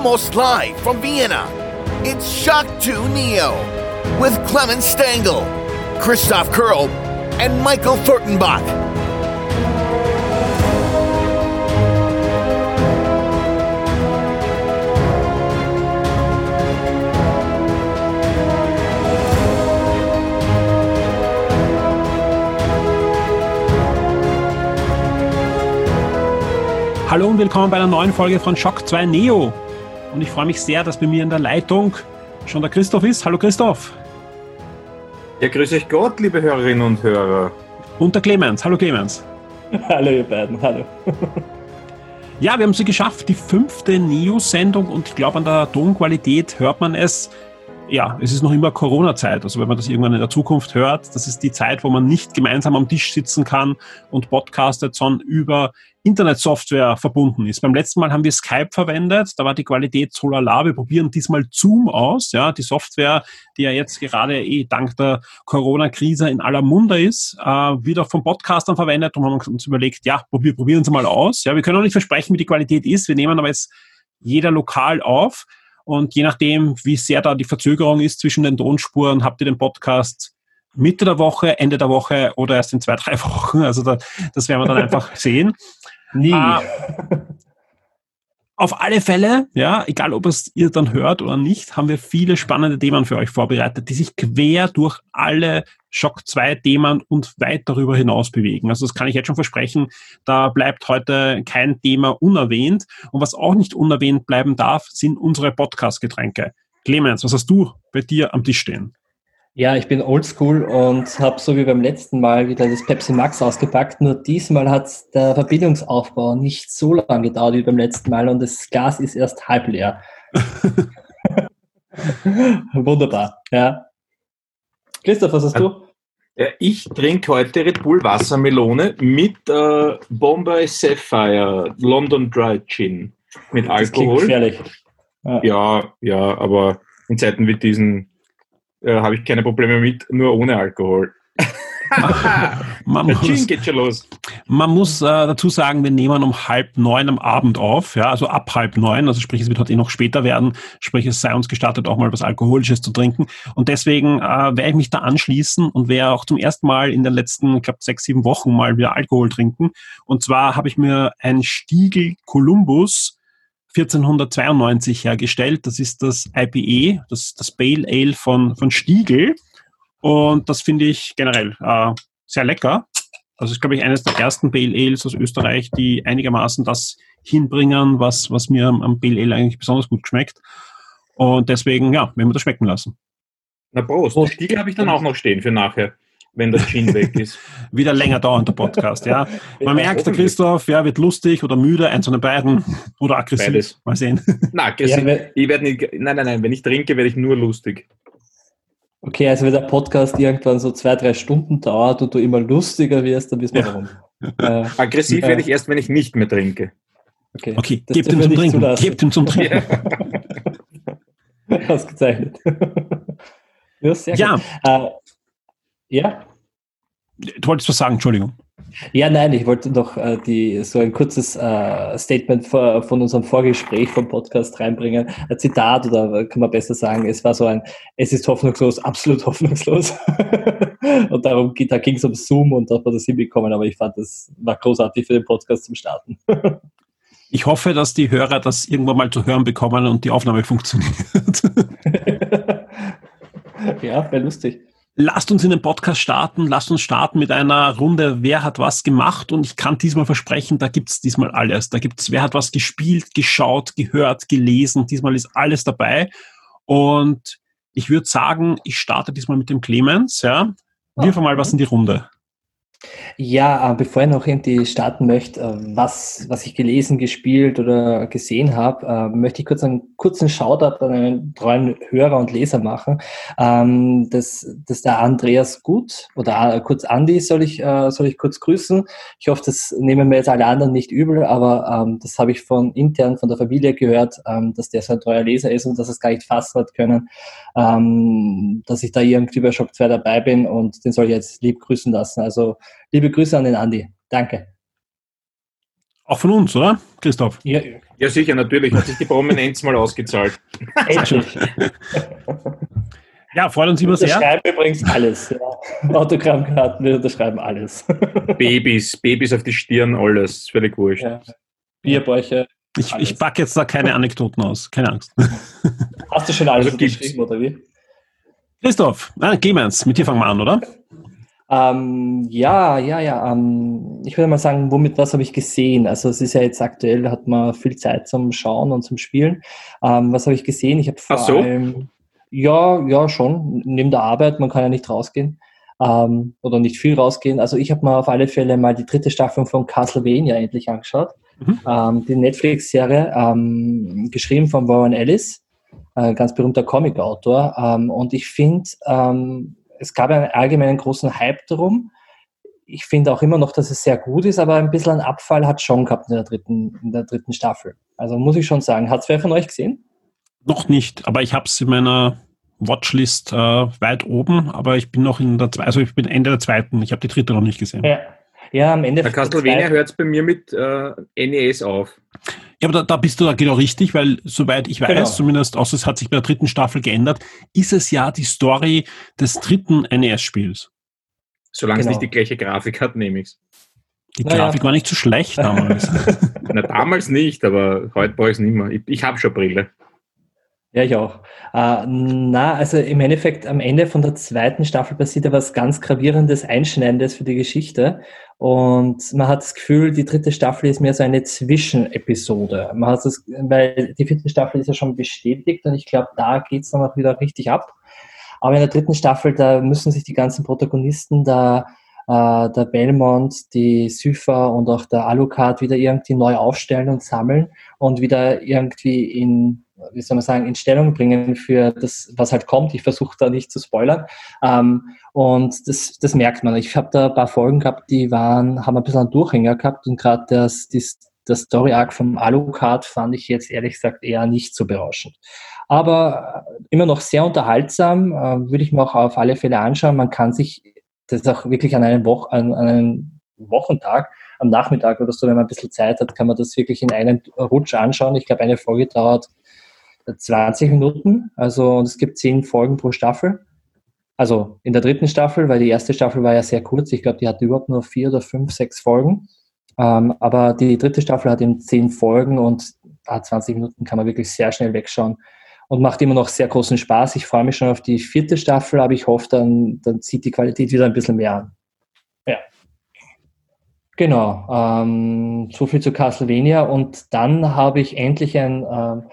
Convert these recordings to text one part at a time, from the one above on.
almost live from Vienna. It's Shock 2 Neo with Clemens Stengel, Christoph Kurl, and Michael Furtenbach. Hallo und willkommen bei einer neuen Folge von Shock 2 Neo. Und ich freue mich sehr, dass bei mir in der Leitung schon der Christoph ist. Hallo Christoph. Ja, grüß euch Gott, liebe Hörerinnen und Hörer. Und der Clemens. Hallo Clemens. Hallo ihr beiden, hallo. Ja, wir haben sie geschafft, die fünfte Neo-Sendung und ich glaube, an der Tonqualität hört man es. Ja, es ist noch immer Corona-Zeit. Also wenn man das irgendwann in der Zukunft hört, das ist die Zeit, wo man nicht gemeinsam am Tisch sitzen kann und podcastet, sondern über Internetsoftware verbunden ist. Beim letzten Mal haben wir Skype verwendet, da war die Qualität so lala. Wir probieren diesmal Zoom aus, ja, die Software, die ja jetzt gerade eh dank der Corona-Krise in aller Munde ist, äh, wieder von Podcastern verwendet und haben uns überlegt, ja, probier, probieren Sie mal aus. Ja, wir können auch nicht versprechen, wie die Qualität ist. Wir nehmen aber jetzt jeder lokal auf und je nachdem, wie sehr da die Verzögerung ist zwischen den Tonspuren, habt ihr den Podcast Mitte der Woche, Ende der Woche oder erst in zwei, drei Wochen. Also da, das werden wir dann einfach sehen. Nie. Ah, auf alle Fälle, ja, egal ob es ihr dann hört oder nicht, haben wir viele spannende Themen für euch vorbereitet, die sich quer durch alle Shock 2 Themen und weit darüber hinaus bewegen. Also das kann ich jetzt schon versprechen, da bleibt heute kein Thema unerwähnt. Und was auch nicht unerwähnt bleiben darf, sind unsere Podcast-Getränke. Clemens, was hast du bei dir am Tisch stehen? Ja, ich bin oldschool und habe so wie beim letzten Mal wieder das Pepsi Max ausgepackt. Nur diesmal hat der Verbindungsaufbau nicht so lange gedauert wie beim letzten Mal und das Glas ist erst halb leer. Wunderbar, ja. Christoph, was hast du? Ja, ich trinke heute Red Bull Wassermelone mit äh, Bombay Sapphire London Dry Gin mit Das klingt Alkohol. gefährlich. Ja, ja, aber in Zeiten wie diesen äh, habe ich keine Probleme mit, nur ohne Alkohol. Man muss, geht schon los. man muss äh, dazu sagen, wir nehmen um halb neun am Abend auf, ja, also ab halb neun, also sprich, es wird heute eh noch später werden, sprich, es sei uns gestattet, auch mal was Alkoholisches zu trinken. Und deswegen äh, werde ich mich da anschließen und werde auch zum ersten Mal in den letzten, ich glaube, sechs, sieben Wochen mal wieder Alkohol trinken. Und zwar habe ich mir ein Stiegel Columbus 1492 hergestellt. Das ist das IPE, das, das Pale Ale von, von Stiegel. Und das finde ich generell äh, sehr lecker. Also ist, glaube ich, eines der ersten Pale Ales aus Österreich, die einigermaßen das hinbringen, was, was mir am, am Pale Ale eigentlich besonders gut schmeckt. Und deswegen, ja, werden wir das schmecken lassen. Na Prost. Prost. Stiegel habe ich dann auch noch stehen für nachher, wenn der Gin weg ist. Wieder länger dauernder Podcast, ja. Man Ja, merkt, der. Christoph, ja, wird lustig oder müde, eins von den beiden. Oder aggressiv. Beides. Mal sehen. Na, Ja, ich, we- ich werde nicht, nein, nein, nein, wenn ich trinke, werde ich nur lustig. Okay, also wenn der Podcast irgendwann so zwei, drei Stunden dauert und du immer lustiger wirst, dann wissen wir Ja. warum. Äh, Aggressiv Ja. werde ich erst, wenn ich nicht mehr trinke. okay, Okay, Das gebt ihm zum Trinken. zulassen. Gebt ihm zum Trinken. Ausgezeichnet. ja, sehr Ja, gut. Äh, ja? du wolltest was sagen, Entschuldigung. Ja, nein, ich wollte noch äh, die, so ein kurzes äh, Statement vor, von unserem Vorgespräch vom Podcast reinbringen. Ein Zitat oder kann man besser sagen, es war so ein, es ist hoffnungslos, absolut hoffnungslos. und darum da ging es um Zoom und da hat man das hinbekommen, aber ich fand, das war großartig für den Podcast zum Starten. Ich hoffe, dass die Hörer das irgendwann mal zu hören bekommen und die Aufnahme funktioniert. ja, wäre lustig. Lasst uns in den Podcast starten. Lasst uns starten mit einer Runde Wer hat was gemacht? Und ich kann diesmal versprechen, da gibt's diesmal alles. Da gibt's Wer hat was gespielt, geschaut, gehört, gelesen. Diesmal ist alles dabei. Und ich würde sagen, ich starte diesmal mit dem Clemens. Ja. Wirf mal was in die Runde. Ja, äh, bevor ich noch irgendwie starten möchte, äh, was, was ich gelesen, gespielt oder gesehen habe, äh, möchte ich kurz einen kurzen Shoutout an einen treuen Hörer und Leser machen. Ähm, das, das ist der Andreas Gut oder kurz Andi soll ich, soll ich kurz grüßen. Ich hoffe, das nehmen mir jetzt alle anderen nicht übel, aber ähm, das habe ich von intern, von der Familie gehört, ähm, dass der so ein treuer Leser ist und dass es gar nicht fassen hat können, dass ich da irgendwie bei Shop 2 dabei bin und den soll ich jetzt lieb grüßen lassen. Also liebe Grüße an den Andi. Danke. Auch von uns, oder? Christoph? Ja, Ja, sicher, natürlich. Hat sich die Prominenz mal ausgezahlt. Ja, freut uns immer sehr. Wir unterschreiben übrigens alles. Ja. Autogrammkarten, wir unterschreiben alles. Babys, Babys auf die Stirn, alles. Völlig wurscht. Ja. Bierbäuche. Ich, ich packe jetzt da keine Anekdoten aus, keine Angst. Hast du schon alles also unterschrieben, oder wie? Christoph, ah, Clemens, mit dir fangen wir an, oder? Ähm, ja, ja, ja. Ähm, ich würde mal sagen, womit was habe ich gesehen? Also es ist ja jetzt aktuell, hat man viel Zeit zum Schauen und zum Spielen. Ähm, was habe ich gesehen? Ich habe vor so. allem, ja, ja, schon. Neben der Arbeit, man kann ja nicht rausgehen ähm, oder nicht viel rausgehen. Also ich habe mal auf alle Fälle mal die dritte Staffel von Castlevania endlich angeschaut. Mhm. Ähm, die Netflix-Serie, ähm, geschrieben von Warren Ellis, äh, ganz berühmter Comic-Autor. Ähm, und ich finde, ähm, es gab einen allgemeinen großen Hype darum. Ich finde auch immer noch, dass es sehr gut ist, aber ein bisschen einen Abfall hat schon gehabt in der dritten, in der dritten Staffel. Also muss ich schon sagen. Hat es wer von euch gesehen? Noch nicht, aber ich habe es in meiner Watchlist äh, weit oben, aber ich bin noch in der zweiten, also ich bin Ende der zweiten, ich habe die dritte noch nicht gesehen. Ja, ja am Ende. Der Castlevania hört es bei mir mit äh, NES auf. Ja, aber da, da bist du da genau richtig, weil soweit ich weiß, genau. zumindest, außer es hat sich bei der dritten Staffel geändert, ist es ja die Story des dritten NES-Spiels. Solange genau. es nicht die gleiche Grafik hat, nehme ich es. Die naja. Grafik war nicht so schlecht damals. Na, damals nicht, aber heute brauche ich es nicht mehr. Ich, ich habe schon Brille. Ja, ich auch. Äh, na, also im Endeffekt am Ende von der zweiten Staffel passiert ja was ganz gravierendes, einschneidendes für die Geschichte. Und man hat das Gefühl, die dritte Staffel ist mehr so eine Zwischenepisode. Man hat das, weil die vierte Staffel ist ja schon bestätigt und ich glaube, da geht's dann auch wieder richtig ab. Aber in der dritten Staffel, da müssen sich die ganzen Protagonisten, da äh, der Belmont, die Sypha und auch der Alucard wieder irgendwie neu aufstellen und sammeln und wieder irgendwie in wie soll man sagen, in Stellung bringen für das, was halt kommt. Ich versuche da nicht zu spoilern. Ähm, und das, das merkt man. Ich habe da ein paar Folgen gehabt, die waren, haben ein bisschen einen Durchhänger gehabt und gerade das, das, das Story Arc vom Alucard fand ich jetzt ehrlich gesagt eher nicht so berauschend. Aber äh, immer noch sehr unterhaltsam, äh, würde ich mir auch auf alle Fälle anschauen. Man kann sich das auch wirklich an einem, Woch an, an einem Wochentag am Nachmittag oder so, wenn man ein bisschen Zeit hat, kann man das wirklich in einem Rutsch anschauen. Ich glaube, eine Folge dauert 20 Minuten. Also und es gibt zehn Folgen pro Staffel. Also in der dritten Staffel, weil die erste Staffel war ja sehr kurz. Ich glaube, die hatte überhaupt nur vier oder fünf, sechs Folgen. Ähm, aber die dritte Staffel hat eben zehn Folgen und ah, 20 Minuten kann man wirklich sehr schnell wegschauen und macht immer noch sehr großen Spaß. Ich freue mich schon auf die vierte Staffel, aber ich hoffe, dann, dann zieht die Qualität wieder ein bisschen mehr an. Ja. Genau. Ähm, so viel zu Castlevania. Und dann habe ich endlich ein ähm,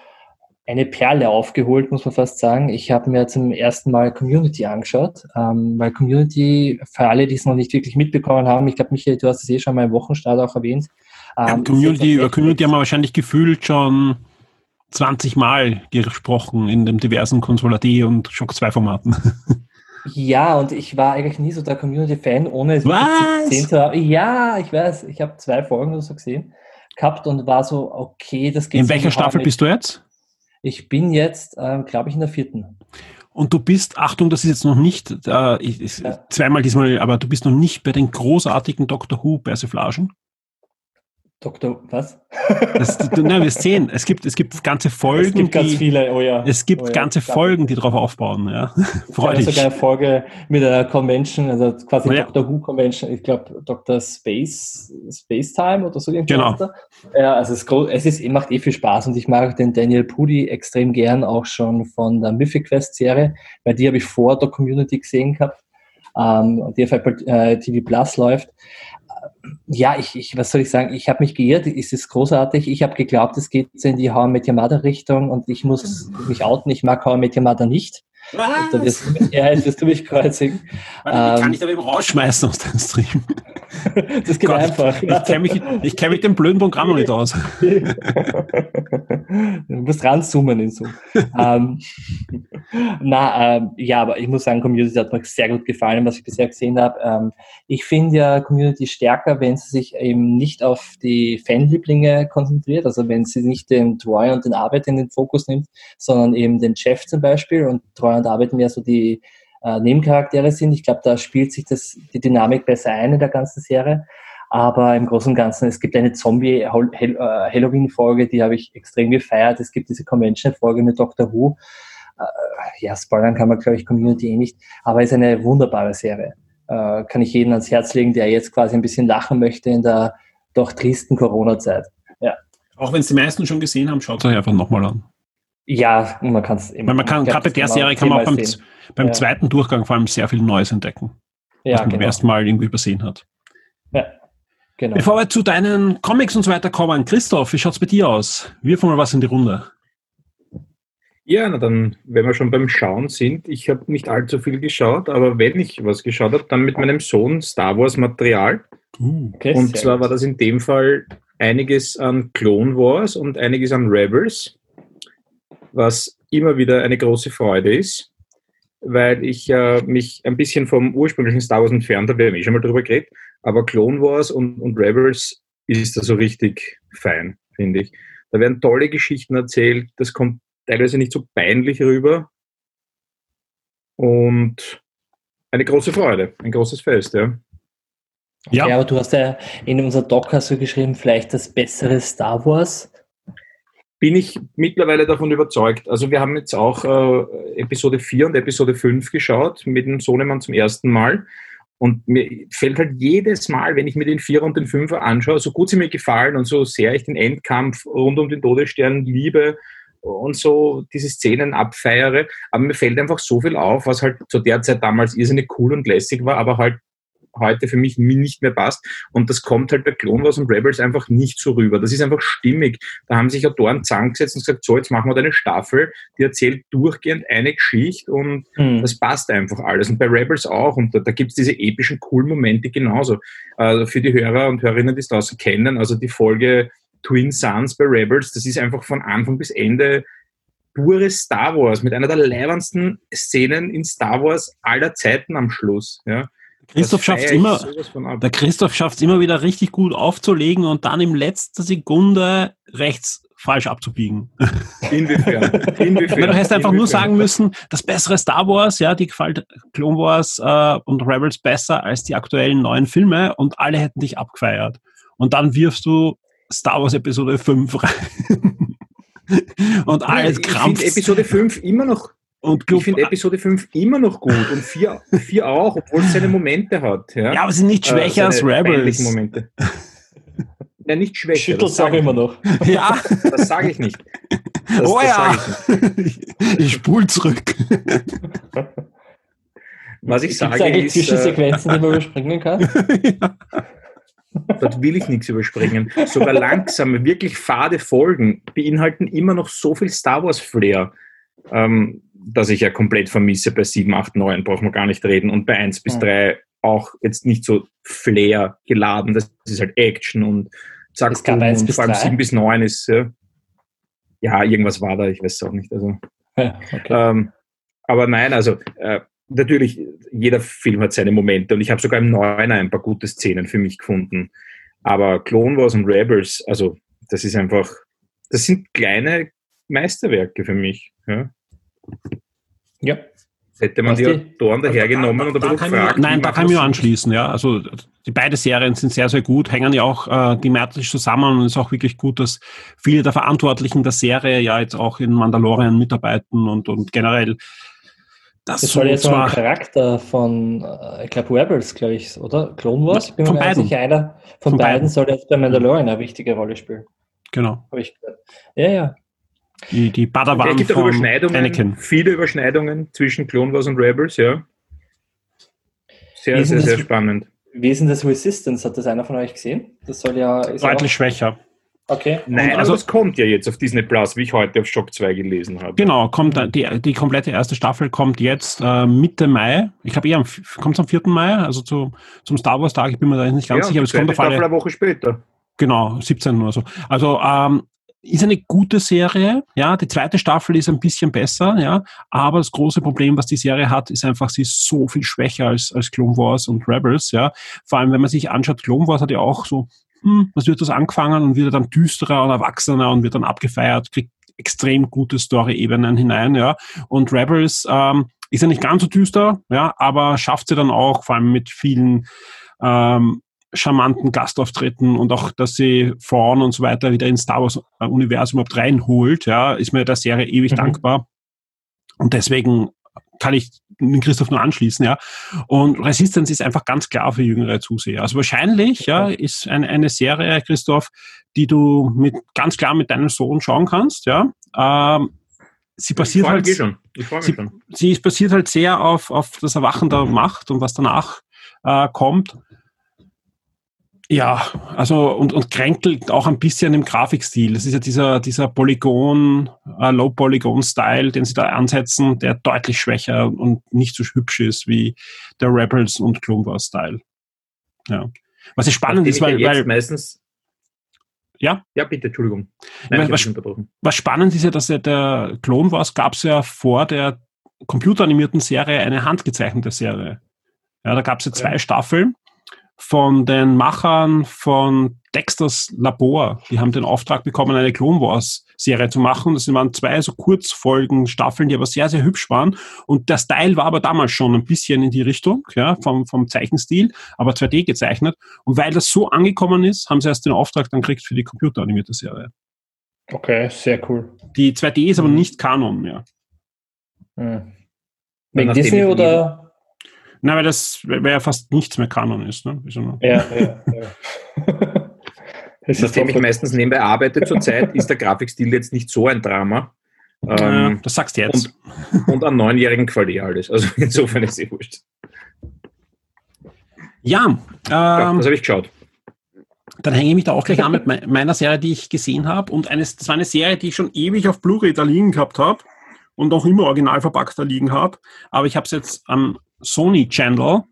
eine Perle aufgeholt, muss man fast sagen. Ich habe mir zum ersten Mal Community angeschaut, ähm, weil Community, für alle, die es noch nicht wirklich mitbekommen haben, ich glaube, Michael, du hast es eh schon mal im Wochenstart auch erwähnt. Ähm, ja, Community, über Community haben wir wahrscheinlich gefühlt schon 20 Mal gesprochen in dem diversen Console.at und Shock 2 Formaten. Ja, und ich war eigentlich nie so der Community-Fan, ohne es gesehen zu haben. Ja, ich weiß, ich habe zwei Folgen oder so gesehen gehabt und war so, okay, das geht. In welcher Staffel bist du jetzt? Ich bin jetzt, äh, glaube ich, in der vierten. Und du bist, Achtung, das ist jetzt noch nicht, äh, ich, ja. zweimal diesmal, aber du bist noch nicht bei den großartigen Doctor Who Persiflagen? Doktor, was? Das, nein, wir sehen, es gibt, es gibt ganze Folgen. Es gibt ganz die, viele, oh ja. Es gibt oh ja, ganze Folgen, die darauf aufbauen, ja. Freu sogar eine Folge mit einer Convention, also quasi oh ja. Doctor Who Convention, ich glaube Dr. Space, Space Time oder so Genau. Ja, also es, es ist, macht eh viel Spaß und ich mag den Daniel Pudi extrem gern, auch schon von der Mythic Quest Serie, weil die habe ich vor der Community gesehen gehabt, ähm, die auf Apple äh, TV Plus läuft ja, ich, ich, was soll ich sagen? Ich habe mich geirrt. Es ist großartig. Ich habe geglaubt, es geht in die How mit Yamada-Richtung und ich muss mich outen. Ich mag How mit Yamada nicht. Was? Da wirst du, ja, jetzt wirst du mich kreuzigen. Warte, ähm, kann ich da eben rausschmeißen aus deinem Stream? das geht Gott, einfach. Ich kenne mich, kenn mich dem blöden Programm noch nicht aus. du musst ranzoomen in Zoom. ähm, na, ähm, ja, aber ich muss sagen, Community hat mir sehr gut gefallen, was ich bisher gesehen habe. Ähm, ich finde ja Community stärker, wenn sie sich eben nicht auf die Fanlieblinge konzentriert, also wenn sie nicht den Troy und den Arbeit in den Fokus nimmt, sondern eben den Chef zum Beispiel und Troy und Arbeit mehr so die äh, Nebencharaktere sind. Ich glaube, da spielt sich das, die Dynamik besser ein in der ganzen Serie. Aber im Großen und Ganzen, es gibt eine Zombie-Halloween-Folge, die habe ich extrem gefeiert. Es gibt diese Convention-Folge mit Doctor Who. Äh, ja, spoilern kann man, glaube ich, Community eh nicht. Aber es ist eine wunderbare Serie. Äh, kann ich jeden ans Herz legen, der jetzt quasi ein bisschen lachen möchte in der doch tristen Corona-Zeit. Ja. Auch wenn es die meisten schon gesehen haben, schaut es euch einfach nochmal an. Ja, man kann es immer. Man kann, gerade bei der Serie kann man auch beim, beim ja. zweiten Durchgang vor allem sehr viel Neues entdecken. Ja, was man genau. beim ersten Mal irgendwie übersehen hat. Ja, genau. Bevor wir zu deinen Comics und so weiter kommen, Christoph, wie schaut es bei dir aus? Wirf mal was in die Runde. Ja, na dann, wenn wir schon beim Schauen sind, ich habe nicht allzu viel geschaut, aber wenn ich was geschaut habe, dann mit meinem Sohn Star Wars Material. Uh, okay, und zwar gut. war das in dem Fall einiges an Clone Wars und einiges an Rebels, was immer wieder eine große Freude ist weil ich äh, mich ein bisschen vom ursprünglichen Star Wars entfernt habe. Wir haben eh schon mal drüber geredet. Aber Clone Wars und, und Rebels ist da so richtig fein, finde ich. Da werden tolle Geschichten erzählt. Das kommt teilweise nicht so peinlich rüber. Und eine große Freude, ein großes Fest, ja. Ja, aber du hast ja in unser Doc hast du geschrieben, vielleicht das bessere Star Wars bin ich mittlerweile davon überzeugt. Also wir haben jetzt auch äh, Episode 4 und Episode 5 geschaut mit dem Sohnemann zum ersten Mal. Und mir fällt halt jedes Mal, wenn ich mir den Vierer und den Fünfer anschaue, so gut sie mir gefallen und so sehr ich den Endkampf rund um den Todesstern liebe und so diese Szenen abfeiere, aber mir fällt einfach so viel auf, was halt zu der Zeit damals irrsinnig cool und lässig war, aber halt heute für mich nicht mehr passt. Und das kommt halt bei Clone Wars und Rebels einfach nicht so rüber. Das ist einfach stimmig. Da haben sich Autoren zusammengesetzt und gesagt, so, jetzt machen wir eine Staffel, die erzählt durchgehend eine Geschichte und mhm. das passt einfach alles. Und bei Rebels auch. Und da, da gibt es diese epischen, coolen Momente genauso. Also für die Hörer und Hörerinnen, die es draußen kennen, also die Folge Twin Suns bei Rebels, das ist einfach von Anfang bis Ende pures Star Wars mit einer der leibendsten Szenen in Star Wars aller Zeiten am Schluss. Ja. Christoph schafft es immer, der Christoph schafft es immer wieder richtig gut aufzulegen und dann im letzten Sekunde rechts falsch abzubiegen. Inwiefern? Inwiefern? du hättest einfach Inwiefern? nur sagen müssen, das bessere Star Wars, ja, die gefällt Clone Wars äh, und Rebels besser als die aktuellen neuen Filme und alle hätten dich abgefeiert. Und dann wirfst du Star Wars Episode 5 rein. und alles krampft. Episode 5 immer noch und ich finde Episode 5 immer noch gut und 4, 4 auch, obwohl es seine Momente hat. Ja, ja aber sie sind nicht äh, schwächer äh, als Rebels. Momente. Ja, nicht schwächer. Schüttelst auch immer noch. Ja. Das sage ich nicht. Das, oh das ja. Ich, ich spule zurück. Was ich Gibt's sage eigentlich ist... Zwischensequenzen, die man überspringen kann? ja. Dort will ich nichts überspringen. Sogar langsame, wirklich fade Folgen beinhalten immer noch so viel Star Wars Flair. Ähm, das ich ja komplett vermisse bei 7, 8, 9, braucht man gar nicht reden. Und bei 1 bis 3 auch jetzt nicht so Flair geladen. Das ist halt Action und zack, es gab und vor allem 7 bis 9 ist, ja, ja, irgendwas war da, ich weiß es auch nicht. Also, ja, okay. ähm, aber nein, also äh, natürlich, jeder Film hat seine Momente und ich habe sogar im 9 ein paar gute Szenen für mich gefunden. Aber Clone Wars und Rebels, also das ist einfach, das sind kleine Meisterwerke für mich. Ja. Ja. Hätte man die Autoren dahergenommen und da, gefragt, Nein, da kann ich mich anschließen, ja. Also die beiden Serien sind sehr, sehr gut, hängen ja auch äh, thematisch zusammen und es ist auch wirklich gut, dass viele der Verantwortlichen der Serie ja jetzt auch in Mandalorian mitarbeiten und, und generell das, das soll jetzt zwar ein Charakter von, äh, ich glaube, Rebels, glaube ich, oder? Clone Wars? Bin von beiden. Sicher, einer von, von beiden, beiden soll jetzt bei Mandalorian eine wichtige Rolle spielen. Genau. Habe ich gehört. Ja, ja. Die, die Padawan Es gibt auch Überschneidungen, Anakin. viele Überschneidungen zwischen Clone Wars und Rebels, ja. Sehr, sehr, sehr spannend. Wie ist denn das Resistance? Hat das einer von euch gesehen? Das soll ja. Deutlich schwächer. Okay. Nein, also es kommt ja jetzt auf Disney Plus, wie ich heute auf Shock 2 gelesen habe. Genau, kommt die, die komplette erste Staffel kommt jetzt äh, Mitte Mai. Ich glaube eher kommt am 4. Mai, also zu, zum Star Wars Tag, ich bin mir da nicht ganz ja, sicher, aber es kommt auf alle, eine Woche später. Genau, 17 oder so. Also ähm, ist eine gute Serie, ja. Die zweite Staffel ist ein bisschen besser, ja. Aber das große Problem, was die Serie hat, ist einfach, sie ist so viel schwächer als, als Clone Wars und Rebels, ja. Vor allem, wenn man sich anschaut, Clone Wars hat ja auch so, hm, was wird das angefangen und wird dann düsterer und erwachsener und wird dann abgefeiert, kriegt extrem gute Story-Ebenen hinein, ja. Und Rebels ähm, ist ja nicht ganz so düster, ja, aber schafft sie dann auch, vor allem mit vielen ähm, charmanten Gastauftritten und auch, dass sie Frauen und so weiter wieder ins Star Wars Universum überhaupt reinholt, ja, ist mir der Serie ewig mhm. dankbar. Und deswegen kann ich den Christoph nur anschließen, ja. Und Resistance ist einfach ganz klar für jüngere Zuseher. Also wahrscheinlich, ja, ist eine, eine Serie, Christoph, die du mit, ganz klar mit deinem Sohn schauen kannst, ja. Ähm, sie basiert halt, sie, sie basiert halt sehr auf, auf das Erwachen der Macht und was danach äh, kommt. Ja, also und, und kränkelt auch ein bisschen im Grafikstil. Das ist ja dieser, dieser Polygon, äh, Low-Polygon-Style, den sie da ansetzen, der deutlich schwächer und nicht so hübsch ist wie der Rebels und Clone Wars-Style. Ja. Was ist spannend ist, weil, weil meistens ja? Ja, bitte, Entschuldigung. Nein, was, was, spannend ist ja, dass ja der Clone Wars gab es ja vor der computeranimierten Serie eine handgezeichnete Serie. Ja, da gab es ja zwei ja. Staffeln von den Machern von Dexters Labor. Die haben den Auftrag bekommen, eine Clone Wars Serie zu machen. Das waren zwei so Kurzfolgen, Staffeln, die aber sehr, sehr hübsch waren. Und der Style war aber damals schon ein bisschen in die Richtung, ja, vom, vom Zeichenstil, aber 2D gezeichnet. Und weil das so angekommen ist, haben sie erst den Auftrag dann gekriegt für die computeranimierte Serie. Okay, sehr cool. Die 2D ist aber mhm. nicht Kanon mehr. Mhm. Wegen Disney oder? Na, weil das weil ja fast nichts mehr Kanon ist. Ne? Ja, ja, ja. Nachdem ich meistens nebenbei arbeite zurzeit, ist der Grafikstil jetzt nicht so ein Drama. Ähm, das sagst du jetzt. Und, und an Neunjährigen gefällt eh alles. Also insofern ist es eh wurscht. Ja, ähm, ja das habe ich geschaut. Dann hänge ich mich da auch gleich an mit meiner Serie, die ich gesehen habe. Und eines, das war eine Serie, die ich schon ewig auf Blu-ray da liegen gehabt habe und auch immer original verpackt da liegen habe. Aber ich habe es jetzt am Sony Channel,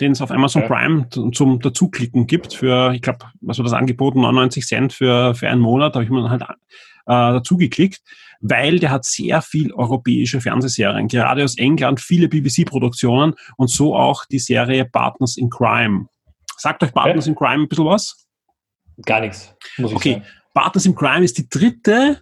den es auf Amazon ja. Prime zum Dazuklicken gibt für, ich glaube, was war das Angebot, 99 Cent für, für einen Monat, da habe ich mir dann halt äh, dazu geklickt, weil der hat sehr viel europäische Fernsehserien, gerade aus England, viele BBC-Produktionen und so auch die Serie Partners in Crime. Sagt euch Partners ja. in Crime ein bisschen was? Gar nichts. Muss ich okay. Sagen. Partners in Crime ist die dritte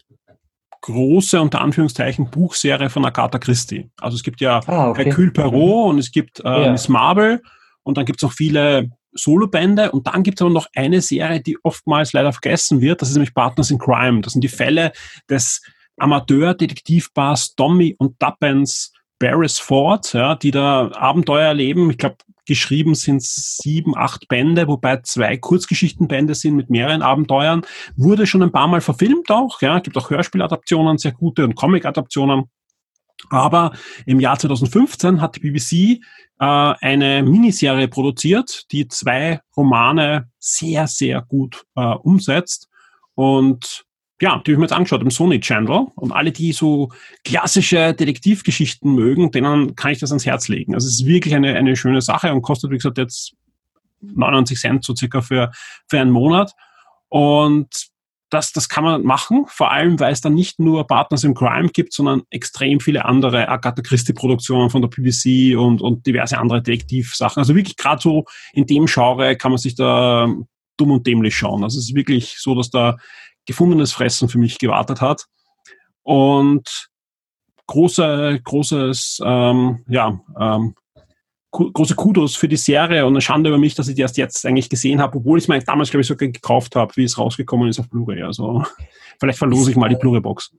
große, unter Anführungszeichen, Buchserie von Agatha Christie. Also es gibt ja ah, okay. Hercule Perot mhm. und es gibt äh, ja. Miss Marvel und dann gibt es noch viele Solobände und dann gibt es aber noch eine Serie, die oftmals leider vergessen wird, das ist nämlich Partners in Crime. Das sind die Fälle des Amateur-Detektivpaars Tommy und Tuppence Beresford, ja, die da Abenteuer erleben. Ich glaube, geschrieben sind sieben, acht Bände, wobei zwei Kurzgeschichtenbände sind mit mehreren Abenteuern. Wurde schon ein paar Mal verfilmt auch, ja, gibt auch Hörspieladaptionen, sehr gute und Comic-Adaptionen. Aber im Jahr 2015 hat die BBC äh, eine Miniserie produziert, die zwei Romane sehr, sehr gut äh, umsetzt. Und ja, die habe ich mir jetzt angeschaut im Sony Channel. Und alle, die so klassische Detektivgeschichten mögen, denen kann ich das ans Herz legen. Also es ist wirklich eine, eine schöne Sache und kostet, wie gesagt, jetzt 99 Cent so circa für, für einen Monat. Und das, das kann man machen, vor allem, weil es dann nicht nur Partners in Crime gibt, sondern extrem viele andere Agatha Christie-Produktionen von der BBC und, und diverse andere Detektivsachen. Also wirklich gerade so in dem Genre kann man sich da dumm und dämlich schauen. Also es ist wirklich so, dass da gefundenes Fressen für mich gewartet hat. Und große, großes, ähm, ja, ähm, große Kudos für die Serie und eine Schande über mich, dass ich die erst jetzt eigentlich gesehen habe, obwohl ich es mir damals, glaube ich, sogar gekauft habe, wie es rausgekommen ist auf Blu-ray. Also vielleicht verlose ich mal die Blu-ray-Box.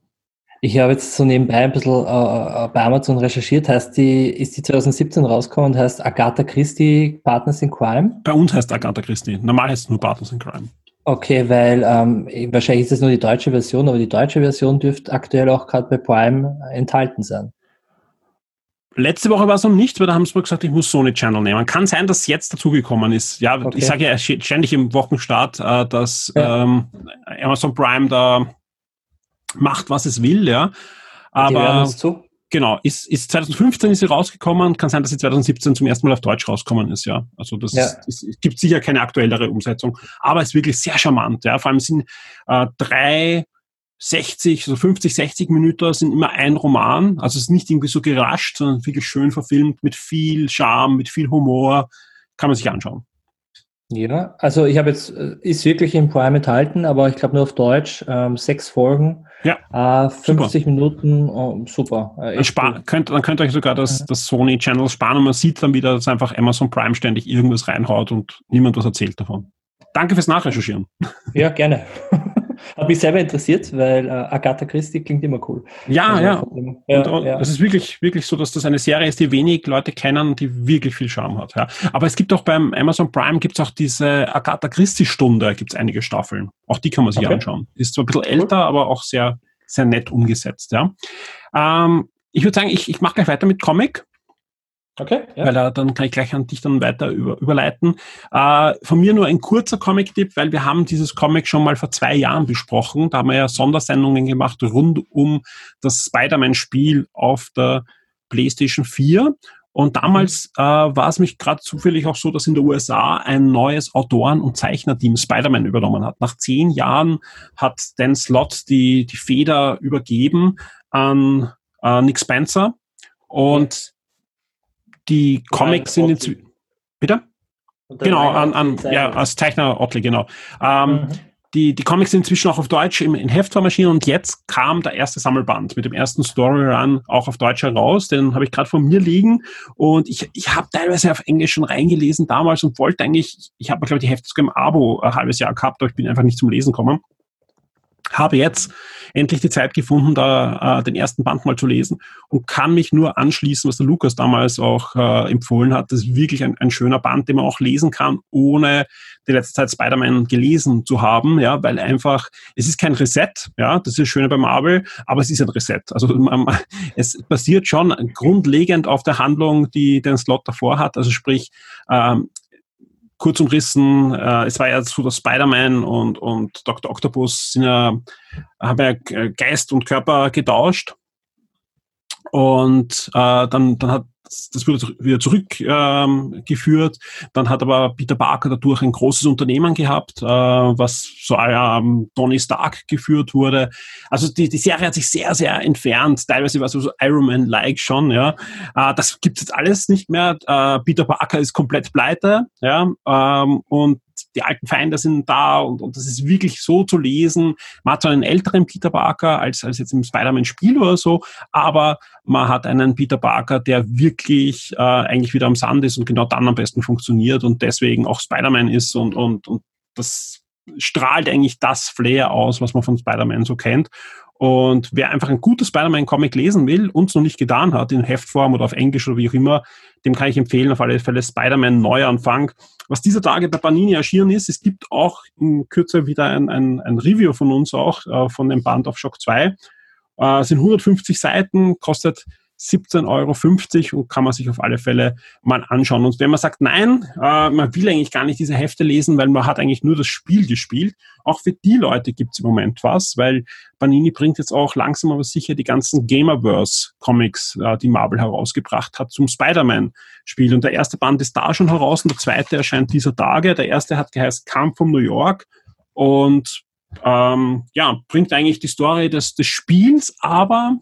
Ich habe jetzt so nebenbei ein bisschen äh, bei Amazon recherchiert, heißt die, ist die 2017 rausgekommen und heißt Agatha Christie Partners in Crime? Bei uns heißt Agatha Christie. Normal heißt es nur Partners in Crime. Okay, weil ähm, wahrscheinlich ist es nur die deutsche Version, aber die deutsche Version dürfte aktuell auch gerade bei Prime enthalten sein. Letzte Woche war es noch nicht, weil da haben sie mir gesagt, ich muss Sony Channel nehmen. Kann sein, dass es jetzt dazugekommen ist. Ja, okay. ich sage ja ständig im Wochenstart, äh, dass ja. ähm, Amazon Prime da macht, was es will, ja. Aber genau, ist, ist 2015 ist sie rausgekommen, kann sein, dass sie 2017 zum ersten Mal auf Deutsch rausgekommen ist, ja. Also das ja. Ist, es gibt sicher keine aktuellere Umsetzung, aber es ist wirklich sehr charmant, ja. Vor allem sind äh, drei 60, so 50, 60 Minuten sind immer ein Roman. Also es ist nicht irgendwie so gerascht, sondern wirklich schön verfilmt, mit viel Charme, mit viel Humor. Kann man sich anschauen. Ja, also ich habe jetzt, äh, ist wirklich im Prime enthalten, aber ich glaube nur auf Deutsch, ähm, sechs Folgen, ja, äh, 50 super. Minuten, oh, super. Äh, dann, spar, könnt, dann könnt ihr euch sogar das, das Sony Channel sparen und man sieht dann wieder, dass einfach Amazon Prime ständig irgendwas reinhaut und niemand was erzählt davon. Danke fürs Nachrecherchieren. Ja, gerne. Hat mich selber interessiert, weil äh, Agatha Christie klingt immer cool. Ja, also, ja. Und, und ja. Es ist wirklich, wirklich so, dass das eine Serie ist, die wenig Leute kennen, die wirklich viel Charme hat. Ja. Aber es gibt auch beim Amazon Prime gibt es auch diese Agatha Christie Stunde, gibt es einige Staffeln. Auch die kann man sich okay. anschauen. Ist zwar ein bisschen älter, cool. aber auch sehr, sehr nett umgesetzt. Ja. Ähm, ich würde sagen, ich, ich mache gleich weiter mit Comic. Okay. Ja. Weil äh, dann kann ich gleich an dich dann weiter über, überleiten. Äh, von mir nur ein kurzer Comic-Tipp, weil wir haben dieses Comic schon mal vor zwei Jahren besprochen. Da haben wir ja Sondersendungen gemacht rund um das Spider-Man-Spiel auf der PlayStation 4. Und damals mhm. äh, war es mich gerade zufällig auch so, dass in den USA ein neues Autoren- und Zeichnerteam Spider-Man übernommen hat. Nach zehn Jahren hat Dan Slott die, die Feder übergeben an äh, Nick Spencer. Und die Comics sind inzwischen. Bitte? Genau, an, an, ja, als Zeichner Otley, genau. Ähm, mhm. die, die Comics sind inzwischen auch auf Deutsch im, in Heftform erschienen und jetzt kam der erste Sammelband mit dem ersten Storyrun auch auf Deutsch heraus. Den habe ich gerade vor mir liegen und ich, ich habe teilweise auf Englisch schon reingelesen damals und wollte eigentlich, ich habe, glaube ich, die Hefte sogar im Abo ein halbes Jahr gehabt, aber ich bin einfach nicht zum Lesen gekommen habe jetzt endlich die Zeit gefunden, da äh, den ersten Band mal zu lesen und kann mich nur anschließen, was der Lukas damals auch äh, empfohlen hat. Das ist wirklich ein, ein schöner Band, den man auch lesen kann, ohne die letzte Zeit Spider-Man gelesen zu haben, ja, weil einfach, es ist kein Reset, ja, das ist das Schöne bei Marvel, aber es ist ein Reset. Also man, es basiert schon grundlegend auf der Handlung, die den Slot davor hat, also sprich, ähm, kurz umrissen, äh, es war ja so, dass Spider-Man und, und Dr. Octopus sind ja, haben ja Geist und Körper getauscht. Und äh, dann, dann hat das wurde wieder zurückgeführt. Ähm, Dann hat aber Peter Parker dadurch ein großes Unternehmen gehabt, äh, was so ähm, Tony Stark geführt wurde. Also die, die Serie hat sich sehr, sehr entfernt. Teilweise war es so Iron Man-like schon. Ja, äh, das gibt es jetzt alles nicht mehr. Äh, Peter Parker ist komplett pleite. Ja, ähm, und die alten Feinde sind da und, und das ist wirklich so zu lesen. Man hat zwar einen älteren Peter Parker als, als jetzt im Spider-Man-Spiel oder so, aber man hat einen Peter Parker, der wirklich äh, eigentlich wieder am Sand ist und genau dann am besten funktioniert und deswegen auch Spider-Man ist und, und, und das strahlt eigentlich das Flair aus, was man von Spider-Man so kennt. Und wer einfach ein gutes Spider-Man-Comic lesen will und es noch nicht getan hat, in Heftform oder auf Englisch oder wie auch immer, dem kann ich empfehlen, auf alle Fälle Spider-Man Neuanfang. Was dieser Tage bei Panini erschienen ist, es gibt auch in Kürze wieder ein, ein, ein Review von uns auch, äh, von dem Band auf Shock 2. Äh, sind 150 Seiten, kostet 17,50 Euro und kann man sich auf alle Fälle mal anschauen. Und wenn man sagt, nein, äh, man will eigentlich gar nicht diese Hefte lesen, weil man hat eigentlich nur das Spiel gespielt, auch für die Leute gibt es im Moment was, weil Panini bringt jetzt auch langsam aber sicher die ganzen Gamerverse-Comics, äh, die Marvel herausgebracht hat, zum Spider-Man-Spiel. Und der erste Band ist da schon heraus und der zweite erscheint dieser Tage. Der erste hat geheißen Kampf um New York und ähm, ja, bringt eigentlich die Story des, des Spiels, aber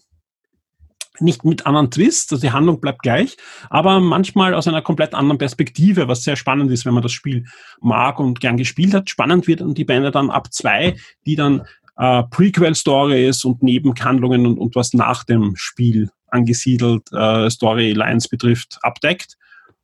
nicht mit anderen Twists, also die Handlung bleibt gleich, aber manchmal aus einer komplett anderen Perspektive, was sehr spannend ist, wenn man das Spiel mag und gern gespielt hat. Spannend wird die Bände dann ab zwei, die dann äh, Prequel-Story ist und Nebenhandlungen und, und was nach dem Spiel angesiedelt äh, Storylines betrifft, abdeckt.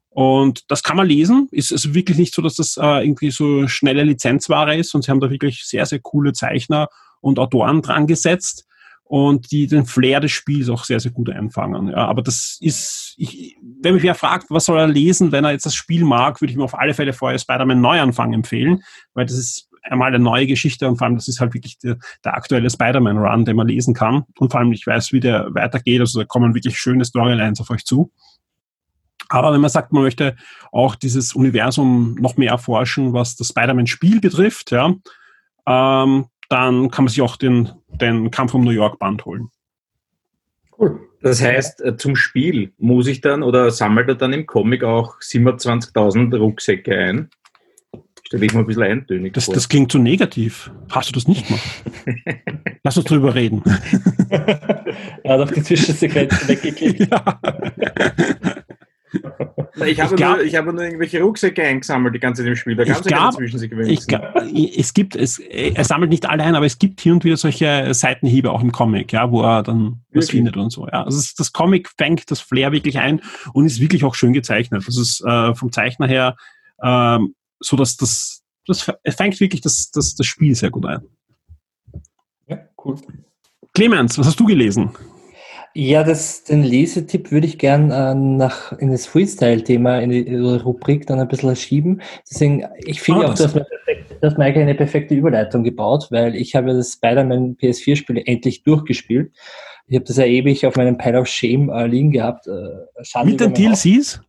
Und das kann man lesen. Ist also wirklich nicht so, dass das äh, irgendwie so schnelle Lizenzware ist, und sie haben da wirklich sehr, sehr coole Zeichner und Autoren dran gesetzt und die den Flair des Spiels auch sehr, sehr gut einfangen. Ja, aber das ist, ich, wenn mich wer fragt, was soll er lesen, wenn er jetzt das Spiel mag, würde ich mir auf alle Fälle vorher Spider-Man Neuanfang empfehlen, weil das ist einmal eine neue Geschichte und vor allem das ist halt wirklich der, der aktuelle Spider-Man-Run, den man lesen kann und vor allem ich weiß, wie der weitergeht, also da kommen wirklich schöne Storylines auf euch zu. Aber wenn man sagt, man möchte auch dieses Universum noch mehr erforschen, was das Spider-Man-Spiel betrifft, ja, ähm, dann kann man sich auch den, den Kampf um New York Band holen. Cool. Das heißt, äh, zum Spiel muss ich dann oder sammelt er dann im Comic auch 27.000 Rucksäcke ein? Stelle ich mal ein bisschen eintönig das, vor. Das klingt so negativ. Hast du das nicht gemacht? Lass uns drüber reden. er hat auf die Zwischensequenz weggeklickt. Ja. Ich habe, glaub- nur, ich habe nur irgendwelche Rucksäcke eingesammelt, die ganze Zeit im Spiel. Da Ich gab es ja glaub- Zwischensequenzen. Ich, glaub, es gibt, es, er sammelt nicht alle ein, aber es gibt hier und wieder solche Seitenhiebe auch im Comic, ja, wo er dann was Wirklich? findet und so. Ja. Also es, das Comic fängt das Flair wirklich ein und ist wirklich auch schön gezeichnet. Das ist äh, vom Zeichner her ähm, so, dass das, das es fängt wirklich das, das, das Spiel sehr gut ein. Ja, cool. Clemens, was hast du gelesen? Ja, das, den Lesetipp würde ich gern äh, nach, in das Freestyle-Thema, in die Rubrik dann ein bisschen schieben. Deswegen, ich finde Ah, auch, das- dass man dass man eigentlich eine perfekte Überleitung gebaut, weil ich habe ja das Spider-Man PS4-Spiel endlich durchgespielt. Ich habe das ja ewig auf meinem Pile of Shame äh, liegen gehabt. Äh, Mit den. DLCs?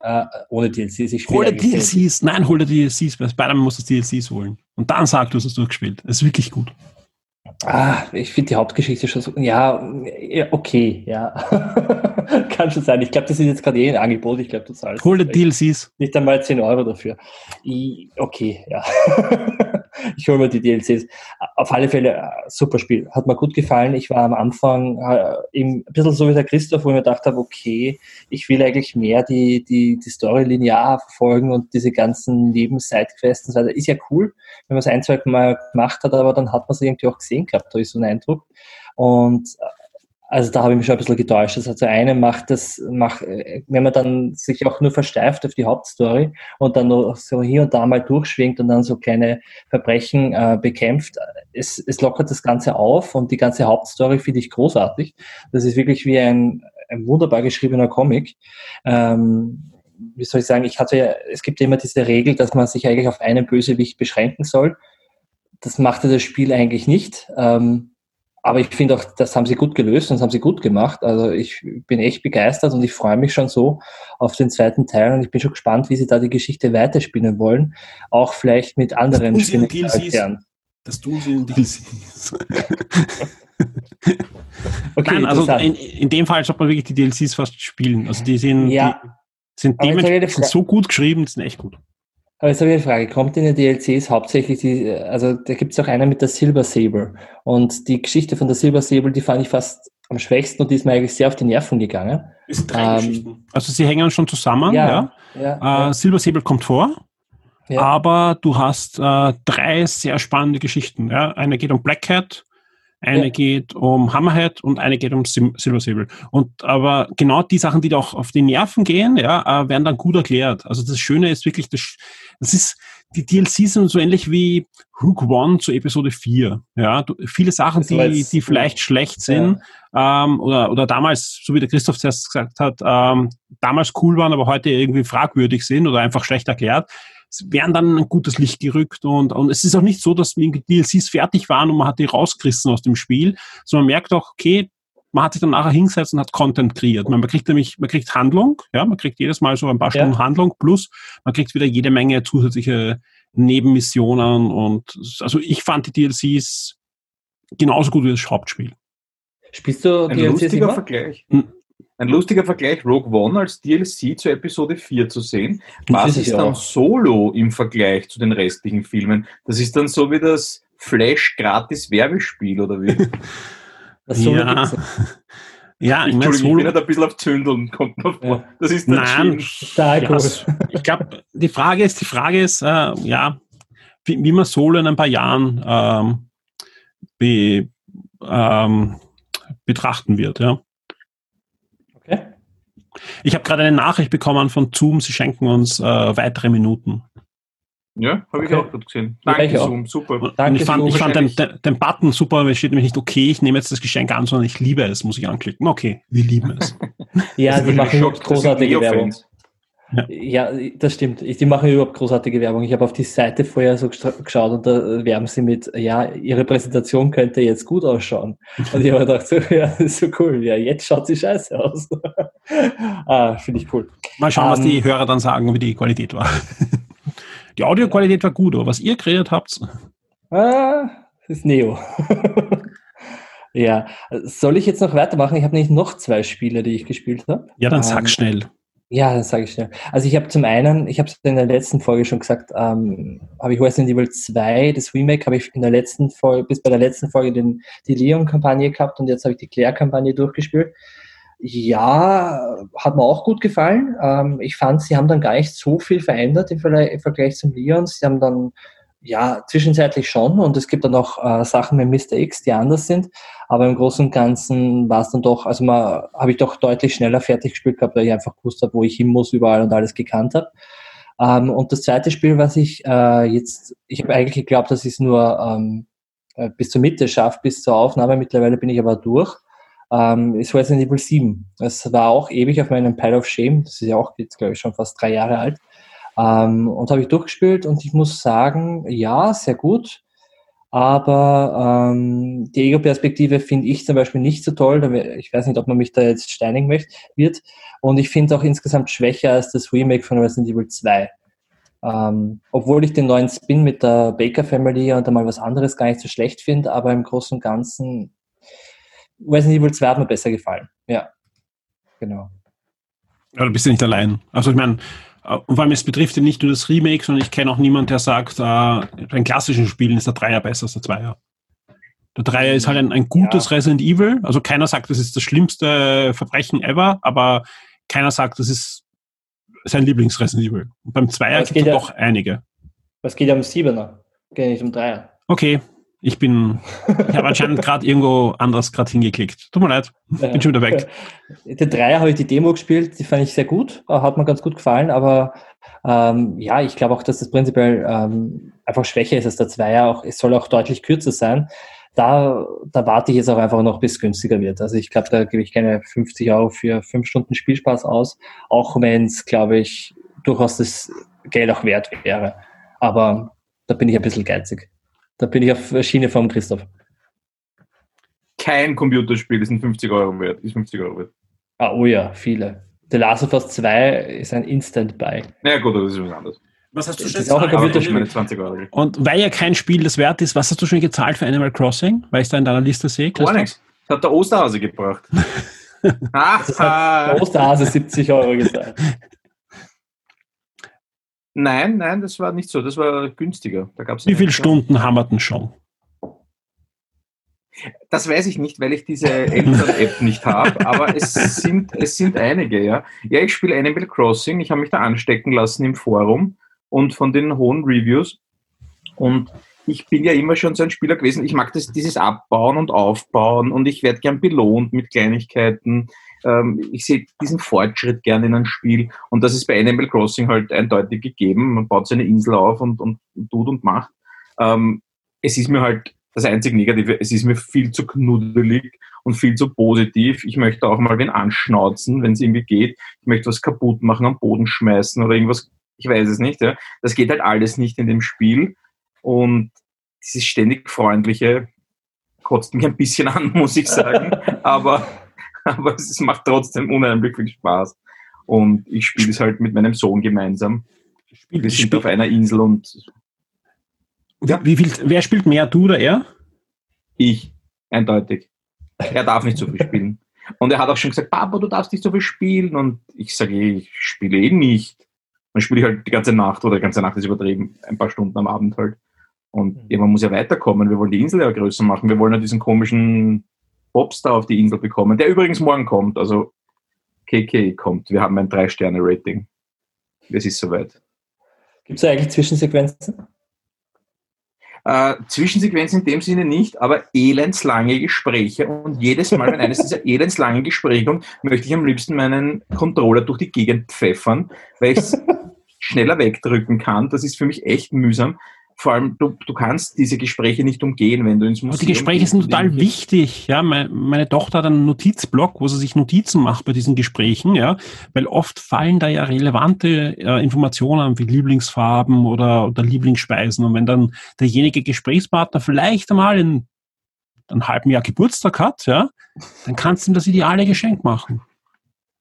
Äh, ohne DLCs. Ich Hol dir. DLCs. Nein, hol dir DLCs. Bei Spider-Man musst du DLCs holen. Und dann sag, du hast es durchgespielt. Das ist wirklich gut. Ah, ich finde die Hauptgeschichte schon so. Ja, okay, ja. Kann schon sein. Ich glaube, das ist jetzt gerade eh ein Angebot. Ich glaube, du zahlst. Hol vielleicht DLCs. Nicht einmal 10 Euro dafür. I, okay, ja. ich hole mir die DLCs. Auf alle Fälle, äh, super Spiel. Hat mir gut gefallen. Ich war am Anfang äh, eben ein bisschen so wie der Christoph, wo ich mir gedacht habe, okay, ich will eigentlich mehr die, die, die Story linear verfolgen und diese ganzen Neben-Sidequests und so weiter. Ist ja cool, wenn man es ein, zwei Mal gemacht hat, aber dann hat man es irgendwie auch gesehen gehabt, da ist so ein Eindruck. Und äh, also da habe ich mich schon ein bisschen getäuscht. Das hat so eine macht das, macht, wenn man dann sich auch nur versteift auf die Hauptstory und dann noch so hier und da mal durchschwingt und dann so kleine Verbrechen äh, bekämpft, es, es lockert das Ganze auf und die ganze Hauptstory finde ich großartig. Das ist wirklich wie ein, ein wunderbar geschriebener Comic. Ähm, wie soll ich sagen, ich hatte ja, es gibt ja immer diese Regel, dass man sich eigentlich auf einen Bösewicht beschränken soll. Das machte das Spiel eigentlich nicht. Ähm, aber ich finde auch, das haben sie gut gelöst und das haben sie gut gemacht. Also ich bin echt begeistert und ich freue mich schon so auf den zweiten Teil und ich bin schon gespannt, wie sie da die Geschichte weiterspinnen wollen. Auch vielleicht mit anderen Spielcharakteren. Das tun sie in DLCs. Okay, Nein, also in, in dem Fall sollte man wirklich die DLCs fast spielen. Also die sind, Ja. die sind dementsprechend so gut geschrieben, die sind echt gut. Aber jetzt habe ich eine Frage. Kommt in den DLCs hauptsächlich die, also da gibt es auch eine mit der Silver Sable. Und die Geschichte von der Silver Sable, die fand ich fast am schwächsten und die ist mir eigentlich sehr auf die Nerven gegangen. Es sind drei Geschichten. Also sie hängen schon zusammen, ja. ja, Äh, Silver Sable kommt vor, ja. aber du hast äh, drei sehr spannende Geschichten. Ja? Eine geht um Black Cat, eine Ja. geht um Hammerhead und eine geht um Sim Silver Sable. Und aber genau die Sachen, die dir auch auf die Nerven gehen, ja, äh, werden dann gut erklärt. Also das Schöne ist wirklich, das, das ist, die DLCs sind so ähnlich wie Rook One zu Episode 4. Ja, du, viele Sachen, die, jetzt- die vielleicht schlecht sind, ähm, oder, oder damals, so wie der Christoph zuerst gesagt hat, ähm, damals cool waren, aber heute irgendwie fragwürdig sind oder einfach schlecht erklärt, werden dann in ein gutes Licht gerückt und, und es ist auch nicht so, dass irgendwie DLCs fertig waren und man hat die rausgerissen aus dem Spiel, sondern man merkt auch, okay, man hat sich dann nachher hingesetzt und hat Content kreiert. Man kriegt nämlich, man kriegt Handlung, ja, man kriegt jedes Mal so ein paar Ja. Stunden Handlung plus man kriegt wieder jede Menge zusätzliche Nebenmissionen und also ich fand die DLCs genauso gut wie das Hauptspiel. Spielst du Ein DLCs lustiger immer? Vergleich. Hm. Ein lustiger Vergleich, Rogue One als DLC zu Episode 4 zu sehen. Das Was ist dann auch. Solo im Vergleich zu den restlichen Filmen? Das ist dann so wie das Flash-Gratis-Werbespiel, oder wie? Ja. ja, ich meine, Entschuldigung, ich bin Solo, halt ein bisschen auf Zündeln, kommt mir vor. Ja. Das ist dann Nein, Ja, s- ich glaube, die Frage ist, die Frage ist, äh, ja, wie, wie man Solo in ein paar Jahren ähm, be, ähm, betrachten wird. Ja. Ich habe gerade eine Nachricht bekommen von Zoom, sie schenken uns äh, weitere Minuten. Ja, habe ich Okay. auch gut gesehen. Ja, Danke, auch. Zoom, super. Und Danke, ich fand, Zoom. ich fand den, den, den Button super, weil es steht nämlich nicht, okay, ich nehme jetzt das Geschenk an, sondern ich liebe es, muss ich anklicken. Okay, wir lieben es. Ja, Das die machen großartige Werbung. Neo-Fans. Ja, das stimmt. Ich- Die machen überhaupt großartige Werbung. Ich habe auf die Seite vorher so geschaut und da werben sie mit, ja, ihre Präsentation könnte jetzt gut ausschauen. Und ich habe gedacht, so, ja, das ist so cool. Ja, jetzt schaut sie scheiße aus. ah, finde ich cool. Mal schauen, was Ähm, die Hörer dann sagen, wie die Qualität war. Die Audioqualität war gut, aber was ihr kreiert habt, Ah, das ist Neo. ja, soll ich jetzt noch weitermachen? Ich habe nämlich noch zwei Spiele, die ich gespielt habe. ja, dann Ähm, sag schnell. Ja, das sage ich schnell. Also ich habe zum einen, ich habe es in der letzten Folge schon gesagt, ähm, habe ich Resident Evil 2, das Remake, habe ich in der letzten Folge, bis bei der letzten Folge den, die Leon-Kampagne gehabt und jetzt habe ich die Claire-Kampagne durchgespielt. Ja, hat mir auch gut gefallen. Ähm, ich fand, sie haben dann gar nicht so viel verändert im Vergleich zum Leon. Sie haben dann ja, zwischenzeitlich schon und es gibt dann auch äh, Sachen mit Mr. X, die anders sind, aber im Großen und Ganzen war es dann doch, also mal habe ich doch deutlich schneller fertig gespielt gehabt, weil ich einfach gewusst habe, wo ich hin muss, überall und alles gekannt habe. Ähm, und das zweite Spiel, was ich äh, jetzt, ich habe eigentlich geglaubt, dass ich es nur ähm, äh, bis zur Mitte schaffe, bis zur Aufnahme, mittlerweile bin ich aber durch, ähm, ist Resident Evil 7. Das war auch ewig auf meinem Pile of Shame, das ist ja auch jetzt, glaube ich, schon fast drei Jahre alt. Ähm, und habe ich durchgespielt und ich muss sagen, ja, sehr gut. Aber ähm, die Ego-Perspektive finde ich zum Beispiel nicht so toll. Ich weiß nicht, ob man mich da jetzt steinigen möchte, wird. Und ich finde auch insgesamt schwächer als das Remake von Resident Evil 2. Ähm, obwohl ich den neuen Spin mit der Baker Family und einmal was anderes gar nicht so schlecht finde, aber im Großen und Ganzen Resident Evil 2 hat mir besser gefallen. Ja, genau. Ja, du bist ja nicht allein. Also ich meine, und vor allem, es betrifft ja nicht nur das Remake, sondern ich kenne auch niemanden, der sagt, äh, bei klassischen Spielen ist der Dreier besser als der Zweier. Der Dreier ist halt ein, ein gutes ja. Resident Evil. Also keiner sagt, das ist das schlimmste Verbrechen ever, aber keiner sagt, das ist sein Lieblings-Resident Evil. Und beim Zweier gibt es ja, doch einige. Es geht ja um Siebener, geht nicht um Dreier. Okay, ich bin, ich habe anscheinend gerade irgendwo anders gerade hingeklickt. Tut mir leid, bin schon wieder weg. Der Dreier habe ich die Demo gespielt, die fand ich sehr gut, hat mir ganz gut gefallen, aber ähm, ja, ich glaube auch, dass das prinzipiell ähm, einfach schwächer ist als der Zweier. Auch, es soll auch deutlich kürzer sein. Da, da warte ich jetzt auch einfach noch, bis es günstiger wird. Also ich glaube, da gebe ich keine 50 Euro für fünf Stunden Spielspaß aus, auch wenn es, glaube ich, durchaus das Geld auch wert wäre. Aber da bin ich ein bisschen geizig. Da bin ich auf Schiene vom Christoph. Kein Computerspiel ist ein 50 Euro wert. Ist 50 Euro wert. Ah, oh ja, viele. The Last of Us 2 ist ein Instant-Buy. Ja gut, das ist was anderes. Was hast du schon gezahlt? Und weil ja kein Spiel das wert ist, was hast du schon gezahlt für Animal Crossing? Weil ich da in deiner Liste sehe? Gar nichts. Das hat der Osterhase gebracht. ah, das hat der Osterhase 70 Euro gezahlt. Nein, nein, das war nicht so. Das war günstiger. Da gab's Wie viele Stunden denn schon? Das weiß ich nicht, weil ich diese Eltern-App nicht habe, aber es sind, es sind einige, ja. Ja, ich spiele Animal Crossing, ich habe mich da anstecken lassen im Forum und von den hohen Reviews. Und ich bin ja immer schon so ein Spieler gewesen, ich mag das, dieses Abbauen und Aufbauen und ich werde gern belohnt mit Kleinigkeiten ähm, ich sehe diesen Fortschritt gerne in einem Spiel und das ist bei Animal Crossing halt eindeutig gegeben. Man baut seine Insel auf und, und, und tut und macht. Ähm, es ist mir halt das einzig Negative, es ist mir viel zu knuddelig und viel zu positiv. Ich möchte auch mal wen anschnauzen, wenn es irgendwie geht. Ich möchte was kaputt machen, am Boden schmeißen oder irgendwas. Ich weiß es nicht. Ja. Das geht halt alles nicht in dem Spiel. Und dieses ständig Freundliche kotzt mich ein bisschen an, muss ich sagen. Aber aber es macht trotzdem unheimlich viel Spaß. Und ich spiele es halt mit meinem Sohn gemeinsam. Wir sind auf einer Insel und. Ja. Wie viel, wer spielt mehr, du oder er? Ich, eindeutig. Er darf nicht so viel spielen. Und er hat auch schon gesagt, Papa, du darfst nicht so viel spielen. Und ich sage, ich spiele eh nicht. Dann spiele ich halt die ganze Nacht oder die ganze Nacht ist übertrieben, ein paar Stunden am Abend halt. Und mhm. ja, man muss ja weiterkommen. Wir wollen die Insel ja größer machen. Wir wollen ja diesen komischen Popstar auf die Insel bekommen, der übrigens morgen kommt. Also KK kommt. Wir haben ein Drei-Sterne-Rating. Es ist soweit. Gibt es eigentlich Zwischensequenzen? Äh, Zwischensequenzen in dem Sinne nicht, aber elendslange Gespräche. Und jedes Mal, wenn eines dieser elendslangen Gespräche kommt, möchte ich am liebsten meinen Controller durch die Gegend pfeffern, weil ich es schneller wegdrücken kann. Das ist für mich echt mühsam vor allem, du, du kannst diese Gespräche nicht umgehen, wenn du ins Museum Aber Die Gespräche sind total wichtig. Ja, meine, meine, Tochter hat einen Notizblock, wo sie sich Notizen macht bei diesen Gesprächen, ja, weil oft fallen da ja relevante äh, Informationen wie Lieblingsfarben oder, oder Lieblingsspeisen. Und wenn dann derjenige Gesprächspartner vielleicht einmal in einem halben Jahr Geburtstag hat, ja, dann kannst du ihm das ideale Geschenk machen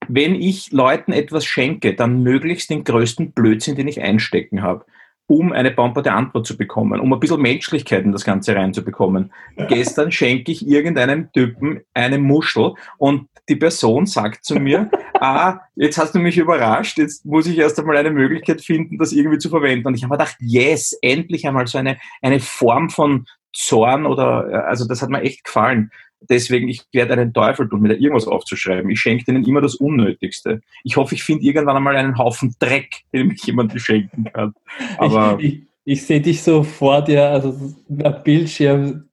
wenn ich Leuten etwas schenke, dann möglichst den größten Blödsinn, den ich einstecken habe um eine pamperte Antwort zu bekommen, um ein bisschen Menschlichkeit in das Ganze reinzubekommen. Ja. Gestern schenke ich irgendeinem Typen eine Muschel und die Person sagt zu mir, ah, jetzt hast du mich überrascht, jetzt muss ich erst einmal eine Möglichkeit finden, das irgendwie zu verwenden. Und ich habe mir gedacht, yes, endlich einmal so eine, eine Form von Zorn oder, also das hat mir echt gefallen. Deswegen, ich werde einen Teufel tun, mir da irgendwas aufzuschreiben. Ich schenke denen immer das Unnötigste. Ich hoffe, ich finde irgendwann einmal einen Haufen Dreck, den mich jemand schenken kann. Aber ich, ich, ich sehe dich so vor dir, also am Bildschirm,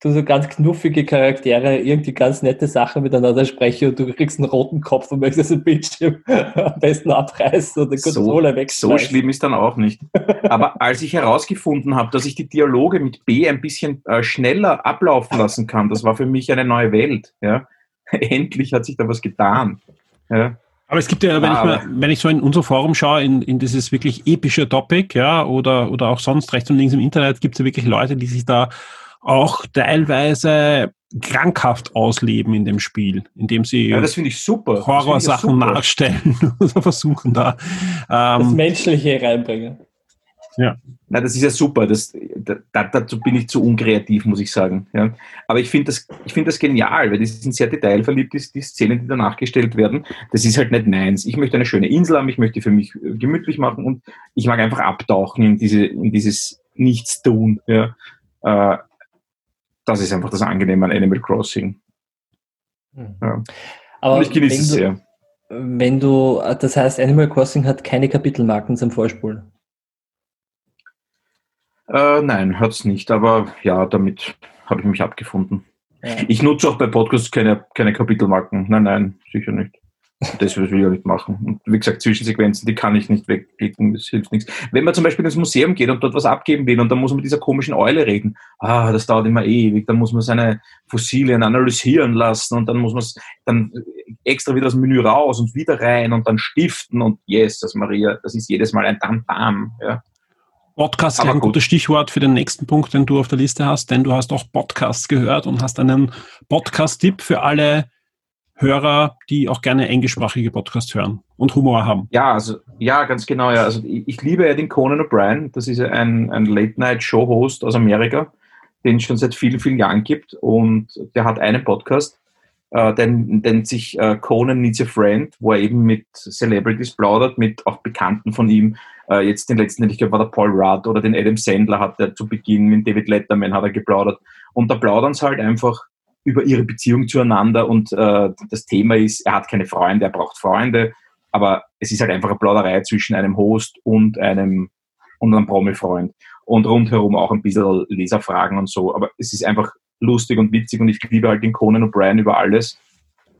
du so ganz knuffige Charaktere, irgendwie ganz nette Sachen miteinander sprechen und du kriegst einen roten Kopf und möchtest den Bildschirm am besten abreißen und den Controller so, wegschmeißen. So schlimm ist dann auch nicht. Aber als ich herausgefunden habe, dass ich die Dialoge mit B ein bisschen äh, schneller ablaufen lassen kann, das war für mich eine neue Welt. Ja? Endlich hat sich da was getan. Ja? Aber es gibt ja, wenn, ich, mal, wenn ich so in unser Forum schaue, in, in dieses wirklich epische Topic, ja, oder, oder auch sonst rechts und links im Internet, gibt es ja wirklich Leute, die sich da auch teilweise krankhaft ausleben in dem Spiel, indem sie ja, das ich super. Horrorsachen super. nachstellen oder versuchen da ähm, das Menschliche reinbringen. Ja. Na, das ist ja super. Das, da, dazu bin ich zu unkreativ, muss ich sagen. Ja. Aber ich finde das, ich find das genial, weil die sind sehr detailverliebt, die, die Szenen, die da nachgestellt werden. Das ist halt nicht meins. Ich möchte eine schöne Insel haben, ich möchte für mich äh, gemütlich machen und ich mag einfach abtauchen in, diese, in dieses Nichtstun. Ja. Äh, das ist einfach das Angenehme an Animal Crossing. Hm. Ja. Aber und ich genieße es sehr. Wenn du, das heißt, Animal Crossing hat keine Kapitelmarken zum Vorspulen. Äh, nein, hat es nicht, aber ja, damit habe ich mich abgefunden. Ja. Ich nutze auch bei Podcasts keine, keine Kapitelmarken. Nein, nein, sicher nicht. Das will ich ja nicht machen. Und wie gesagt, Zwischensequenzen, die kann ich nicht wegklicken, das hilft nichts. Wenn man zum Beispiel ins Museum geht und dort was abgeben will und dann muss man mit dieser komischen Eule reden, ah, das dauert immer ewig, dann muss man seine Fossilien analysieren lassen und dann muss man es dann extra wieder das Menü raus und wieder rein und dann stiften und yes, das Maria, das ist jedes Mal ein Tam-Tam. Ja. Podcast ist ein gutes Stichwort für den nächsten Punkt, den du auf der Liste hast, denn du hast auch Podcasts gehört und hast einen Podcast-Tipp für alle Hörer, die auch gerne englischsprachige Podcasts hören und Humor haben. Ja, also ja, ganz genau. Ja. Also ich, ich liebe ja den Conan O'Brien. Das ist ein, ein Late-Night-Show-Host aus Amerika, den es schon seit vielen, vielen Jahren gibt. Und der hat einen Podcast, äh, der nennt sich äh, Conan Needs a Friend, wo er eben mit Celebrities plaudert, mit auch Bekannten von ihm, äh, jetzt den letzten, ich glaube, war der Paul Rudd oder den Adam Sandler hat er zu Beginn mit David Letterman hat er geplaudert. Und da plaudern sie halt einfach über ihre Beziehung zueinander und äh, das Thema ist, er hat keine Freunde, er braucht Freunde, aber es ist halt einfach eine Plauderei zwischen einem Host und einem, und einem Promi-Freund. Und rundherum auch ein bisschen Leserfragen und so. Aber es ist einfach lustig und witzig und ich liebe halt den Conan O'Brien über alles.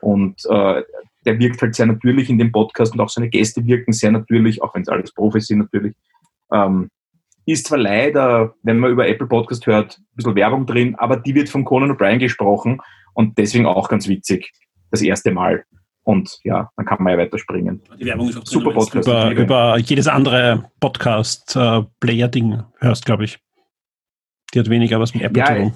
Und äh, der wirkt halt sehr natürlich in dem Podcast und auch seine Gäste wirken sehr natürlich, auch wenn es alles Profis sind natürlich. Ähm, ist zwar leider, wenn man über Apple Podcast hört, ein bisschen Werbung drin, aber die wird von Conan O'Brien gesprochen und deswegen auch ganz witzig. Das erste Mal. Und ja, dann kann man ja weiterspringen. Die Werbung ist auch super Podcast. Über, über jedes andere Podcast-Player-Ding äh, hörst, glaube ich. Die hat weniger was mit Apple ja, zu tun.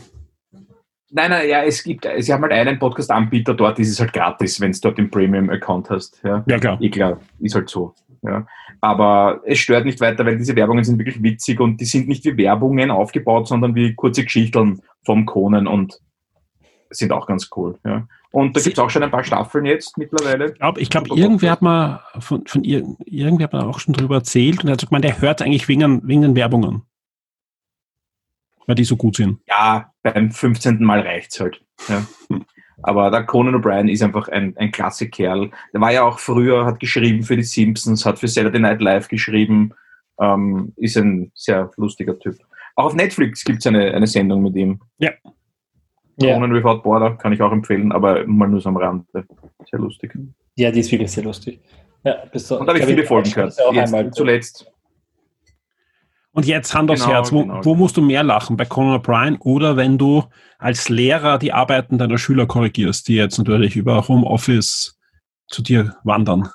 Nein, nein, ja, es gibt, sie haben halt einen Podcast-Anbieter dort, ist es halt gratis, wenn du dort den Premium-Account hast. Ja, ja klar. Eh klar, ist halt so. Ja. Aber es stört nicht weiter, weil diese Werbungen sind wirklich witzig und die sind nicht wie Werbungen aufgebaut, sondern wie kurze Geschichten vom Conan und sind auch ganz cool. Ja. Und da gibt es auch schon ein paar Staffeln jetzt mittlerweile. Ich glaube, glaub, irgendwer hat mal von, von ihr, irgendwer hat mal auch schon drüber erzählt und er hat gesagt, man, der hört eigentlich wegen, wegen den Werbungen weil die so gut sind. Ja, beim 15. Mal reicht es halt. Ja. Aber der Conan O'Brien ist einfach ein, ein klasse Kerl. Der war ja auch früher, hat geschrieben für die Simpsons, hat für Saturday Night Live geschrieben, ähm, ist ein sehr lustiger Typ. Auch auf Netflix gibt es eine, eine Sendung mit ihm. Ja. Conan yeah. Without Border kann ich auch empfehlen, aber mal nur so am Rand. Sehr lustig. Ja, die ist wirklich sehr lustig. Ja, so, Und da habe ich viele Folgen gehört. Jetzt, zuletzt und jetzt Hand aufs genau, Herz, wo, genau. wo, musst du mehr lachen? Bei Conan O'Brien oder wenn du als Lehrer die Arbeiten deiner Schüler korrigierst, die jetzt natürlich über Homeoffice zu dir wandern?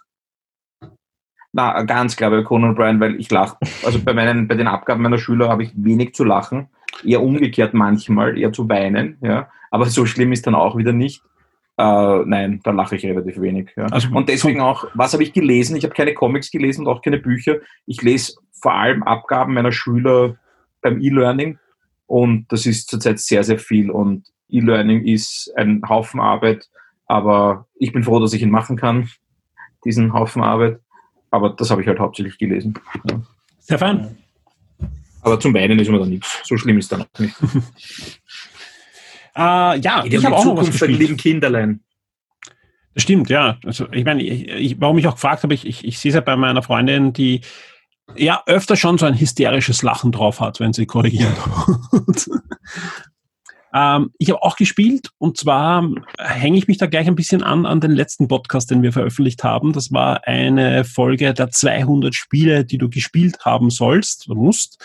Na, ganz klar bei Conan O'Brien, weil ich lache. Also bei, meinen, bei den Abgaben meiner Schüler habe ich wenig zu lachen. Eher umgekehrt manchmal, eher zu weinen. Ja. Aber so schlimm ist dann auch wieder nicht. Äh, nein, da lache ich relativ wenig. Ja. Also, und deswegen auch, was habe ich gelesen? Ich habe keine Comics gelesen und auch keine Bücher. Ich lese vor allem Abgaben meiner Schüler beim E-Learning und das ist zurzeit sehr, sehr viel und E-Learning ist ein Haufen Arbeit, aber ich bin froh, dass ich ihn machen kann, diesen Haufen Arbeit. Aber das habe ich halt hauptsächlich gelesen. Ja. Sehr fein. Aber zum Weinen ist mir da nichts. So schlimm ist dann auch nicht. Äh, ja, ich habe auch noch was gespielt. lieben Kinderlein. Das stimmt, ja. Also ich meine, ich, ich, warum ich auch gefragt habe, ich, ich, ich sehe es ja bei meiner Freundin, die ja öfter schon so ein hysterisches Lachen drauf hat, wenn sie korrigiert. ähm, ich habe auch gespielt und zwar hänge ich mich da gleich ein bisschen an an den letzten Podcast, den wir veröffentlicht haben. Das war eine Folge der 200 Spiele, die du gespielt haben sollst oder musst,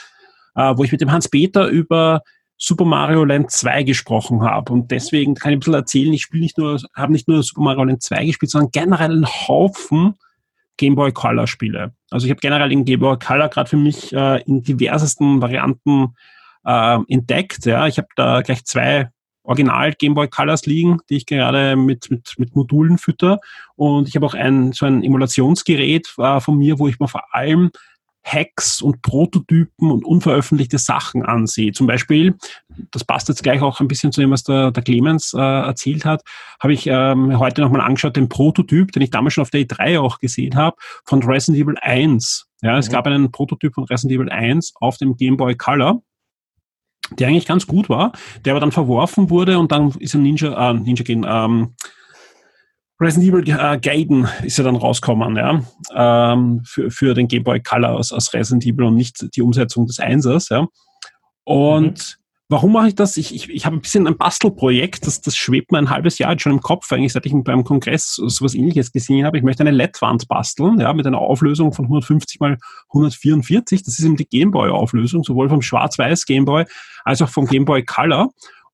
äh, wo ich mit dem Hans-Peter über Super Mario Land 2 gesprochen habe. Und deswegen kann ich ein bisschen erzählen, ich spiele nicht nur, habe nicht nur Super Mario Land 2 gespielt, sondern generell einen Haufen Game Boy Color Spiele. Also ich habe generell den Game Boy Color gerade für mich äh, in diversesten Varianten äh, entdeckt. Ja. Ich habe da gleich zwei Original Game Boy Colors liegen, die ich gerade mit, mit, mit Modulen fütter. Und ich habe auch ein, so ein Emulationsgerät äh, von mir, wo ich mir vor allem Hacks und Prototypen und unveröffentlichte Sachen ansehe. Zum Beispiel, das passt jetzt gleich auch ein bisschen zu dem, was der, der Clemens äh, erzählt hat, habe ich ähm, heute nochmal angeschaut, den Prototyp, den ich damals schon auf der E3 auch gesehen habe, von Resident Evil 1. Ja, es mhm. gab einen Prototyp von Resident Evil 1 auf dem Game Boy Color der eigentlich ganz gut war, der aber dann verworfen wurde und dann ist ein Ninja, äh, Ninja Gaiden, ähm, Resident Evil äh, Gaiden ist ja dann rausgekommen, ja, ähm, für, für den Game Boy Color aus, aus Resident Evil und nicht die Umsetzung des Einsers, ja. Und mhm. warum mache ich das? Ich, ich, ich habe ein bisschen ein Bastelprojekt, das, das schwebt mir ein halbes Jahr jetzt schon im Kopf, eigentlich seit ich beim Kongress sowas ähnliches gesehen habe. Ich möchte eine LED-Wand basteln, ja, mit einer Auflösung von 150 mal 144. Das ist eben die Game Boy Auflösung, sowohl vom Schwarz-Weiß Game Boy als auch vom Game Boy Color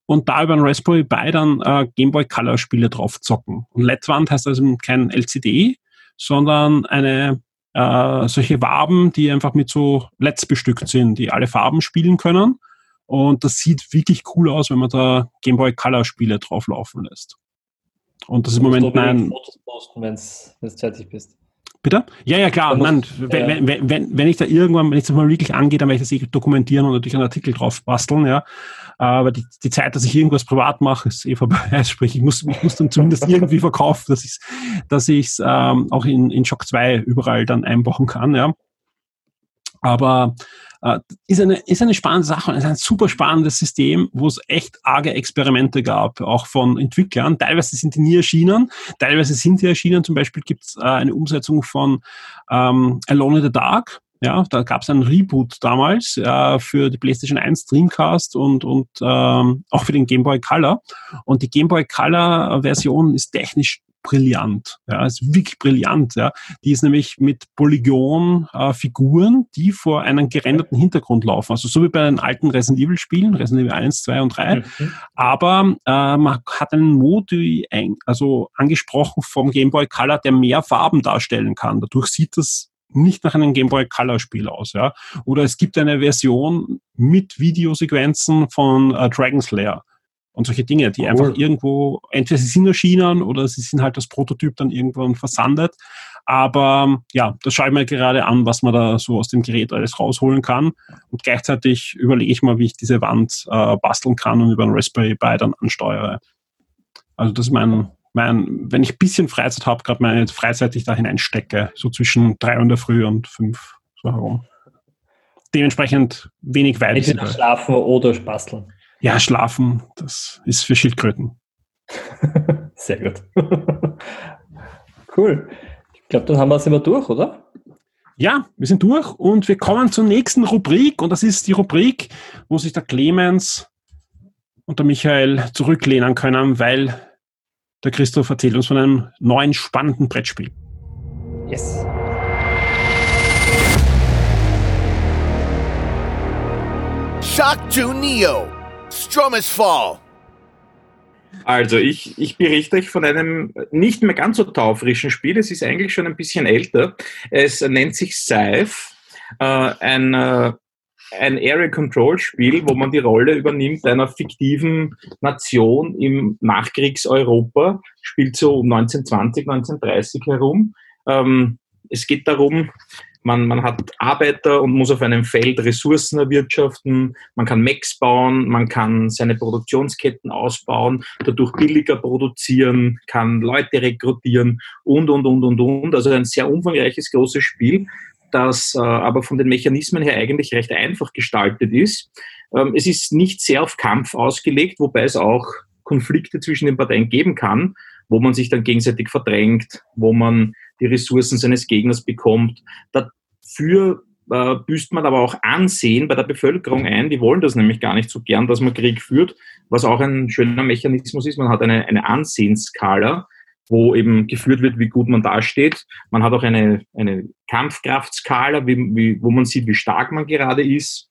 und da über ein Raspberry Pi dann äh, Game Boy Color Spiele drauf zocken. Und LED-Wand heißt also kein LCD, sondern eine äh, solche Waben, die einfach mit so LEDs bestückt sind, die alle Farben spielen können. Und das sieht wirklich cool aus, wenn man da Game Boy Color Spiele drauflaufen lässt. Und das ist im Moment mein. Fotos posten, wenn du fertig bist. Bitte? Ja, ja, klar. Nein, wenn, wenn, wenn, wenn ich da irgendwann, wenn ich das mal wirklich angehe, dann werde ich das eh dokumentieren und natürlich einen Artikel drauf basteln, ja. Aber die, die Zeit, dass ich irgendwas privat mache, ist eh vorbei. Sprich, ich muss, ich muss dann zumindest irgendwie verkaufen, dass ich es dass ich's, ähm, auch in, in Shock 2 überall dann einbauen kann, ja. Aber ist, eine, ist eine spannende Sache, ist ein super spannendes System, wo es echt arge Experimente gab, auch von Entwicklern. Teilweise sind die nie erschienen, teilweise sind die erschienen. Zum Beispiel gibt es äh, eine Umsetzung von ähm, Alone in the Dark. Ja, da gab es einen Reboot damals äh, für die PlayStation 1 Dreamcast und, und ähm, auch für den Game Boy Color. Und die Game Boy Color Version ist technisch brillant. Ja, ist wirklich brillant. Ja. Die ist nämlich mit Polygon-Figuren, äh, die vor einem gerenderten Hintergrund laufen. Also so wie bei den alten Resident Evil Spielen, Resident Evil 1, 2 und 3. Mhm. Aber äh, man hat einen Modi also angesprochen vom Game Boy Color, der mehr Farben darstellen kann. Dadurch sieht das nicht nach einem Game Boy Color Spiel aus, ja. Oder es gibt eine Version mit Videosequenzen von äh, Dragon Slayer und solche Dinge, die cool. einfach irgendwo, entweder sie sind erschienen oder sie sind halt das Prototyp dann irgendwann versandet. Aber ja, das schaue ich mir gerade an, was man da so aus dem Gerät alles rausholen kann. Und gleichzeitig überlege ich mal, wie ich diese Wand äh, basteln kann und über ein Raspberry Pi dann ansteuere. Also das ist mein, mein wenn ich ein bisschen Freizeit habe, gerade meine Freizeit, die ich da hineinstecke, so zwischen drei und der Früh und fünf so herum. Dementsprechend wenig weit. Entweder schlafen oder basteln. Ja, schlafen, das ist für Schildkröten. Sehr gut. cool. Ich glaube, dann haben wir es immer durch, oder? Ja, wir sind durch und wir kommen zur nächsten Rubrik und das ist die Rubrik, wo sich der Clemens und der Michael zurücklehnen können, weil der Christoph erzählt uns von einem neuen spannenden Brettspiel. Yes. Shock 2 Neo Stromes Fall. Also, ich, ich berichte euch von einem nicht mehr ganz so taufrischen Spiel. Es ist eigentlich schon ein bisschen älter. Es nennt sich Scythe. Äh, ein, äh, ein Area Control Spiel, wo man die Rolle übernimmt einer fiktiven Nation im Nachkriegseuropa. Spielt so um 1920, 1930 herum. Ähm, es geht darum, man, man hat Arbeiter und muss auf einem Feld Ressourcen erwirtschaften. Man kann Mechs bauen, man kann seine Produktionsketten ausbauen, dadurch billiger produzieren, kann Leute rekrutieren und, und, und, und, und. Also ein sehr umfangreiches, großes Spiel, das äh, aber von den Mechanismen her eigentlich recht einfach gestaltet ist. Ähm, es ist nicht sehr auf Kampf ausgelegt, wobei es auch Konflikte zwischen den Parteien geben kann, wo man sich dann gegenseitig verdrängt, wo man die Ressourcen seines Gegners bekommt. Dafür äh, büßt man aber auch Ansehen bei der Bevölkerung ein. Die wollen das nämlich gar nicht so gern, dass man Krieg führt, was auch ein schöner Mechanismus ist. Man hat eine, eine Ansehensskala, wo eben geführt wird, wie gut man dasteht. Man hat auch eine, eine Kampfkraftskala, wie, wie, wo man sieht, wie stark man gerade ist.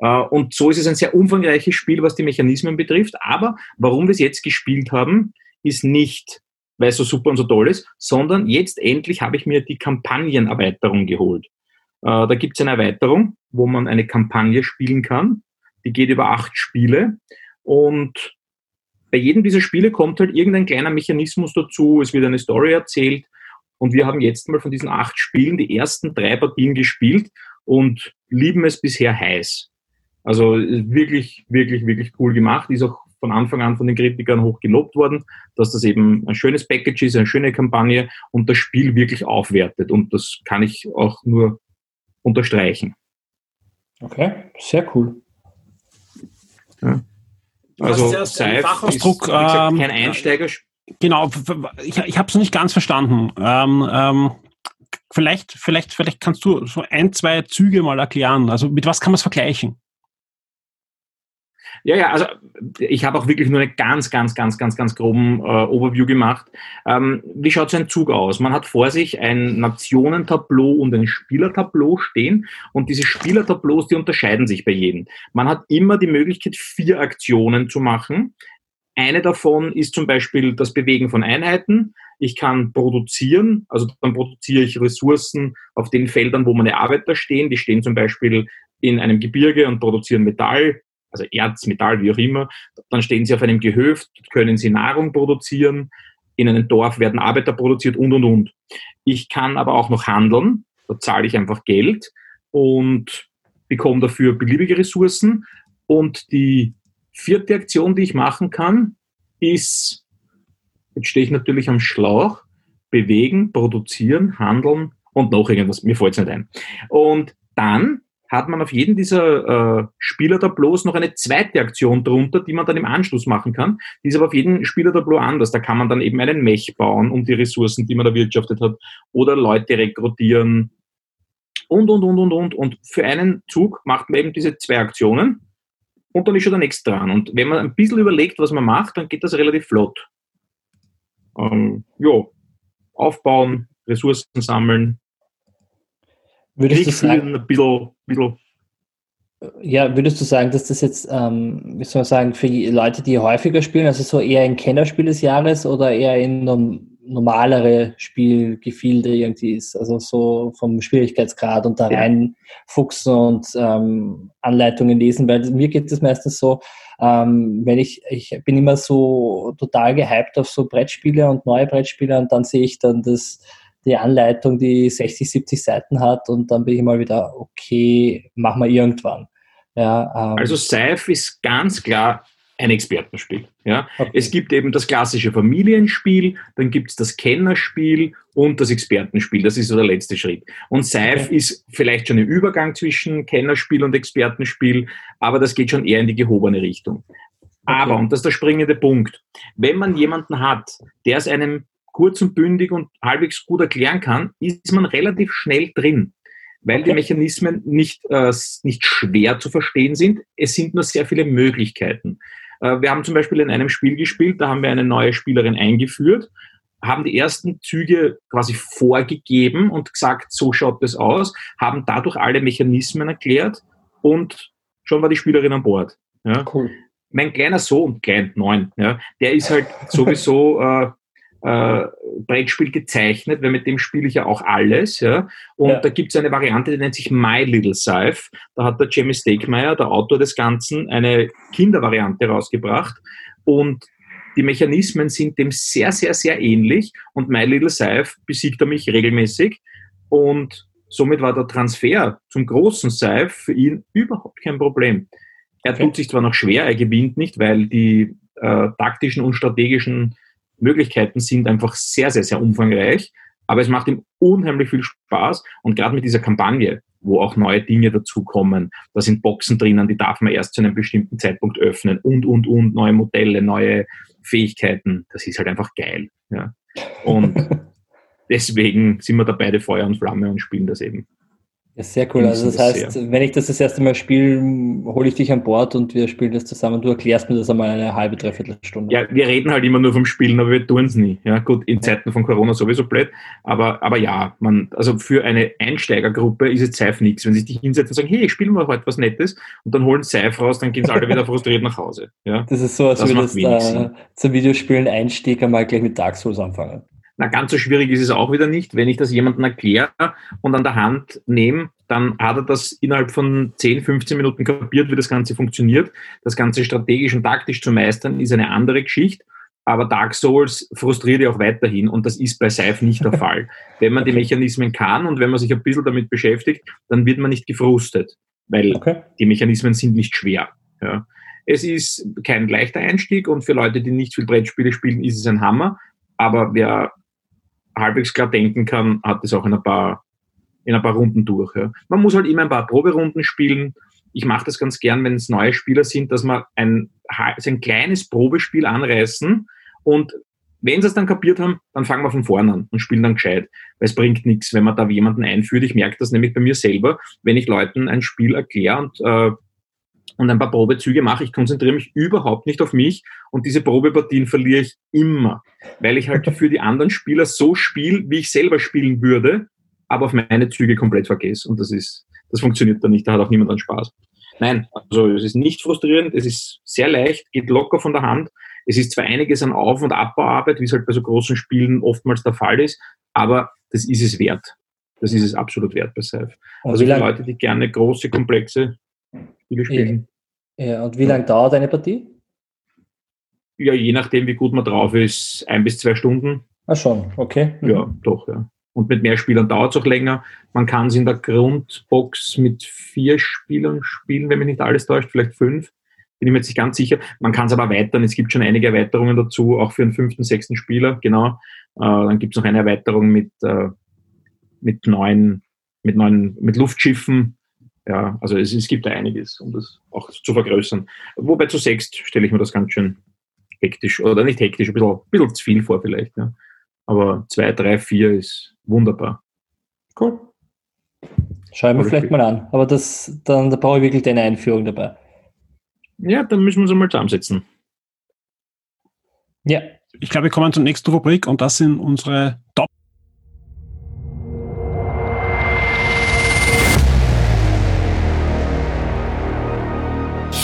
Äh, und so ist es ein sehr umfangreiches Spiel, was die Mechanismen betrifft. Aber warum wir es jetzt gespielt haben, ist nicht, weil es so super und so toll ist, sondern jetzt endlich habe ich mir die Kampagnenerweiterung geholt. Äh, da gibt es eine Erweiterung, wo man eine Kampagne spielen kann. Die geht über acht Spiele und bei jedem dieser Spiele kommt halt irgendein kleiner Mechanismus dazu, es wird eine Story erzählt und wir haben jetzt mal von diesen acht Spielen die ersten drei Partien gespielt und lieben es bisher heiß. Also wirklich, wirklich, wirklich cool gemacht. Ist auch von Anfang an von den Kritikern hoch gelobt worden, dass das eben ein schönes Package ist, eine schöne Kampagne und das Spiel wirklich aufwertet. Und das kann ich auch nur unterstreichen. Okay, sehr cool. Ja. Also Seif Fachausdruck, ist, gesagt, ähm, kein Einsteiger. Genau, ich, ich habe es nicht ganz verstanden. Ähm, ähm, vielleicht, vielleicht, vielleicht kannst du so ein, zwei Züge mal erklären. Also mit was kann man es vergleichen? Ja, ja, also ich habe auch wirklich nur einen ganz, ganz, ganz, ganz, ganz groben äh, Overview gemacht. Ähm, wie schaut so ein Zug aus? Man hat vor sich ein Nationentableau und ein Spielertableau stehen und diese Spielertableaus, die unterscheiden sich bei jedem. Man hat immer die Möglichkeit, vier Aktionen zu machen. Eine davon ist zum Beispiel das Bewegen von Einheiten. Ich kann produzieren, also dann produziere ich Ressourcen auf den Feldern, wo meine Arbeiter stehen. Die stehen zum Beispiel in einem Gebirge und produzieren Metall also Erz, Metall, wie auch immer. Dann stehen sie auf einem Gehöft, können sie Nahrung produzieren. In einem Dorf werden Arbeiter produziert und, und, und. Ich kann aber auch noch handeln. Da zahle ich einfach Geld und bekomme dafür beliebige Ressourcen. Und die vierte Aktion, die ich machen kann, ist, jetzt stehe ich natürlich am Schlauch, bewegen, produzieren, handeln und noch irgendwas. Mir fällt es nicht ein. Und dann hat man auf jeden dieser äh, Spielertableaus noch eine zweite Aktion drunter, die man dann im Anschluss machen kann. Die ist aber auf jeden Spielertableau anders. Da kann man dann eben einen Mech bauen um die Ressourcen, die man erwirtschaftet hat, oder Leute rekrutieren und, und, und, und, und. Und für einen Zug macht man eben diese zwei Aktionen und dann ist schon der nächste dran. Und wenn man ein bisschen überlegt, was man macht, dann geht das relativ flott. Ähm, ja, aufbauen, Ressourcen sammeln, Würdest du sagen, ein bisschen, bisschen ja, würdest du sagen, dass das jetzt, ähm, wie soll man sagen, für Leute, die häufiger spielen, also so eher ein Kennerspiel des Jahres oder eher in normalere Spielgefilde irgendwie ist, also so vom Schwierigkeitsgrad und da ja. reinfuchsen und ähm, Anleitungen lesen, weil mir geht es meistens so, ähm, wenn ich, ich bin immer so total gehypt auf so Brettspiele und neue Brettspiele und dann sehe ich dann das die Anleitung, die 60, 70 Seiten hat und dann bin ich mal wieder, okay, machen wir irgendwann. Ja, ähm, also Seif ist ganz klar ein Expertenspiel. Ja? Okay. Es gibt eben das klassische Familienspiel, dann gibt es das Kennerspiel und das Expertenspiel. Das ist so der letzte Schritt. Und Seif okay. ist vielleicht schon ein Übergang zwischen Kennerspiel und Expertenspiel, aber das geht schon eher in die gehobene Richtung. Okay. Aber, und das ist der springende Punkt, wenn man jemanden hat, der es einem kurz und bündig und halbwegs gut erklären kann, ist man relativ schnell drin, weil die Mechanismen nicht, äh, nicht schwer zu verstehen sind. Es sind nur sehr viele Möglichkeiten. Äh, wir haben zum Beispiel in einem Spiel gespielt, da haben wir eine neue Spielerin eingeführt, haben die ersten Züge quasi vorgegeben und gesagt, so schaut das aus, haben dadurch alle Mechanismen erklärt und schon war die Spielerin an Bord. Ja. Cool. Mein kleiner Sohn, klein, neun, ja, der ist halt sowieso äh, äh, Brettspiel gezeichnet, weil mit dem spiele ich ja auch alles. Ja? Und ja. da gibt es eine Variante, die nennt sich My Little Scythe. Da hat der Jamie Stegmeier, der Autor des Ganzen, eine Kindervariante rausgebracht. Und die Mechanismen sind dem sehr, sehr, sehr ähnlich. Und My Little Scythe besiegt er mich regelmäßig. Und somit war der Transfer zum großen Scythe für ihn überhaupt kein Problem. Er okay. tut sich zwar noch schwer, er gewinnt nicht, weil die äh, taktischen und strategischen Möglichkeiten sind einfach sehr, sehr, sehr umfangreich. Aber es macht ihm unheimlich viel Spaß. Und gerade mit dieser Kampagne, wo auch neue Dinge dazukommen. Da sind Boxen drinnen, die darf man erst zu einem bestimmten Zeitpunkt öffnen und, und, und, neue Modelle, neue Fähigkeiten. Das ist halt einfach geil. Ja. Und deswegen sind wir da beide Feuer und Flamme und spielen das eben. Ja, sehr cool. Also das heißt, sehr. wenn ich das das erste Mal spiele, hole ich dich an Bord und wir spielen das zusammen. Du erklärst mir das einmal eine halbe, dreiviertel Stunde. Ja, wir reden halt immer nur vom Spielen, aber wir tun es nie. Ja, gut, in Zeiten von Corona sowieso blöd. Aber, aber ja, man, also für eine Einsteigergruppe ist jetzt Seif nichts. Wenn sie dich hinsetzen und sagen, hey, ich spiele mal heute was Nettes und dann holen Seif raus, dann gehen sie alle wieder frustriert nach Hause. Ja, das ist so, als würde das da zum Videospielen Einstieg einmal gleich mit Dark Souls anfangen. Na, ganz so schwierig ist es auch wieder nicht. Wenn ich das jemandem erkläre und an der Hand nehme, dann hat er das innerhalb von 10, 15 Minuten kapiert, wie das Ganze funktioniert. Das Ganze strategisch und taktisch zu meistern, ist eine andere Geschichte. Aber Dark Souls frustriert ja auch weiterhin und das ist bei Seif nicht der Fall. Wenn man die Mechanismen kann und wenn man sich ein bisschen damit beschäftigt, dann wird man nicht gefrustet, weil okay. die Mechanismen sind nicht schwer. Ja. Es ist kein leichter Einstieg und für Leute, die nicht viel Brettspiele spielen, ist es ein Hammer. Aber wer halbwegs klar denken kann, hat es auch in ein paar, in ein paar Runden durch. Ja. Man muss halt immer ein paar Proberunden spielen. Ich mache das ganz gern, wenn es neue Spieler sind, dass man ein, also ein kleines Probespiel anreißen und wenn sie es dann kapiert haben, dann fangen wir von vorne an und spielen dann gescheit. Weil es bringt nichts, wenn man da jemanden einführt. Ich merke das nämlich bei mir selber, wenn ich Leuten ein Spiel erkläre und äh, und ein paar Probezüge mache. Ich konzentriere mich überhaupt nicht auf mich und diese Probepartien verliere ich immer, weil ich halt für die anderen Spieler so spiele, wie ich selber spielen würde, aber auf meine Züge komplett vergesse. Und das ist, das funktioniert dann nicht, da hat auch niemand an Spaß. Nein, also es ist nicht frustrierend, es ist sehr leicht, geht locker von der Hand. Es ist zwar einiges an Auf- und Abbauarbeit, wie es halt bei so großen Spielen oftmals der Fall ist, aber das ist es wert. Das ist es absolut wert bei Safe. Also für Leute, die gerne große, komplexe Spiele spielen. Ja, und wie lange dauert eine Partie? Ja, je nachdem, wie gut man drauf ist, ein bis zwei Stunden. Ah, schon, okay. Mhm. Ja, doch, ja. Und mit mehr Spielern dauert es auch länger. Man kann es in der Grundbox mit vier Spielern spielen, wenn mich nicht alles täuscht, vielleicht fünf. Bin ich mir jetzt nicht ganz sicher. Man kann es aber erweitern. Es gibt schon einige Erweiterungen dazu, auch für einen fünften, sechsten Spieler, genau. Äh, dann gibt es noch eine Erweiterung mit, äh, mit neuen, mit neuen, mit Luftschiffen, ja, also es, es gibt da einiges, um das auch zu vergrößern. Wobei zu sechst stelle ich mir das ganz schön hektisch, oder nicht hektisch, ein bisschen, ein bisschen zu viel vor vielleicht. Ja. Aber zwei, drei, vier ist wunderbar. Cool. Schau ich mir vielleicht mal an. Aber das, dann da brauche ich wirklich deine Einführung dabei. Ja, dann müssen wir uns einmal zusammensetzen. Ja. Ich glaube, wir kommen zur nächsten Rubrik und das sind unsere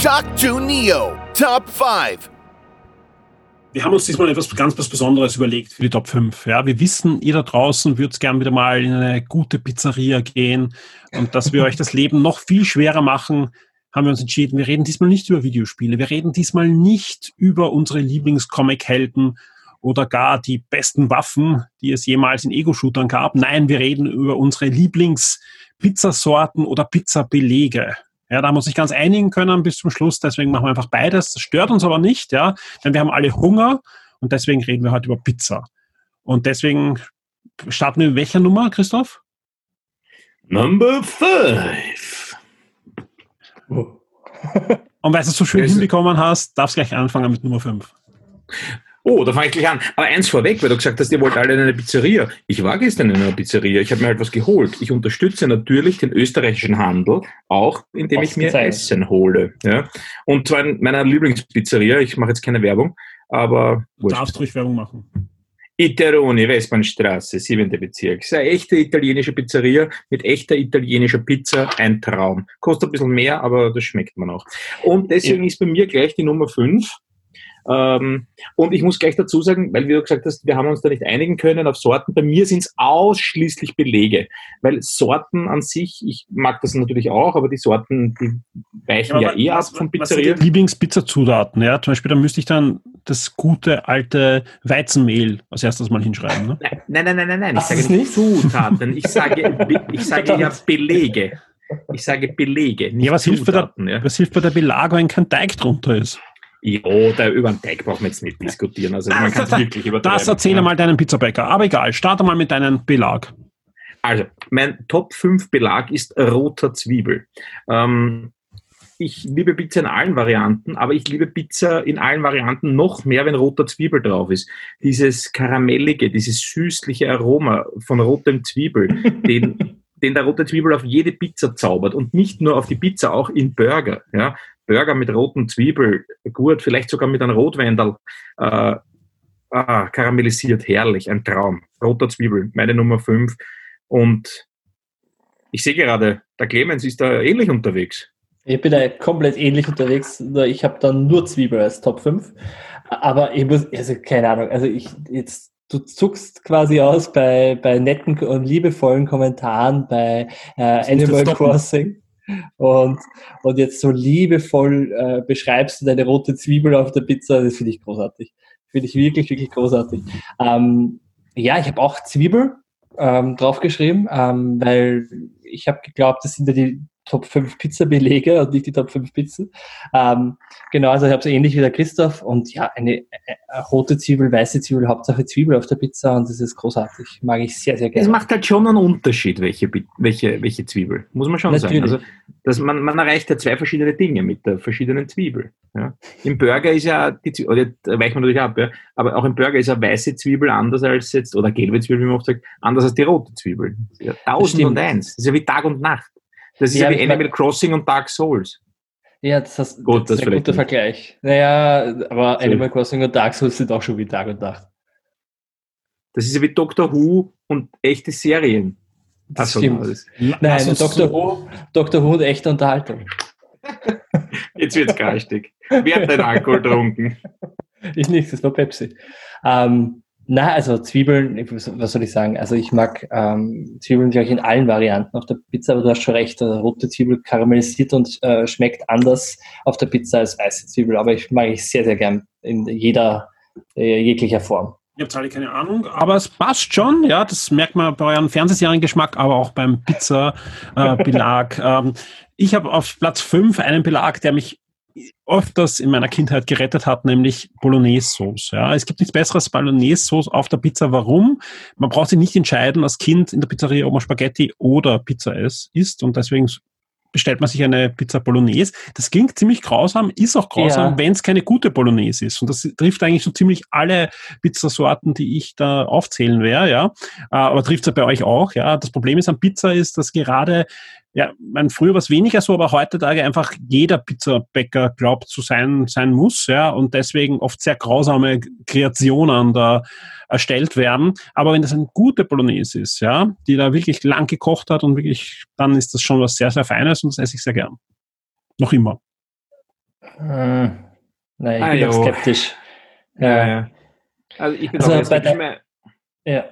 Shock 2 Neo Top 5. Wir haben uns diesmal etwas ganz was Besonderes überlegt für die Top 5. Ja, wir wissen, ihr da draußen würdet gern wieder mal in eine gute Pizzeria gehen und dass wir euch das Leben noch viel schwerer machen, haben wir uns entschieden, wir reden diesmal nicht über Videospiele. Wir reden diesmal nicht über unsere Lieblingscomic-Helden oder gar die besten Waffen, die es jemals in Ego-Shootern gab. Nein, wir reden über unsere Lieblings-Pizzasorten oder Pizzabelege. Ja, da haben wir uns nicht ganz einigen können bis zum Schluss, deswegen machen wir einfach beides. Das stört uns aber nicht, ja, denn wir haben alle Hunger und deswegen reden wir heute über Pizza. Und deswegen starten wir mit welcher Nummer, Christoph? Number five. Oh. und weil du es so schön hinbekommen hast, darfst du gleich anfangen mit Nummer 5. Oh, da fange ich gleich an. Aber eins vorweg, weil du gesagt hast, ihr wollt alle in eine Pizzeria. Ich war gestern in einer Pizzeria. Ich habe mir halt was geholt. Ich unterstütze natürlich den österreichischen Handel, auch indem ich mir. Essen hole. Ja? Und zwar in meiner Lieblingspizzeria. Ich mache jetzt keine Werbung, aber. Du darfst ruhig Werbung machen. Iteroni, Westbahnstraße, siebente Bezirk. Das ist eine echte italienische Pizzeria mit echter italienischer Pizza. Ein Traum. Kostet ein bisschen mehr, aber das schmeckt man auch. Und deswegen ist bei mir gleich die Nummer 5 ähm, und ich muss gleich dazu sagen, weil wie du gesagt hast, wir haben uns da nicht einigen können auf Sorten. Bei mir sind es ausschließlich Belege, weil Sorten an sich, ich mag das natürlich auch, aber die Sorten, die weichen ja, ja eh ab von Pizzeria. Lieblingspizzazutaten, ja, zum Beispiel, da müsste ich dann das gute alte Weizenmehl als erstes mal hinschreiben. Ne? Nein, nein, nein, nein, nein. Ich sage nicht Zutaten, ich sage, ich sage ja Belege. Ich sage Belege. ja, was hilft, der, ja. was hilft bei der Belagerung, wenn kein Teig drunter ist? Ja, da über den Teig brauchen wir jetzt nicht diskutieren. Also man kann es wirklich übertreiben. Das erzähle ja. mal deinen Pizzabäcker. Aber egal, starte mal mit deinem Belag. Also, mein Top 5 Belag ist roter Zwiebel. Ähm, ich liebe Pizza in allen Varianten, aber ich liebe Pizza in allen Varianten noch mehr, wenn roter Zwiebel drauf ist. Dieses karamellige, dieses süßliche Aroma von rotem Zwiebel, den, den der rote Zwiebel auf jede Pizza zaubert und nicht nur auf die Pizza, auch in Burger. Ja? Burger mit rotem Zwiebel, gut, vielleicht sogar mit einem Rotweindal, äh, ah, karamellisiert, herrlich, ein Traum. Roter Zwiebel, meine Nummer 5. Und ich sehe gerade, der Clemens ist da ähnlich unterwegs. Ich bin da komplett ähnlich unterwegs. Ich habe dann nur Zwiebel als Top 5. Aber ich muss, also keine Ahnung, also ich jetzt, du zuckst quasi aus bei, bei netten und liebevollen Kommentaren bei äh, Animal Crossing. Und, und jetzt so liebevoll äh, beschreibst du deine rote Zwiebel auf der Pizza, das finde ich großartig. Finde ich wirklich, wirklich großartig. Ähm, ja, ich habe auch Zwiebel ähm, draufgeschrieben, ähm, weil ich habe geglaubt, das sind ja die Top 5 Pizza-Belege und nicht die Top 5 Pizzen. Ähm, genau, also ich habe es ähnlich wie der Christoph und ja, eine, eine, äh, äh, rote Zwiebel, weiße Zwiebel, Hauptsache Zwiebel auf der Pizza und das ist großartig. Mag ich sehr, sehr gerne. Es macht halt schon einen Unterschied, welche, welche, welche Zwiebel, muss man schon Natürlich. sagen. Also dass man, man erreicht ja zwei verschiedene Dinge mit der verschiedenen Zwiebel. Ja. Im Burger ist ja die Zwiebel, oder da weicht man natürlich ab, ja, aber auch im Burger ist ja weiße Zwiebel anders als jetzt, oder gelbe Zwiebel, wie man oft sagt, anders als die rote Zwiebel. Ja, tausend und eins. Das ist ja wie Tag und Nacht. Das ist ja, ja wie Animal Crossing und Dark Souls. Ja, das, hast, Gut, das, ist ein guter Vergleich. Naja, aber so. Animal Crossing und Dark Souls sind auch schon wie Tag und Nacht. Das ist ja wie Doctor Who und echte Serien. Das Achso, stimmt. Das Nein, Doctor Who, Doctor Who und echte Unterhaltung. Jetzt wird's geistig. Wer hat denn Alkohol getrunken? Ich nicht, das war Pepsi. Ähm, na, also Zwiebeln, was soll ich sagen? Also ich mag ähm, Zwiebeln, glaube ich, in allen Varianten auf der Pizza, aber du hast schon recht, äh, rote Zwiebel karamellisiert und äh, schmeckt anders auf der Pizza als weiße Zwiebel, aber ich mag ich sehr, sehr gern in jeder, äh, jeglicher Form. Ich habe alle keine Ahnung, aber es passt schon, ja, das merkt man bei euren Fernsehseriengeschmack, aber auch beim Pizza-Belag. Äh, ähm, ich habe auf Platz 5 einen Belag, der mich öfters in meiner Kindheit gerettet hat, nämlich Bolognese-Sauce. Ja, es gibt nichts besseres als Bolognese-Sauce auf der Pizza. Warum? Man braucht sich nicht entscheiden als Kind in der Pizzeria, ob man Spaghetti oder Pizza isst und deswegen bestellt man sich eine Pizza Bolognese. Das klingt ziemlich grausam, ist auch grausam, ja. wenn es keine gute Bolognese ist. Und das trifft eigentlich so ziemlich alle Pizzasorten, die ich da aufzählen werde, ja. Äh, aber trifft es ja bei euch auch, ja. Das Problem ist an Pizza ist, dass gerade ja, mein, früher war es weniger so, aber heutzutage einfach jeder Pizzabäcker glaubt zu sein, sein muss, ja, und deswegen oft sehr grausame Kreationen da erstellt werden. Aber wenn das eine gute Bolognese ist, ja, die da wirklich lang gekocht hat und wirklich, dann ist das schon was sehr, sehr Feines das esse ich sehr gern. Noch immer. Hm. Nein, ich ah, bin jo. skeptisch. Ja, ja. Also ich bin also auch skeptisch. Mehr. Ja.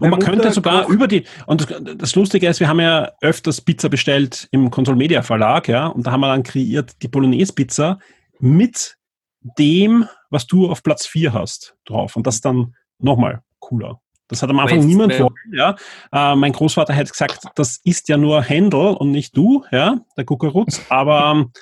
Und man könnte sogar über die, und das Lustige ist, wir haben ja öfters Pizza bestellt im Console Media Verlag, ja, und da haben wir dann kreiert die Bolognese Pizza mit dem, was du auf Platz 4 hast, drauf. Und das ist dann nochmal cooler. Das hat am Anfang Weißt, niemand vor. Ja. Äh, mein Großvater hat gesagt, das ist ja nur Händel und nicht du, ja, der Kuckerutz. Aber ähm,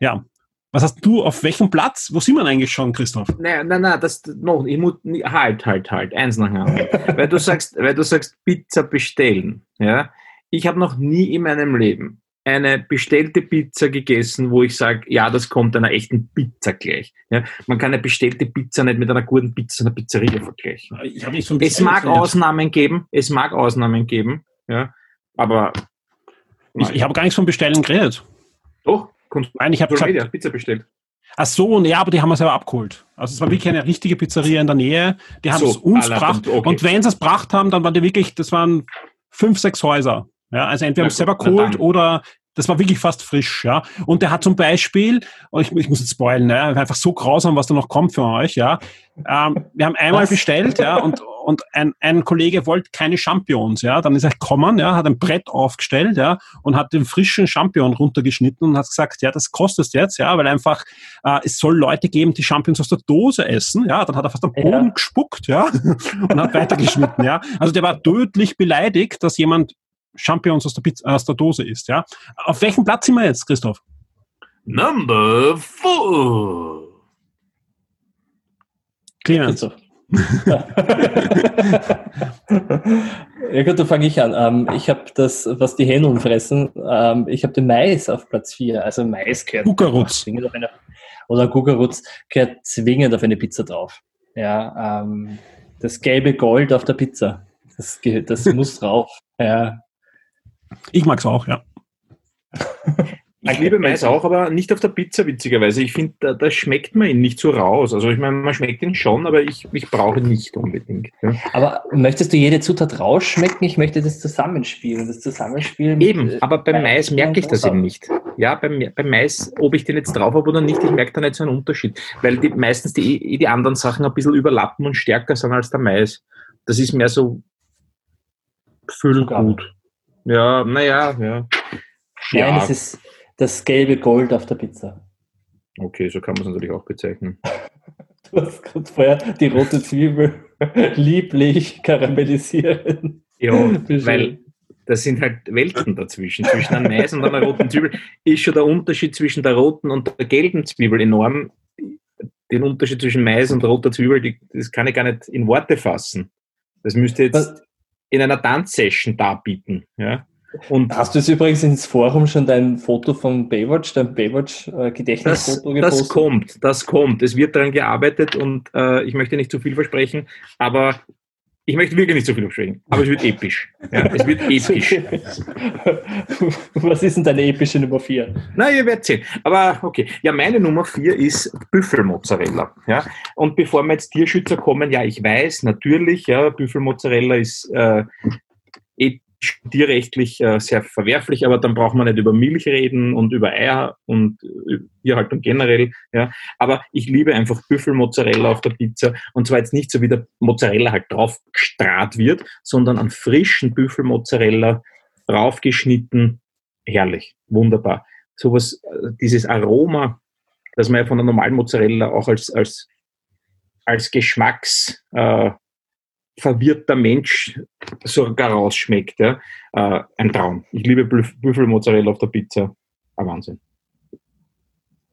ja, was hast du auf welchem Platz? Wo sind wir eigentlich schon, Christoph? Nein, nein, nein, das noch, ich muss, halt, halt, halt, eins nach einem. weil du sagst, weil du sagst, Pizza bestellen, ja. Ich habe noch nie in meinem Leben eine bestellte Pizza gegessen, wo ich sage, ja, das kommt einer echten Pizza gleich. Ja, man kann eine bestellte Pizza nicht mit einer guten Pizza in der Pizzeria vergleichen. So es mag Ausnahmen geben, es mag Ausnahmen geben, ja, aber ich, ich habe gar nichts vom Bestellen geredet. Doch, Nein, ich habe gesagt, Pizza bestellt. Ach so, ja, aber die haben wir selber abgeholt. Also es war wirklich eine richtige Pizzeria in der Nähe. Die haben so, es uns gebracht. Okay. Und wenn sie es gebracht haben, dann waren die wirklich, das waren fünf, sechs Häuser. Ja, also entweder haben es selber geholt oder das war wirklich fast frisch, ja. Und der hat zum Beispiel, oh, ich, ich muss jetzt spoilen, ne, einfach so grausam, was da noch kommt für euch, ja. Ähm, wir haben einmal was? bestellt, ja, und, und ein, ein Kollege wollte keine Champions, ja. Dann ist er gekommen, ja, hat ein Brett aufgestellt, ja, und hat den frischen Champion runtergeschnitten und hat gesagt, ja, das kostet jetzt, ja, weil einfach äh, es soll Leute geben, die Champions aus der Dose essen, ja. Dann hat er fast am Boden ja. gespuckt, ja, und hat weitergeschnitten, ja. Also der war tödlich beleidigt, dass jemand Champions aus der, Pizza, aus der Dose ist. Ja? Auf welchem Platz sind wir jetzt, Christoph? Number four. Clemens. ja gut, dann fange ich an. Ähm, ich habe das, was die Hähnen fressen, ähm, ich habe den Mais auf Platz 4. Also Mais gehört Guckerutz. zwingend auf eine, oder Guckerutz gehört zwingend auf eine Pizza drauf. Ja, ähm, das gelbe Gold auf der Pizza. Das, das muss drauf. Ja. Ich mag's auch, ja. Ich liebe Mais auch, aber nicht auf der Pizza, witzigerweise. Ich finde, da, da schmeckt man ihn nicht so raus. Also ich meine, man schmeckt ihn schon, aber ich, ich brauche ihn nicht unbedingt. Ja. Aber möchtest du jede Zutat rausschmecken? Ich möchte das Zusammenspiel. Das Zusammenspiel Eben, äh, aber beim Mais merke ich das eben nicht. Ja, beim, beim Mais, ob ich den jetzt drauf habe oder nicht, ich merke da nicht so einen Unterschied. Weil die, meistens die, die anderen Sachen ein bisschen überlappen und stärker sind als der Mais. Das ist mehr so füllgut. Ja, naja, ja. Nein, Ja, es ist das gelbe Gold auf der Pizza. okay, so kann man es natürlich auch bezeichnen. Du hast gerade vorher die rote Zwiebel lieblich karamellisieren. Ja, weil das sind halt Welten dazwischen. Zwischen einem Mais und einer roten Zwiebel ist schon der Unterschied zwischen der roten und der gelben Zwiebel enorm. Den Unterschied zwischen Mais und roter Zwiebel, die, das kann ich gar nicht in Worte fassen. Das müsste jetzt Was- in einer Tanzsession darbieten. Ja? Und Hast du jetzt übrigens ins Forum schon dein Foto von Baywatch, dein Baywatch-Gedächtnisfoto das kommt, das kommt. Es wird daran gearbeitet und äh, ich möchte nicht zu viel versprechen, aber ich möchte wirklich nicht zu viel versprechen. Aber es wird episch. Ja, es wird episch. Was ist denn deine epische Nummer 4? Na, ihr werdet sehen. Aber okay. Ja, meine Nummer vier ist Büffelmozzarella. Ja. Und bevor wir jetzt Tierschützer kommen, ja, ich weiß natürlich, ja, Büffelmozzarella ist äh, tierrechtlich äh, sehr verwerflich, aber dann braucht man nicht über Milch reden und über Eier und äh, Tierhaltung generell. Ja. Aber ich liebe einfach Büffelmozzarella auf der Pizza. Und zwar jetzt nicht so, wie der Mozzarella halt drauf gestrahlt wird, sondern an frischen Büffelmozzarella draufgeschnitten. Herrlich, wunderbar sowas, äh, dieses Aroma, das man ja von der normalen Mozzarella auch als, als, als Geschmacks äh, verwirrter Mensch sogar rausschmeckt. Ja? Äh, ein Traum. Ich liebe Büff- Büffelmozzarella auf der Pizza. Ein Wahnsinn. Da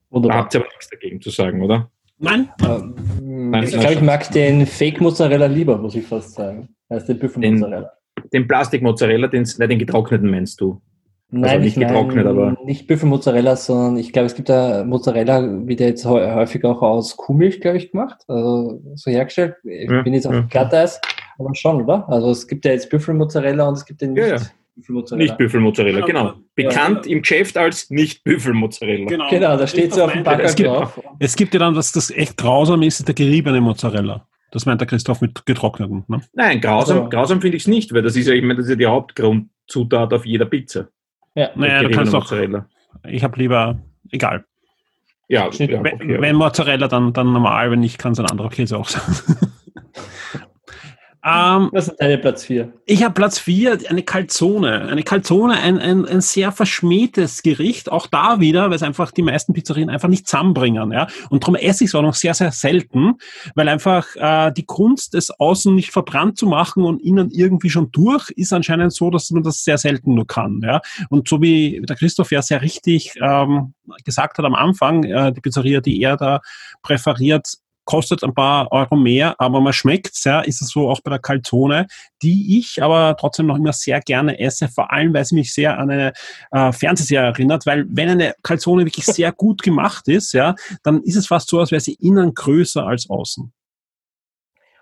Wunderbar. habt ihr aber nichts dagegen zu sagen, oder? Nein? Ähm, Nein, ich nein, glaube, ich mag den Fake-Mozzarella lieber, muss ich fast sagen. Als den Büffelmozzarella. Den Plastikmozzarella, den, nein, den getrockneten meinst du? Nein, nicht ich mein, getrocknet, aber- Nicht Büffelmozzarella, sondern ich glaube, es gibt da Mozzarella, wie der jetzt häu- häufig auch aus Kuhmilch, glaube ich, gemacht. Also so hergestellt. Ich Ja, bin jetzt auf ja. Glatteis, aber schon, oder? Also es gibt ja jetzt Büffelmozzarella und es gibt den Ja, nicht ja. Büffelmozzarella. Nicht Büffelmozzarella, Ja, genau. ja. Bekannt im Geschäft als nicht Büffelmozzarella. Genau. Genau, da steht so auf dem Packer es gibt, drauf. es gibt ja dann, was das echt grausam ist, ist der geriebene Mozzarella. Das meint der Christoph mit getrockneten. Ne? Nein, grausam, Also- grausam finde ich es nicht, weil das ist ja, ich meine, das ist ja die Hauptgrundzutat auf jeder Pizza. Ja. Naja, du kannst auch, Mozzarella. ich habe lieber, egal. Ja, ja Wenn, okay. wenn Mozzarella, dann, dann normal, wenn nicht, kann es ein anderer Käse auch sein. ähm, Was ist deine Platz 4? Ich habe Platz 4, eine Calzone. Eine Calzone, ein, ein, ein sehr verschmähtes Gericht, auch da wieder, weil es einfach die meisten Pizzerien einfach nicht zusammenbringen. Ja? Und darum esse ich es auch noch sehr, sehr selten, weil einfach äh, die Kunst, es außen nicht verbrannt zu machen und innen irgendwie schon durch, ist anscheinend so, dass man das sehr selten nur kann. Ja? Und so wie der Christoph ja sehr richtig ähm, gesagt hat am Anfang, äh, die Pizzeria, die er da präferiert, kostet ein paar Euro mehr, aber man schmeckt's, ja, ist es so auch bei der Calzone, die ich aber trotzdem noch immer sehr gerne esse, vor allem, weil sie mich sehr an eine äh, Fernsehserie erinnert, weil wenn eine Calzone wirklich sehr gut gemacht ist, ja, dann ist es fast so, als wäre sie innen größer als außen.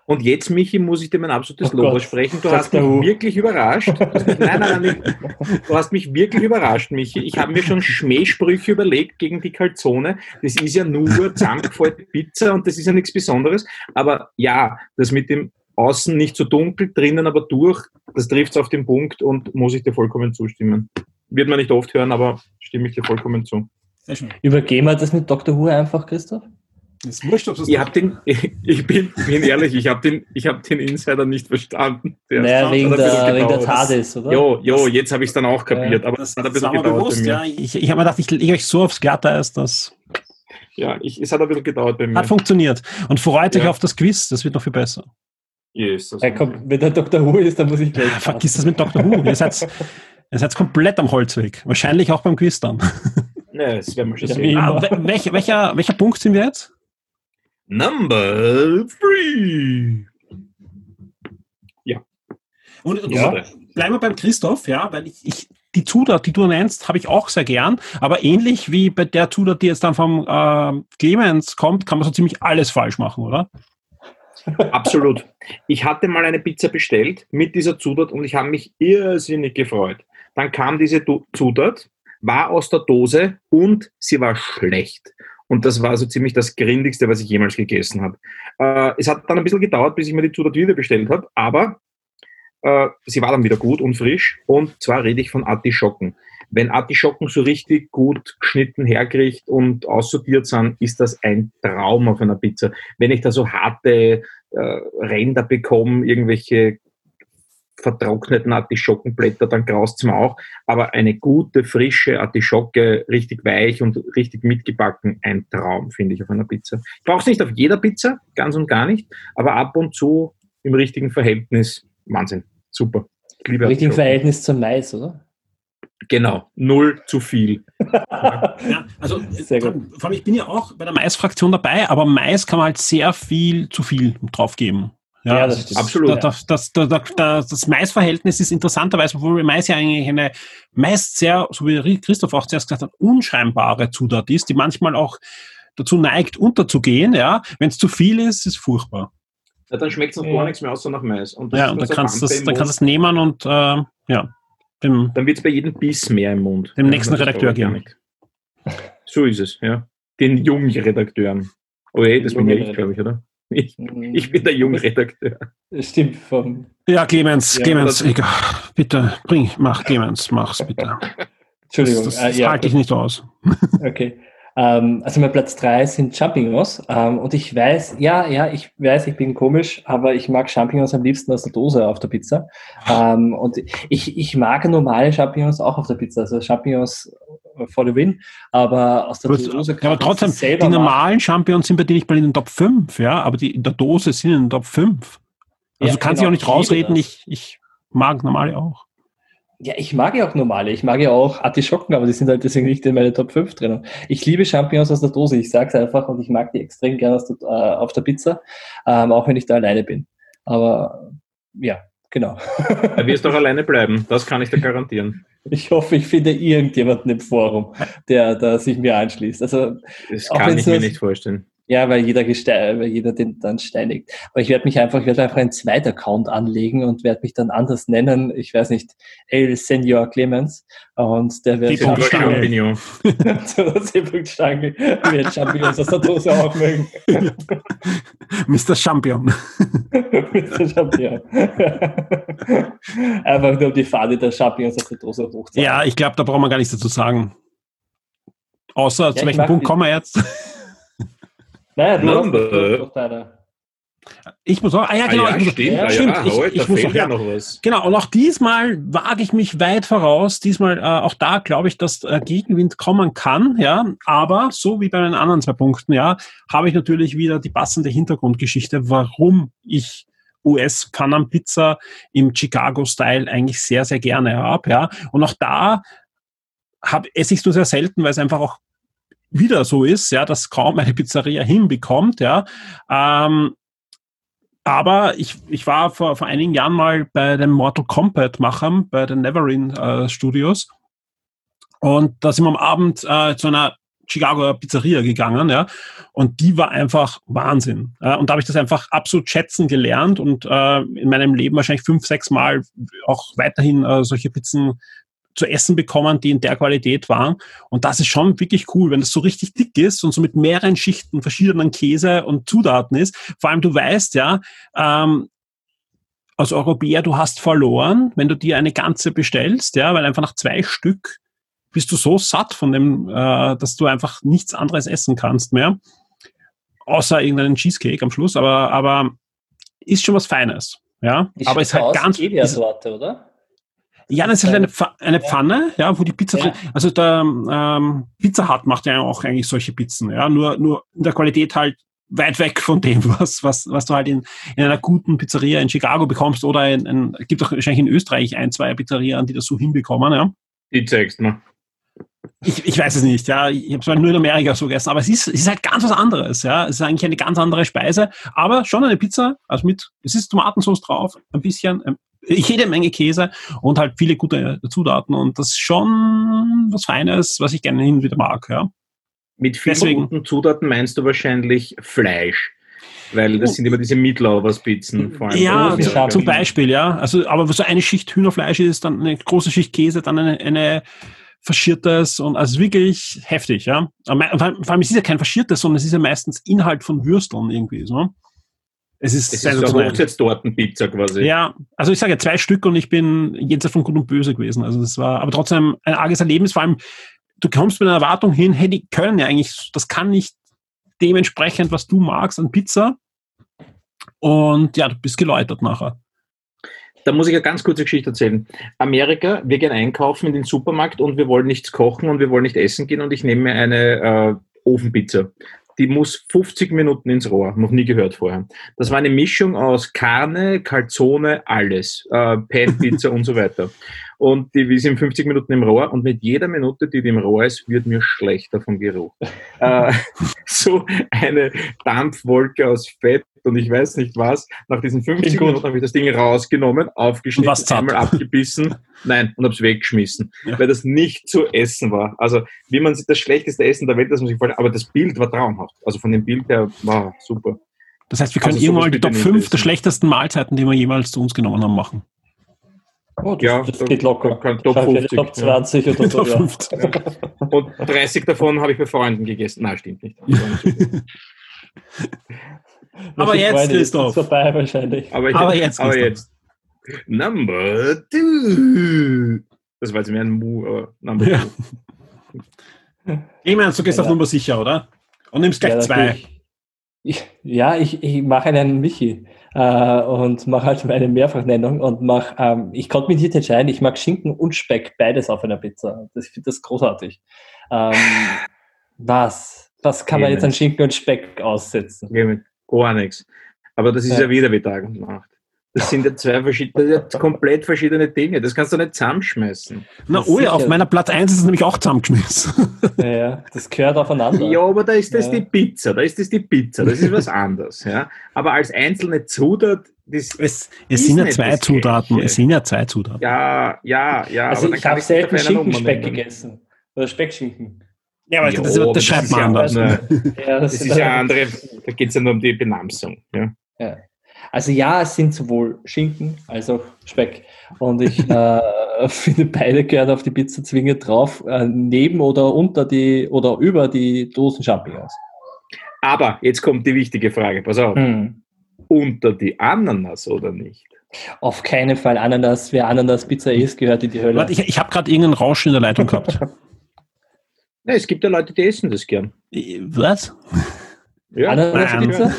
Und jetzt, Michi, muss ich dir mein absolutes Oh Lob aussprechen. Du hast mich wirklich überrascht. Nein, nein, nein, du hast mich wirklich überrascht, Michi. Ich habe mir schon Schmähsprüche überlegt gegen die Calzone. Das ist ja nur zusammengefallte Pizza und das ist ja nichts Besonderes. Aber ja, das mit dem Außen nicht so dunkel, drinnen aber durch, das trifft es auf den Punkt und muss ich dir vollkommen zustimmen. Wird man nicht oft hören, aber stimme ich dir vollkommen zu. Sehr schön. Übergehen wir das mit Dr. Who einfach, Christoph? Ist wurscht, ob habt den, ich bin, bin ehrlich, ich habe den, ich hab den Insider nicht verstanden. Der Naja, hat wegen der, wegen der. TARDIS, oder? Jo, jo, jetzt habe ich es dann auch kapiert, aber das, es hat ein das bisschen gedauert bewusst, ja. Ich, ich habe mir gedacht, ich lege euch so aufs Glatteis, das Ja, ich, es hat ein bisschen gedauert bei mir. hat funktioniert. Und freut euch Ja. auf das Quiz, das wird noch viel besser. yes, das Ja, komm, wenn der Dr. Who ist, dann muss ich gleich. Ah, Vergiss das mit Dr. Who. ihr, seid, ihr seid komplett am Holzweg. Wahrscheinlich auch beim Quiz dann. ne, das werden wir schon Ja, sehen. wie- Ah, wel- welcher, welcher, welcher Punkt sind wir jetzt? Number three. Ja. Und, und Ja. bleiben wir beim Christoph, ja, weil ich, ich die Zutat, die du nennst, habe ich auch sehr gern, aber ähnlich wie bei der Zutat, die jetzt dann vom äh, Clemens kommt, kann man so ziemlich alles falsch machen, oder? Absolut. Ich hatte mal eine Pizza bestellt mit dieser Zutat und ich habe mich irrsinnig gefreut. Dann kam diese Zutat, war aus der Dose und sie war schlecht. Und das war so ziemlich das Grindigste, was ich jemals gegessen habe. Äh, es hat dann ein bisschen gedauert, bis ich mir die Zutat wieder bestellt habe, aber äh, sie war dann wieder gut und frisch. Und zwar rede ich von Artischocken. Wenn Artischocken so richtig gut geschnitten, hergerichtet und aussortiert sind, ist das ein Traum auf einer Pizza. Wenn ich da so harte äh, Ränder bekomme, irgendwelche vertrockneten Artischockenblätter, dann graust es mir auch. Aber eine gute, frische Artischocke, richtig weich und richtig mitgebacken, ein Traum, finde ich, auf einer Pizza. Ich brauche es nicht auf jeder Pizza, ganz und gar nicht, aber ab und zu im richtigen Verhältnis, Wahnsinn, super. Ich liebe Im richtigen. Verhältnis zum Mais, oder? Genau, null zu viel. Ja, also Sehr gut. vor allem, ich bin ja auch bei der Mais-Fraktion dabei, aber Mais kann man halt sehr viel zu viel draufgeben. Ja, das also stimmt. Absolut. Das, das, das, das, das, das Mais-Verhältnis ist interessanterweise, obwohl Mais ja eigentlich eine meist sehr, so wie Christoph auch zuerst gesagt hat, unscheinbare Zutat ist, die manchmal auch dazu neigt, unterzugehen. Ja, wenn es zu viel ist, ist furchtbar. Ja, dann schmeckt es noch Ja. gar nichts mehr außer nach Mais. Und das Ja, und dann kannst du das, kannst das nehmen und äh, ja, dem, Dann wird es bei jedem Biss mehr im Mund. Dem Ja, nächsten das Redakteur nicht. So ist es, ja. Den jungen Redakteuren. Oh ey, das bin ja ich, glaube ich, oder? Ich, ich bin der junge Redakteur. Stimmt, vom, ja, Clemens, Ja, Clemens, egal. bitte, bring, mach, Clemens, mach's bitte. Entschuldigung. Das, das, äh, das ja, halte ich nicht aus. Okay. Ähm, also mein Platz drei sind Champignons. Ähm, und ich weiß, ja, ja, ich weiß, ich bin komisch, aber ich mag Champignons am liebsten aus der Dose auf der Pizza. Ähm, und ich, ich mag normale Champignons auch auf der Pizza. Also Champignons for the win, aber aus der Dose ja, aber trotzdem, selber die machen. normalen Champions sind bei dir nicht mal in den Top 5, ja, aber die in der Dose sind in den Top 5. Also Ja, du kannst genau, dich ich auch nicht rausreden, ich, ich mag normale auch. Ja, ich mag ja auch normale. Ich mag ja auch Artischocken, aber die sind halt deswegen nicht in meine Top 5 drin. Ich liebe Champignons aus der Dose, ich sag's einfach, und ich mag die extrem gerne der, äh, auf der Pizza, ähm, auch wenn ich da alleine bin. Aber ja, genau. Du wirst auch alleine bleiben, das kann ich dir garantieren. Ich hoffe, ich finde irgendjemanden im Forum, der da sich mir anschließt. Also Das kann ich mir nicht vorstellen. Ja, weil jeder, weil jeder den dann steinigt. Aber ich werde mich einfach, ich werde einfach einen zweiten Account anlegen und werde mich dann anders nennen. Ich weiß nicht, El Senior Clemens. Und der wird Die Punkt Stange. Champignon. C-Punkt-Stange. Wir Champignons aus der Dose auch mögen. Mr. Champion. Mr. Champion. Einfach nur um die Fahne der Champignons aus der Dose hochzuhalten. Ja, ich glaube, da brauchen wir gar nichts dazu sagen. Außer zu ich welchem Punkt kommen wir jetzt? Naja, du hast Number. noch deine. Ich muss auch, ah ja, genau, ah, ja, ich muss, stimmt, ja, ah, stimmt, ja, ich- heute, ich muss auch- ja ja. noch was. Genau, und auch diesmal wage ich mich weit voraus. Diesmal, äh, auch da glaube ich, dass äh, Gegenwind kommen kann, ja. Aber so wie bei den anderen zwei Punkten, ja, habe ich natürlich wieder die passende Hintergrundgeschichte, warum ich US Panam Pizza im Chicago-Style eigentlich sehr, sehr gerne habe, ja. Und auch da hab, esse ich es nur sehr selten, weil es einfach auch wieder so ist, ja, dass kaum eine Pizzeria hinbekommt, ja. Ähm, aber ich, ich war vor, vor einigen Jahren mal bei den Mortal Kombat Machern, bei den Neverin äh, Studios. Und da sind wir am Abend äh, zu einer Chicagoer Pizzeria gegangen, ja. Und die war einfach Wahnsinn. Ja, und da habe ich das einfach absolut schätzen gelernt und äh, in meinem Leben wahrscheinlich fünf, sechs Mal auch weiterhin äh, solche Pizzen zu essen bekommen, die in der Qualität waren. Und das ist schon wirklich cool, wenn das so richtig dick ist und so mit mehreren Schichten verschiedenen Käse und Zutaten ist. Vor allem, du weißt ja, ähm, als Europäer, du hast verloren, wenn du dir eine ganze bestellst, ja, weil einfach nach zwei Stück bist du so satt von dem, äh, dass du einfach nichts anderes essen kannst mehr. Außer irgendeinen Cheesecake am Schluss, aber, aber ist schon was Feines. Ja, Die aber ist halt ganz, ist, oder? Ja, das ist halt eine, eine Pfanne, ja, wo die Pizza Ja. drin, also der ähm, Pizza Hut macht ja auch eigentlich solche Pizzen, ja, nur, nur in der Qualität halt weit weg von dem, was, was, was du halt in, in einer guten Pizzeria in Chicago bekommst oder in, in gibt auch wahrscheinlich in Österreich ein, zwei Pizzerien, die das so hinbekommen, ja. Die zeigst mir. Ich, ich weiß es nicht, ja. Ich habe es mal nur in Amerika so gegessen, aber es ist, es ist halt ganz was anderes, ja. Es ist eigentlich eine ganz andere Speise, aber schon eine Pizza, also mit, es ist Tomatensauce drauf, ein bisschen, jede Menge Käse und halt viele gute Zutaten und das ist schon was Feines, was ich gerne hin und wieder mag, ja. Mit vielen Deswegen- guten Zutaten meinst du wahrscheinlich Fleisch. Weil das sind immer diese Meatlovers-Pizzen. vor allem Ja, Amerika. zum Beispiel, ja. Also, aber so eine Schicht Hühnerfleisch ist, dann eine große Schicht Käse, dann eine, eine faschiertes und also wirklich heftig, ja. Vor allem, vor allem, es ist ja kein faschiertes, sondern es ist ja meistens Inhalt von Würsteln irgendwie, so. Es ist, Es ist so. Hochzeitstortenpizza quasi. Ja, also ich sage zwei Stück und ich bin jenseits von Gut und Böse gewesen. Also das war aber trotzdem ein arges Erlebnis. Vor allem, du kommst mit einer Erwartung hin, hey, die können ja eigentlich, das kann nicht dementsprechend, was du magst an Pizza. Und ja, du bist geläutert nachher. Da muss ich eine ganz kurze Geschichte erzählen. Amerika, wir gehen einkaufen in den Supermarkt und wir wollen nichts kochen und wir wollen nicht essen gehen und ich nehme mir eine äh, Ofenpizza. Die muss 50 Minuten ins Rohr, noch nie gehört vorher. Das war eine Mischung aus Carne, Calzone, alles, äh, Pan-Pizza und so weiter. Und die ist in 50 Minuten im Rohr und mit jeder Minute, die die im Rohr ist, wird mir schlechter vom Geruch. äh, so eine Dampfwolke aus Fett und ich weiß nicht was. Nach diesen 50 Klingt gut. Minuten habe ich das Ding rausgenommen, aufgeschnitten, Und was einmal abgebissen, nein, und habe es weggeschmissen, Ja. weil das nicht zu essen war. Also wie man sich das schlechteste Essen der Welt, das muss ich vorstellen, aber das Bild war traumhaft. Also von dem Bild her war super. Das heißt, wir können Also irgendwann die Top nicht 5 essen. der schlechtesten Mahlzeiten, die wir jemals zu uns genommen haben, machen. Oh, das, Ja, das da- geht locker. kann Top Schau, vielleicht 50, Top 20 oder so. Top Ja. 50. Und 30 davon habe ich bei Freunden gegessen. Nein, stimmt nicht. Aber jetzt, Freunde, Christoph. Ist vorbei wahrscheinlich. Aber, Aber jetzt, aber jetzt. Number two. Das war jetzt mehr ein Mu, aber Number Ja. two. Ich meine, du gehst auf Ja. Nummer sicher, oder? Und nimmst gleich Ja, zwei. Ich, ja, ich, ich mache einen Michi äh, und mache halt meine Mehrfachnennung und mache, ähm, ich konnte mich nicht entscheiden, ich mag Schinken und Speck, beides auf einer Pizza. Das, ich finde das großartig. Ähm, was? Was kann man jetzt an Schinken und Speck aussetzen? Ja, mit Gar nichts. Aber das ist Ja. ja, wieder wie Tag und Nacht. Das sind ja zwei verschiedene, das sind ja komplett verschiedene Dinge. Das kannst du nicht zusammenschmeißen. Na, oh ja, auf meiner Platz 1 ist es nämlich auch zusammengeschmissen. Ja, ja, das gehört aufeinander. Ja, aber da ist das Ja. die Pizza, da ist das die Pizza, das ist was anderes. Ja? Aber als einzelne Zutat, das, Es, es Ist sind ja zwei Zutaten. Gleiche. Es sind ja zwei Zutaten. ja, ja, ja. also ich habe selten Schinkenspeck gegessen. Oder Speckschinken. Ja, aber Ja, das, das schreibt ist man ja anders. eine- Ja, Das ist ja andere, da geht es ja nur um die Benamsung. Ja. Ja. Also ja, es sind sowohl Schinken als auch Speck. Und ich äh, finde, beide gehören auf die Pizza zwingend drauf, äh, neben oder unter die oder über die Dosen Champignons. Aber jetzt kommt die wichtige Frage, pass auf. Hm. Unter die Ananas oder nicht? Auf keinen Fall Ananas. Wer Ananas-Pizza isst, gehört in die Hölle. Warte, ich, ich habe gerade irgendeinen Rausch in der Leitung gehabt. Ja, es gibt ja Leute, die essen das gern. Was? Ja, Ananas-Pizza?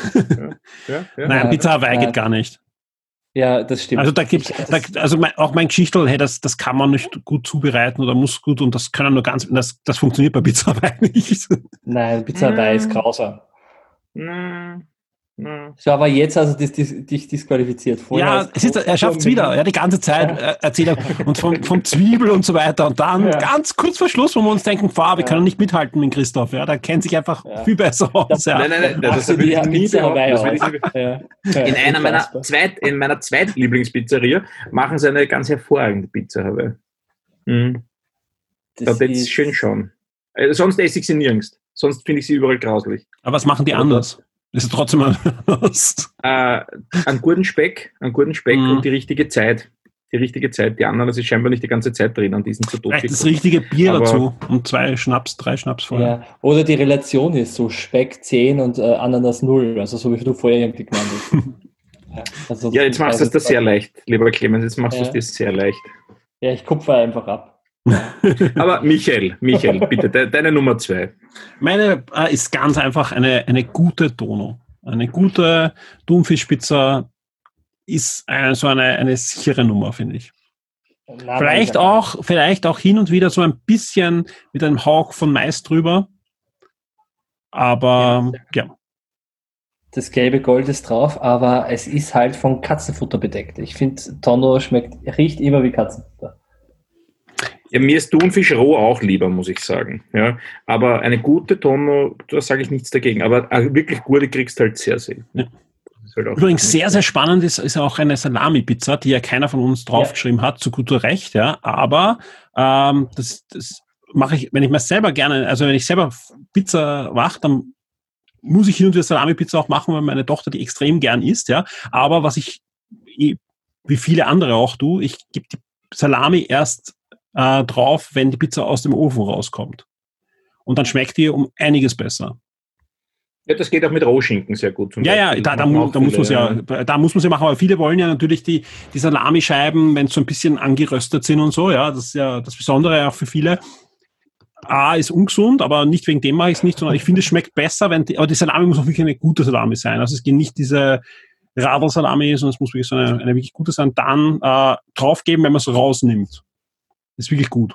ja, ja. Nein, Ja, Pizza Hawaii äh, geht gar nicht. Ja, das stimmt. Also da gibt's, da, also mein, auch mein Geschichtel, hey, das, das kann man nicht gut zubereiten oder muss gut und das können nur ganz, das, das funktioniert bei Pizza Hawaii nicht. Nein, Pizza Hawaii ist Mm. grausam. Na, na. So, aber jetzt also dis, dis, dich disqualifiziert. Vorher Ja, es ist, er schafft es wieder, ja, die ganze Zeit äh, erzählt er und vom, vom Zwiebel und so weiter und dann Ja. ganz kurz vor Schluss, wo wir uns denken, fahr, wir Ja. können nicht mithalten mit Christoph, ja, der kennt sich einfach Ja. viel besser aus, ja. Nein, nein, nein, das Das ich nie Ja. Ja, In einer meiner zweit, in meiner Zweitlieblingspizzeria machen sie eine ganz hervorragende Pizza Hawaii. Mhm. Da Das es ist- schön schauen. Äh, sonst esse ich sie nirgends. Sonst finde ich sie überall grauslich. Aber was machen die anders? Das ist trotzdem anders. Äh, einen guten Speck, einen guten Speck Mhm. und die richtige Zeit. Die richtige Zeit. Die Ananas ist scheinbar nicht die ganze Zeit drin an diesen zu. Vielleicht das richtige Bier Aber- dazu und zwei Schnaps, drei Schnaps vorher. Ja. Oder die Relation ist so Speck 10 und äh, Ananas 0, also so wie du vorher irgendwie genannt hast. ja, also Ja, jetzt machst du es dir sehr leicht, lieber Clemens. Jetzt machst du Ja. es dir sehr leicht. Ja, ich kupfer einfach ab. Aber Michael, Michael, bitte, de, deine Nummer zwei. Meine äh, ist ganz einfach eine, eine gute Dono. Eine gute Thunfischpizza ist eine, so eine, eine sichere Nummer, finde ich. Na, Vielleicht nein, auch, vielleicht auch hin und wieder so ein bisschen mit einem Hauch von Mais drüber. Aber ja, Das gelbe Gold ist drauf, aber es ist halt von Katzenfutter bedeckt. Ich finde, Tonno schmeckt, riecht immer wie Katzenfutter. Ja, mir ist Thunfisch roh auch lieber, muss ich sagen. Ja, aber eine gute Tonno, da sage ich nichts dagegen. Aber eine wirklich gute kriegst du halt sehr selten. Ja. Halt Übrigens sehr, sehr spannend ist, ist auch eine Salami-Pizza, die ja keiner von uns draufgeschrieben ja. hat, zu guter Recht, ja. Aber ähm, das, das mache ich, wenn ich mir selber gerne, also wenn ich selber Pizza mache, dann muss ich hin und wieder Salami-Pizza auch machen, weil meine Tochter die extrem gern isst, ja. Aber was ich, wie viele andere auch du, ich gebe die Salami erst äh, drauf, wenn die Pizza aus dem Ofen rauskommt. Und dann schmeckt die um einiges besser. Ja, das geht auch mit Rohschinken sehr gut. ja, ja, da, da, da muss man ja, da muss man ja machen, aber viele wollen ja natürlich die, die Salamischeiben, wenn sie so ein bisschen angeröstet sind und so, ja, das ist ja das Besondere auch für viele. A ist ungesund, aber nicht wegen dem mache ich es nicht, sondern ich finde, es schmeckt besser, wenn die, aber die Salami muss auch wirklich eine gute Salami sein. Also es geht nicht diese Radl-Salami, sondern es muss wirklich so eine, eine wirklich gute sein. Dann äh, draufgeben, wenn man es rausnimmt. Ist wirklich gut.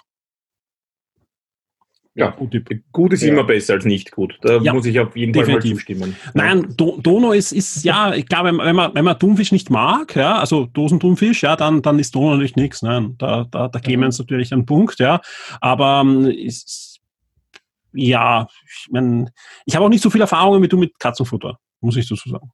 Ja, gut, gut ist ja. immer besser als nicht gut. Da ja, muss ich auf jeden definitiv. Fall mal zustimmen. Nein, Do Dono ist, ist ja, ich glaube, wenn man, wenn man Thunfisch nicht mag, ja, also Dosenthunfisch, ja, dann, dann ist Dono natürlich nichts. Nein, da, da, da gehen wir uns natürlich einen Punkt, ja. Aber ähm, ist, ja, ich meine, ich habe auch nicht so viel Erfahrung wie du mit Katzenfutter, muss ich dazu sagen.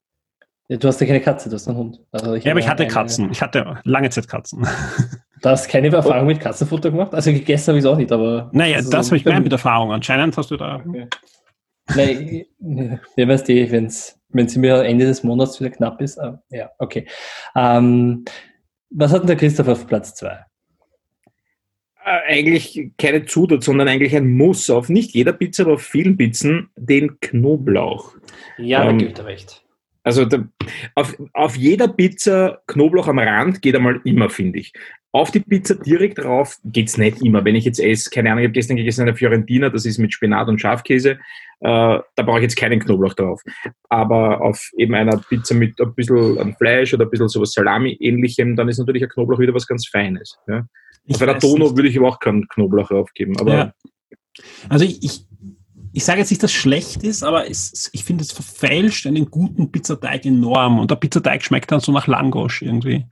Ja, du hast ja keine Katze, du hast einen Hund. Also ja, aber ich hatte Katzen. Ich hatte lange Zeit Katzen. Du hast keine Erfahrung mit Katzenfutter gemacht? Also gegessen habe ich es auch nicht, aber. Naja, das so habe ich gemeint mit Erfahrung. Anscheinend hast du da. Okay. Nein, wer weiß die, wenn es mir Ende des Monats wieder knapp ist. Ah, ja, okay. Ähm, was hat denn der Christoph auf Platz 2? Äh, eigentlich keine Zutat, sondern eigentlich ein Muss auf nicht jeder Pizza, aber auf vielen Pizzen den Knoblauch. Ja, da ähm, gibt er recht. Also da, auf, auf jeder Pizza Knoblauch am Rand geht einmal immer, finde ich. Auf die Pizza direkt drauf geht es nicht immer. Wenn ich jetzt esse, keine Ahnung, ich habe gestern gegessen eine Fiorentina, das ist mit Spinat und Schafkäse, äh, da brauche ich jetzt keinen Knoblauch drauf. Aber auf eben einer Pizza mit ein bisschen Fleisch oder ein bisschen sowas Salami-ähnlichem, dann ist natürlich ein Knoblauch wieder was ganz Feines. Ja. Auf einer Dono würde ich aber auch keinen Knoblauch draufgeben. Aber ja. Also ich, ich ich sage jetzt nicht, dass es schlecht ist, aber es, ich finde, es verfälscht einen guten Pizzateig enorm. Und der Pizzateig schmeckt dann so nach Langosch irgendwie.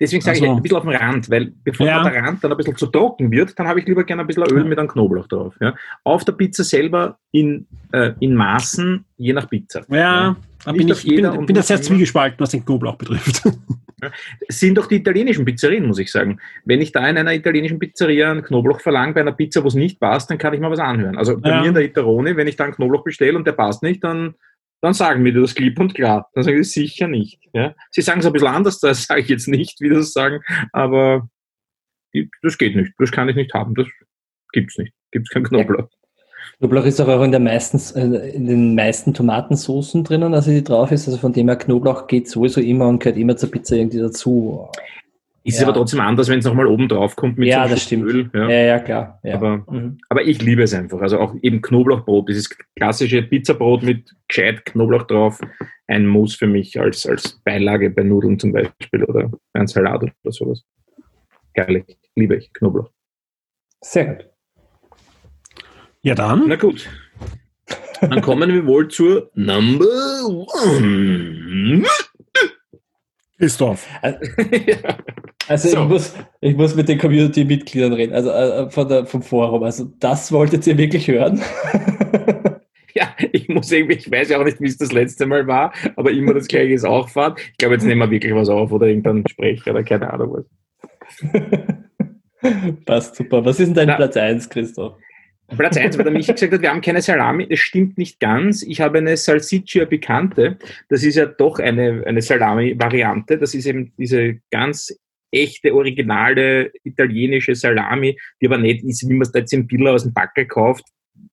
Deswegen sage also, ich ein bisschen auf dem Rand, weil bevor ja. der Rand dann ein bisschen zu trocken wird, dann habe ich lieber gerne ein bisschen Öl mit einem Knoblauch drauf. Ja. Auf der Pizza selber in, äh, in Maßen, je nach Pizza. Ja, ja. Da bin ich, bin, bin da sehr zwiegespalten, was den Knoblauch betrifft. Sind doch die italienischen Pizzerien, muss ich sagen. Wenn ich da in einer italienischen Pizzeria einen Knoblauch verlange bei einer Pizza, wo es nicht passt, dann kann ich mal was anhören. Also bei mir in der Iterone, wenn ich da einen Knoblauch bestelle und der passt nicht, dann, dann sagen mir das klipp und klar. Dann sagen sie sicher nicht. Ja? Sie sagen es ein bisschen anders, das sage ich jetzt nicht, wie das sagen, aber das geht nicht. Das kann ich nicht haben. Das gibt es nicht. Gibt es keinen Knoblauch. Knoblauch ist auch in, der meisten, äh, in den meisten Tomatensoßen drinnen, also die drauf ist. Also von dem her, Knoblauch geht sowieso immer und gehört immer zur Pizza irgendwie dazu. Ist ja. aber trotzdem anders, wenn es nochmal oben drauf kommt mit ja, so das stimmt. Öl. Ja, ja, ja klar. Ja. Aber, mhm. aber ich liebe es einfach. Also auch eben Knoblauchbrot, dieses klassische Pizzabrot mit gescheit Knoblauch drauf, ein Muss für mich als, als Beilage bei Nudeln zum Beispiel oder bei einem Salat oder sowas. Herrlich, liebe ich Knoblauch. Sehr gut. Ja, dann. Na gut. Dann kommen wir wohl zur Number One. Christoph. Also so. ich, muss, ich muss mit den Community-Mitgliedern reden, also äh, von der, vom Forum. Also das wolltet ihr wirklich hören? ja, ich muss irgendwie, ich weiß ja auch nicht, wie es das letzte Mal war, aber immer das gleiche ist auch Fahrt. Ich glaube, jetzt nehmen wir wirklich was auf oder irgendein Sprecher oder keine Ahnung was. Passt super. Was ist denn dein Na, Platz 1, Christoph? Platz 1, weil der Michi gesagt hat, wir haben keine Salami. Das stimmt nicht ganz. Ich habe eine Salsiccia Picante. Das ist ja doch eine, eine Salami-Variante. Das ist eben diese ganz echte, originale italienische Salami, die aber nicht ist, wie man es da jetzt im Billa aus dem Backel kauft,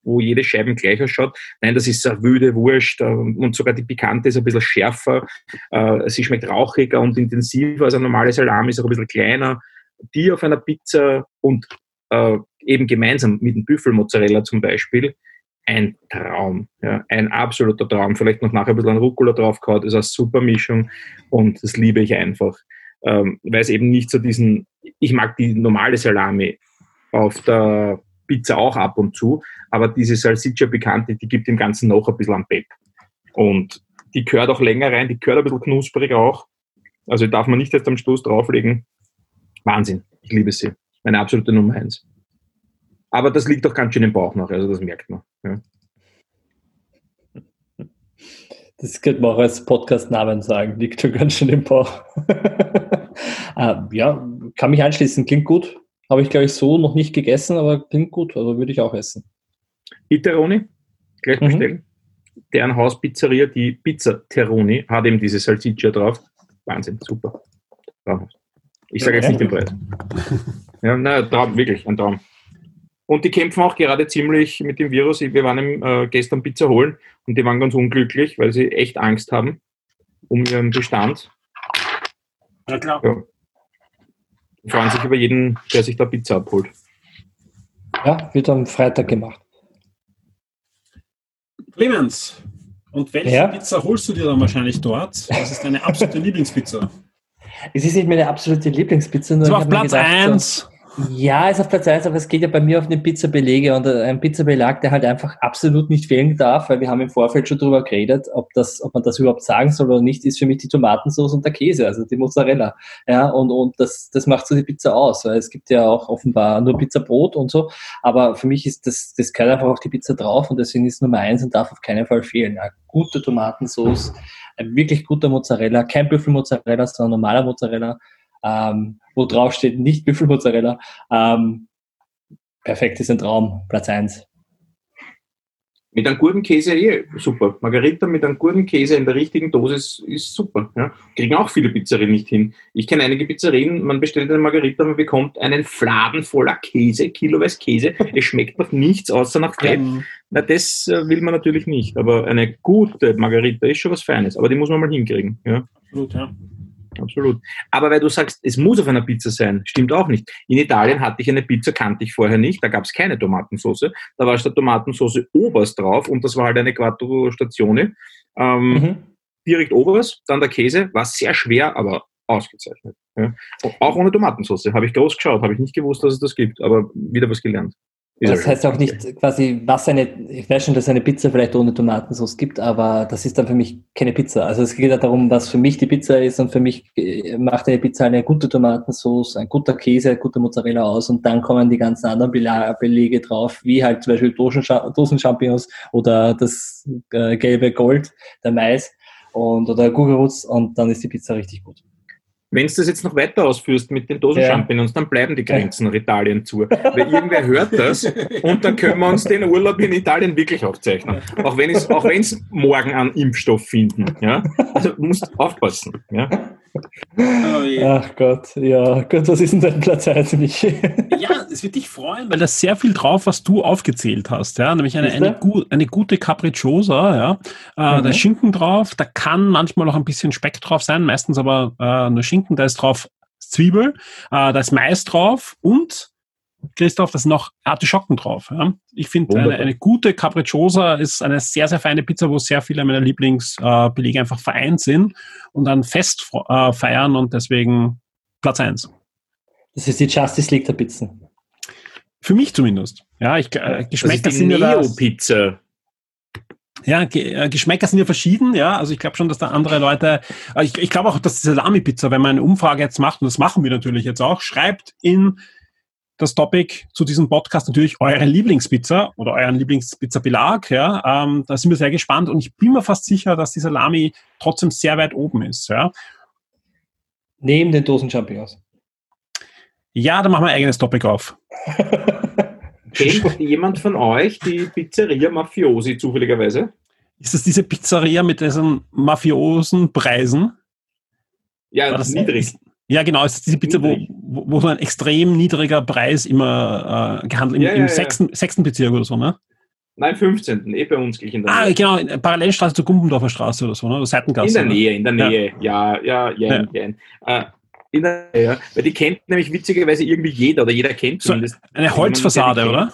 wo jede Scheibe gleich ausschaut. Nein, das ist eine wüde Wurst und sogar die Pikante ist ein bisschen schärfer. Äh, sie schmeckt rauchiger und intensiver als eine normale Salami, ist auch ein bisschen kleiner. Die auf einer Pizza und äh, eben gemeinsam mit dem Büffelmozzarella zum Beispiel, ein Traum. Ja, ein absoluter Traum. Vielleicht noch nachher ein bisschen Rucola draufgehauen, ist eine super Mischung und das liebe ich einfach. Ähm, weil es eben nicht so diesen, ich mag die normale Salami auf der Pizza auch ab und zu, aber diese Salsiccia Picante, die gibt dem Ganzen noch ein bisschen am Bett. Und die gehört auch länger rein, die gehört ein bisschen knusprig auch. Also darf man nicht erst am Stoß drauflegen. Wahnsinn, ich liebe sie. meine absolute Nummer eins. Aber das liegt doch ganz schön im Bauch noch, also das merkt man. Ja. Das könnte man auch als Podcast-Namen sagen, liegt schon ganz schön im Bauch. äh, ja, kann mich anschließen, klingt gut. Habe ich, glaube ich, so noch nicht gegessen, aber klingt gut, also würde ich auch essen. Iteroni, gleich mhm. bestellen. Deren Hauspizzeria, die Pizza Teroni, hat eben diese Salsiccia drauf. Wahnsinn, super. Ich sage jetzt nicht den Preis. Ja, nein, Traum, wirklich, ein Traum. Und die kämpfen auch gerade ziemlich mit dem Virus. Wir waren im, äh, gestern Pizza holen und die waren ganz unglücklich, weil sie echt Angst haben um ihren Bestand. Ja, klar. Ja. Die freuen sich über jeden, der sich da Pizza abholt. Ja, wird am Freitag gemacht. Clemens, und welche ja? Pizza holst du dir dann wahrscheinlich dort? Was ist deine absolute Lieblingspizza? Es ist nicht meine absolute Lieblingspizza. Nur so auf Platz 1. Ja, ist auf Platz 1, aber es geht ja bei mir auf den Pizzabelege und äh, ein Pizzabelag, der halt einfach absolut nicht fehlen darf, weil wir haben im Vorfeld schon drüber geredet, ob das, ob man das überhaupt sagen soll oder nicht, ist für mich die Tomatensauce und der Käse, also die Mozzarella. Ja, und, und das, das macht so die Pizza aus, weil es gibt ja auch offenbar nur Pizzabrot und so, aber für mich ist das, das gehört einfach auf die Pizza drauf und deswegen ist Nummer eins und darf auf keinen Fall fehlen. Ja, gute Tomatensauce, ein wirklich guter Mozzarella, kein Büffelmozzarella, sondern normaler Mozzarella, ähm, wo drauf steht nicht Büffelmozzarella. Ähm, perfekt ist ein Traum, Platz 1. Mit einem guten Käse eh super. Margarita mit einem guten Käse in der richtigen Dosis ist super. Ja. Kriegen auch viele Pizzerien nicht hin. Ich kenne einige Pizzerien, man bestellt eine Margarita, man bekommt einen Fladen voller Käse, kiloweise Käse. Es schmeckt nach nichts außer nach Fett. Na, das äh, will man natürlich nicht. Aber eine gute Margarita ist schon was Feines. Aber die muss man mal hinkriegen. Ja. Absolut, ja absolut. Aber weil du sagst, es muss auf einer Pizza sein, stimmt auch nicht. In Italien hatte ich eine Pizza, kannte ich vorher nicht, da gab es keine Tomatensauce. Da war statt Tomatensauce oberst drauf und das war halt eine Quattro Statione. Ähm, mhm. Direkt oberst, dann der Käse, war sehr schwer, aber ausgezeichnet. Ja. Auch ohne Tomatensauce. Habe ich groß geschaut, habe ich nicht gewusst, dass es das gibt, aber wieder was gelernt. Das heißt auch nicht quasi, was eine, ich weiß schon, dass es eine Pizza vielleicht ohne Tomatensauce gibt, aber das ist dann für mich keine Pizza. Also es geht ja darum, was für mich die Pizza ist und für mich äh, macht eine Pizza eine gute Tomatensauce, ein guter Käse, ein guter Mozzarella aus und dann kommen die ganzen anderen Belege drauf, wie halt zum Beispiel Dosenchampignons oder das äh, gelbe Gold, der Mais und oder Guggerutz und dann ist die Pizza richtig gut. Wenn du das jetzt noch weiter ausführst mit den Dosenchampignons, ja. dann bleiben die Grenzen nach Italien zu. Weil irgendwer hört das und dann können wir uns den Urlaub in Italien wirklich aufzeichnen. Auch wenn es, auch wenn es morgen einen Impfstoff finden. Ja? Also musst aufpassen. Ja? Oh Ach Gott, ja. Gott, was ist denn dein Platz 1, Michi? Ja, es wird dich freuen, weil da ist sehr viel drauf, was du aufgezählt hast. Ja? Nämlich eine, eine, eine gute Capricciosa. Ja? Äh, mhm. Da ist Schinken drauf, da kann manchmal noch ein bisschen Speck drauf sein, meistens aber äh, nur Schinken. Da ist drauf Zwiebel, äh, da ist Mais drauf und Christoph, da sind noch Artischocken drauf. Ja? Ich finde, eine, eine, gute Capricciosa ist eine sehr, sehr feine Pizza, wo sehr viele meiner Lieblingsbelege äh, einfach vereint sind und dann fest äh, feiern und deswegen Platz 1. Das ist die Justice League der Pizzen. Für mich zumindest. Ja, ich, äh, Geschmäcker sind ja Neo-Pizza. Ja, äh, Geschmäcker sind ja verschieden, ja. Also ich glaube schon, dass da andere Leute, äh, ich, ich glaube auch, dass die Salami-Pizza, wenn man eine Umfrage jetzt macht, und das machen wir natürlich jetzt auch, schreibt in das Topic zu diesem Podcast natürlich eure Lieblingspizza oder euren Lieblingspizza-Belag. Ja, ähm, da sind wir sehr gespannt und ich bin mir fast sicher, dass die Salami trotzdem sehr weit oben ist. Ja. Neben den Dosen Champignons. Ja, da machen wir ein eigenes Topic auf. Kennt jemand von euch die Pizzeria Mafiosi zufälligerweise? Ist das diese Pizzeria mit diesen mafiosen Preisen? Ja, das ist niedrig. Ist, ja, genau. Es ist diese Pizza, wo, wo, so ein extrem niedriger Preis immer äh, gehandelt, im, ja, ja, im sechsten, sechsten Bezirk oder so, ne? Nein, 15. Eh bei uns gleich in der ah, Nähe. Ah, genau, in Parallelstraße zur Gumpendorfer Straße oder so, ne? Oder Seitengasse. In der Nähe, in der Nähe. Ja, ja, ja, ja. ja. Äh, in der Nähe, weil die kennt nämlich witzigerweise irgendwie jeder oder jeder kennt so zumindest. Eine Holzfassade, oder?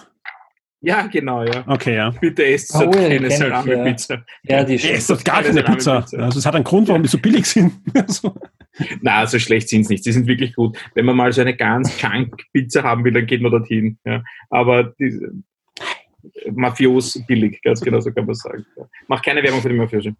Ja, genau, ja. Okay, ja. Bitte esst oh, keine Salami-Pizza. Ja. ja, die esst gar keine Pizza. Pizza. Also es hat einen Grund, warum die so billig sind. so. Na, so schlecht sind sie nicht. Sie sind wirklich gut. Wenn man mal so eine ganz Chunk-Pizza haben will, dann geht man dorthin. Ja. Aber die, Mafios billig, ganz genau so kann man sagen. Ja. Mach keine Werbung für die Mafiosi.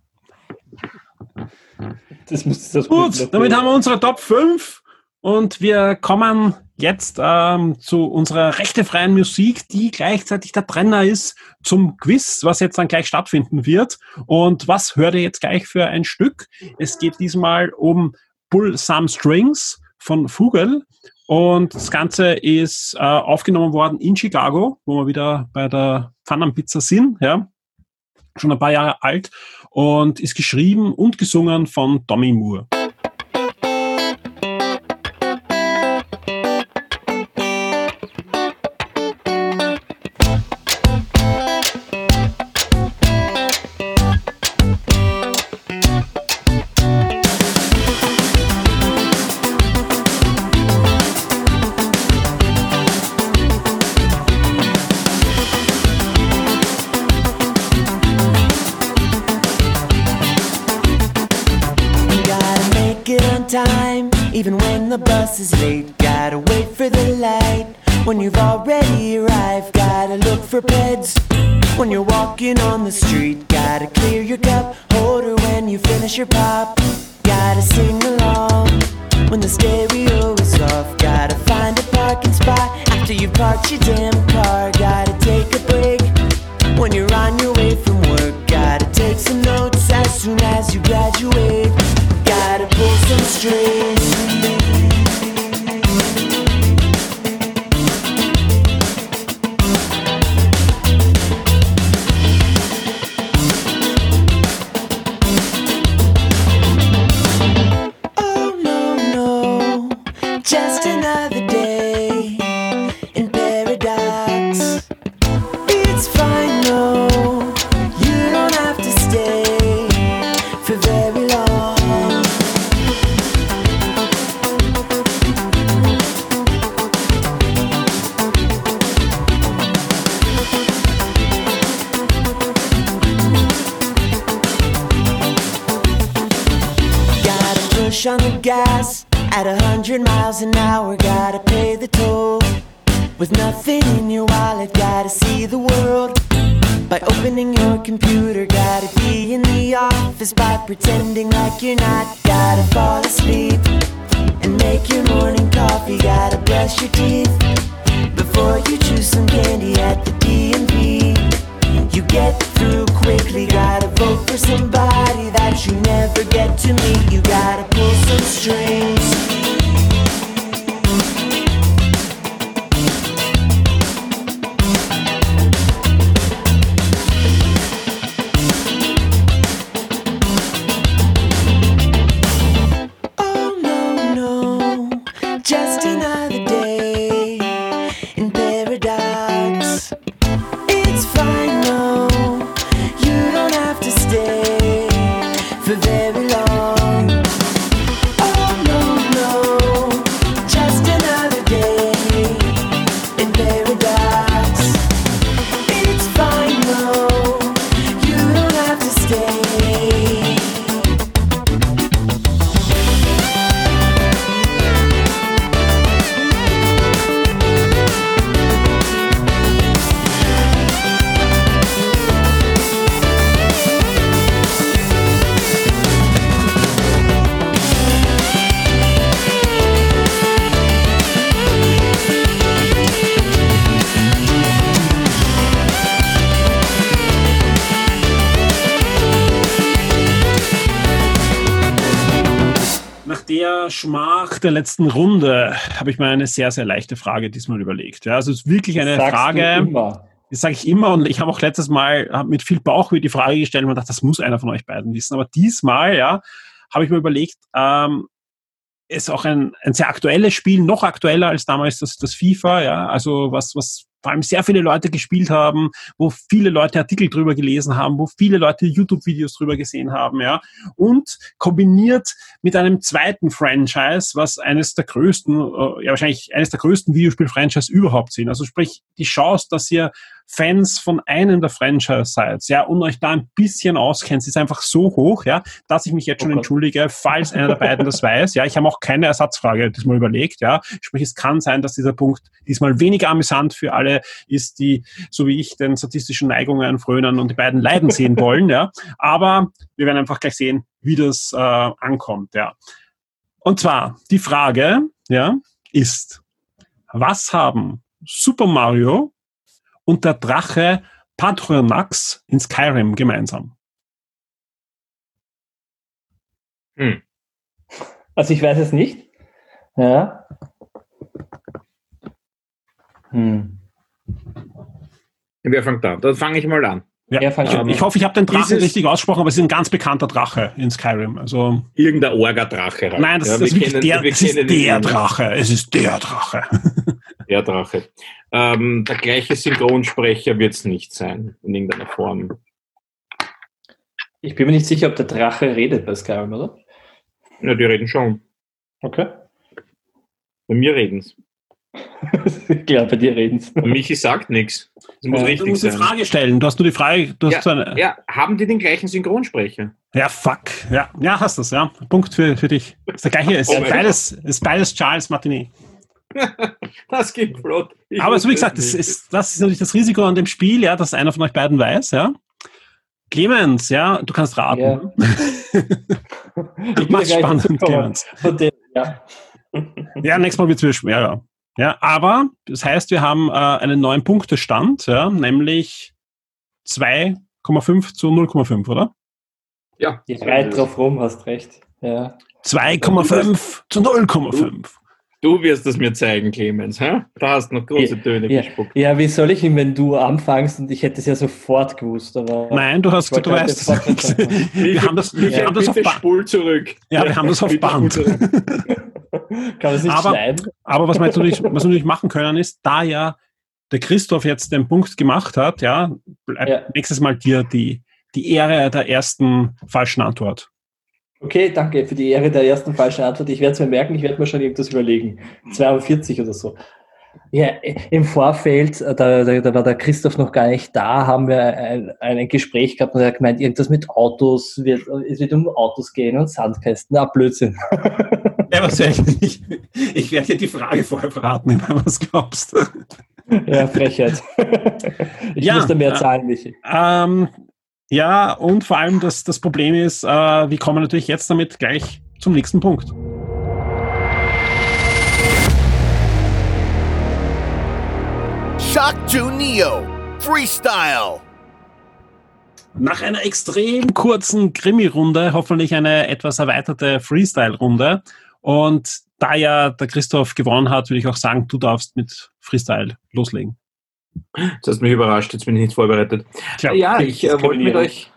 Das muss das Gut, damit haben wir unsere Top 5 und wir kommen jetzt ähm, zu unserer rechtefreien Musik, die gleichzeitig der Trenner ist zum Quiz, was jetzt dann gleich stattfinden wird. Und was hört ihr jetzt gleich für ein Stück? Es geht diesmal um Bull Some Strings von Fugel. Und das Ganze ist äh, aufgenommen worden in Chicago, wo wir wieder bei der Fun Pizza sind, ja. Schon ein paar Jahre alt und ist geschrieben und gesungen von Tommy Moore. walking on the street. Gotta clear your cup, hold her when you finish your pie. Der letzten Runde habe ich mir eine sehr, sehr leichte Frage diesmal überlegt. Ja, also es ist wirklich eine das Frage. Das sage ich immer und ich habe auch letztes Mal mit viel Bauch die Frage gestellt und mir gedacht, das muss einer von euch beiden wissen. Aber diesmal, ja, habe ich mir überlegt, ähm, ist auch ein, ein sehr aktuelles Spiel, noch aktueller als damals das, das FIFA, ja, also was, was vor allem sehr viele Leute gespielt haben, wo viele Leute Artikel drüber gelesen haben, wo viele Leute YouTube-Videos drüber gesehen haben, ja. Und kombiniert mit einem zweiten Franchise, was eines der größten, äh, ja wahrscheinlich eines der größten Videospiel-Franchise überhaupt sind. Also sprich, die Chance, dass ihr Fans von einem der Franchise seid, ja, und euch da ein bisschen auskennt, ist einfach so hoch, ja, dass ich mich jetzt schon okay. entschuldige, falls einer der beiden das weiß. Ja, ich habe auch keine Ersatzfrage diesmal überlegt, ja. Sprich, es kann sein, dass dieser Punkt diesmal weniger amüsant für alle ist, die, so wie ich, den statistischen Neigungen frönen und die beiden leiden sehen wollen, ja. Aber wir werden einfach gleich sehen, wie das äh, ankommt, ja. Und zwar, die Frage, ja, ist, Was haben Super Mario und der Drache Patronax in Skyrim gemeinsam? Hm. Also ich weiß es nicht. Ja. Hm. Wer fängt an? Dann fange ich mal an. Ja, ähm, ich hoffe, ich habe den Drachen richtig ausgesprochen, aber es ist ein ganz bekannter Drache in Skyrim. Also Irgendein Orga-Drache. Halt. Nein, das, ja, das ist kennen, der, das ist der Drache. Es ist der Drache. Der Drache. Ähm, der gleiche Synchronsprecher wird es nicht sein, in irgendeiner Form. Ich bin mir nicht sicher, ob der Drache redet bei Skyrim, oder? Ja, die reden schon. Okay. Bei mir reden sie. Ich glaube, bei dir reden sie. Michi sagt nichts. Das muss ja, richtig du musst sein. eine Frage stellen. Du hast nur die Frage. Du hast ja, eine ja, haben die den gleichen Synchronsprecher? Ja, fuck. Ja, ja hast du es, ja. Punkt für, für dich. Ist der gleiche. Ist, oh beides, ist beides Charles Martinet. das geht flott. Ich Aber so wie gesagt, das ist, das ist natürlich das Risiko an dem Spiel, ja, dass einer von euch beiden weiß, ja. Clemens, ja, du kannst raten. Ja. ich mach's spannend, Clemens. Dem, ja. ja, nächstes Mal wird es schwerer. Ja, aber das heißt, wir haben äh, einen neuen Punktestand, ja, nämlich 2,5 zu 0,5, oder? Ja. Die weit drauf rum, hast recht. Ja. 2,5 zu 0,5. Du wirst es mir zeigen, Clemens. Hä? Da hast du noch große Töne ja, gespuckt. Ja, wie soll ich ihn, wenn du anfängst und ich hätte es ja sofort gewusst. Aber Nein, du hast, du weißt es. wir haben das, wir ja, haben das auf Band. zurück. Ja, wir haben das auf Band. Kann das nicht aber, schneiden? Aber was wir, jetzt natürlich, was wir natürlich machen können, ist, da ja der Christoph jetzt den Punkt gemacht hat, ja, bleibt ja. nächstes Mal dir die, die Ehre der ersten falschen Antwort. Okay, danke für die Ehre der ersten falschen Antwort. Ich werde es mir merken, ich werde mir schon irgendwas überlegen. 42 oder so. Ja, im Vorfeld, äh, da, da, da, war der Christoph noch gar nicht da, haben wir ein, ein Gespräch gehabt und er hat gemeint, irgendwas mit Autos, wird, es wird um Autos gehen und Sandkästen. Na, Blödsinn. Ja, was ich nicht. Ich werde dir die Frage vorher verraten, wenn du was glaubst. Ja, Frechheit. Ich ja, muss da mehr zahlen, Michi. Ähm, ja, und vor allem das, das Problem ist, äh, wir kommen natürlich jetzt damit gleich zum nächsten Punkt. Shock 2 Neo Freestyle. Nach einer extrem kurzen Krimi-Runde, hoffentlich eine etwas erweiterte Freestyle-Runde. Und da ja der Christoph gewonnen hat, würde ich auch sagen, du darfst mit Freestyle loslegen. Das hast mich überrascht, jetzt bin ich nicht vorbereitet. Klar, ja, ich äh, wollte mit euch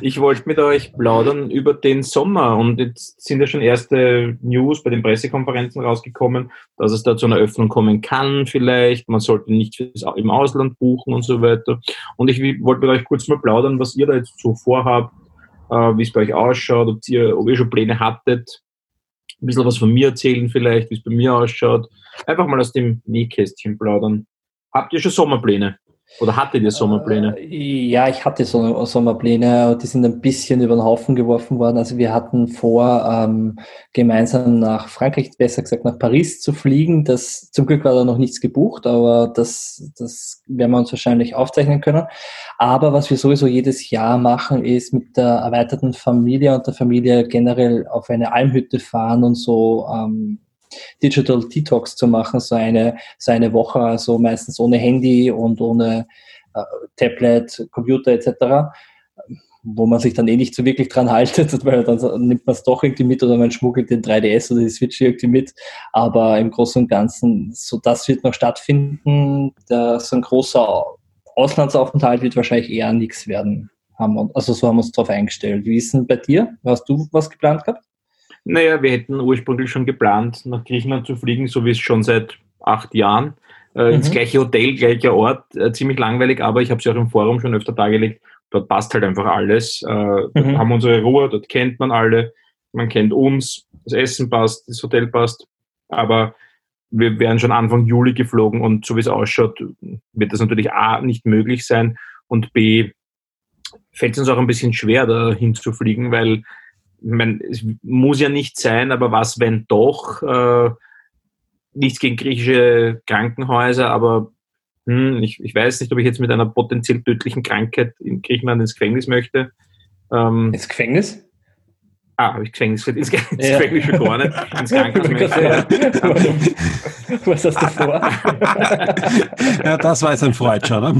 ich wollte mit euch plaudern über den Sommer und jetzt sind ja schon erste News bei den Pressekonferenzen rausgekommen, dass es da zu einer Öffnung kommen kann vielleicht. Man sollte nicht im Ausland buchen und so weiter. Und ich wollte mit euch kurz mal plaudern, was ihr da jetzt so vorhabt, äh, wie es bei euch ausschaut, ob ihr, ob ihr schon Pläne hattet. Ein bisschen was von mir erzählen vielleicht, wie es bei mir ausschaut. Einfach mal aus dem Nähkästchen plaudern. Habt ihr schon Sommerpläne? Oder hattet ihr Sommerpläne? Äh, ja, ich hatte so Sommerpläne, die sind ein bisschen über den Haufen geworfen worden. Also wir hatten vor, ähm, gemeinsam nach Frankreich, besser gesagt nach Paris zu fliegen. Das, zum Glück war da noch nichts gebucht, aber das, das werden wir uns wahrscheinlich aufzeichnen können. Aber was wir sowieso jedes Jahr machen, ist mit der erweiterten Familie und der Familie generell auf eine Almhütte fahren und so ähm, Digital Detox zu machen, so eine, so eine Woche, also meistens ohne Handy und ohne äh, Tablet, Computer etc., wo man sich dann eh nicht so wirklich dran haltet, weil dann nimmt man es doch irgendwie mit oder man schmuggelt den 3DS oder die Switch irgendwie mit. Aber im Großen und Ganzen, so das wird noch stattfinden. Der, so ein großer Auslandsaufenthalt wird wahrscheinlich eher nichts werden. also so haben wir uns darauf eingestellt. Wie ist denn bei dir? Hast du was geplant gehabt? Naja, wir hätten ursprünglich schon geplant, nach Griechenland zu fliegen, so wie es schon seit acht Jahren. Äh, mhm. Ins gleiche Hotel, gleicher Ort, äh, ziemlich langweilig, aber ich habe es ja auch im Forum schon öfter dargelegt. Dort passt halt einfach alles. Äh, mhm. Dort haben wir unsere Ruhe, dort kennt man alle, man kennt uns, das Essen passt, das Hotel passt. Aber wir wären schon Anfang Juli geflogen und so wie es ausschaut, wird das natürlich A nicht möglich sein und B fällt es uns auch ein bisschen schwer, da hinzufliegen, weil ich meine, es muss ja nicht sein, aber was, wenn doch? Äh, nichts gegen griechische Krankenhäuser, aber hm, ich, ich weiß nicht, ob ich jetzt mit einer potenziell tödlichen Krankheit in Griechenland ins Gefängnis möchte. Ähm, ins Gefängnis? Ah, habe ich Gefängnis ins, ins ja. Gefängnis schon nicht, ins Krankenhaus. Was hast du vor? ja, das war jetzt ein Freudscher, ne?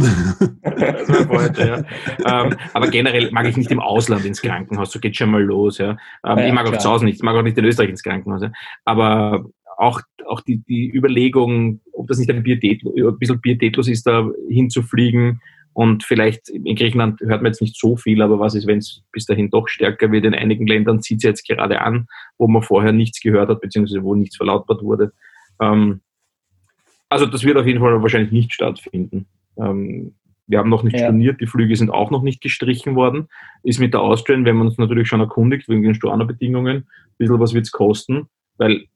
das war ein Freudscher, ja. Ähm, aber generell mag ich nicht im Ausland ins Krankenhaus, so geht schon mal los, ja. Ähm, ja ich mag auch zu Hause nicht, ich mag auch nicht in Österreich ins Krankenhaus, ja. Aber auch, auch die, die Überlegung, ob das nicht ein, Pietet, ein bisschen pietätlos ist, da hinzufliegen, und vielleicht in Griechenland hört man jetzt nicht so viel, aber was ist, wenn es bis dahin doch stärker wird? In einigen Ländern zieht es jetzt gerade an, wo man vorher nichts gehört hat, beziehungsweise wo nichts verlautbart wurde. Ähm, also das wird auf jeden Fall wahrscheinlich nicht stattfinden. Ähm, wir haben noch nicht ja. storniert, die Flüge sind auch noch nicht gestrichen worden. Ist mit der Austrian, wenn man uns natürlich schon erkundigt, wegen den Storno-Bedingungen, ein bisschen was wird es kosten, weil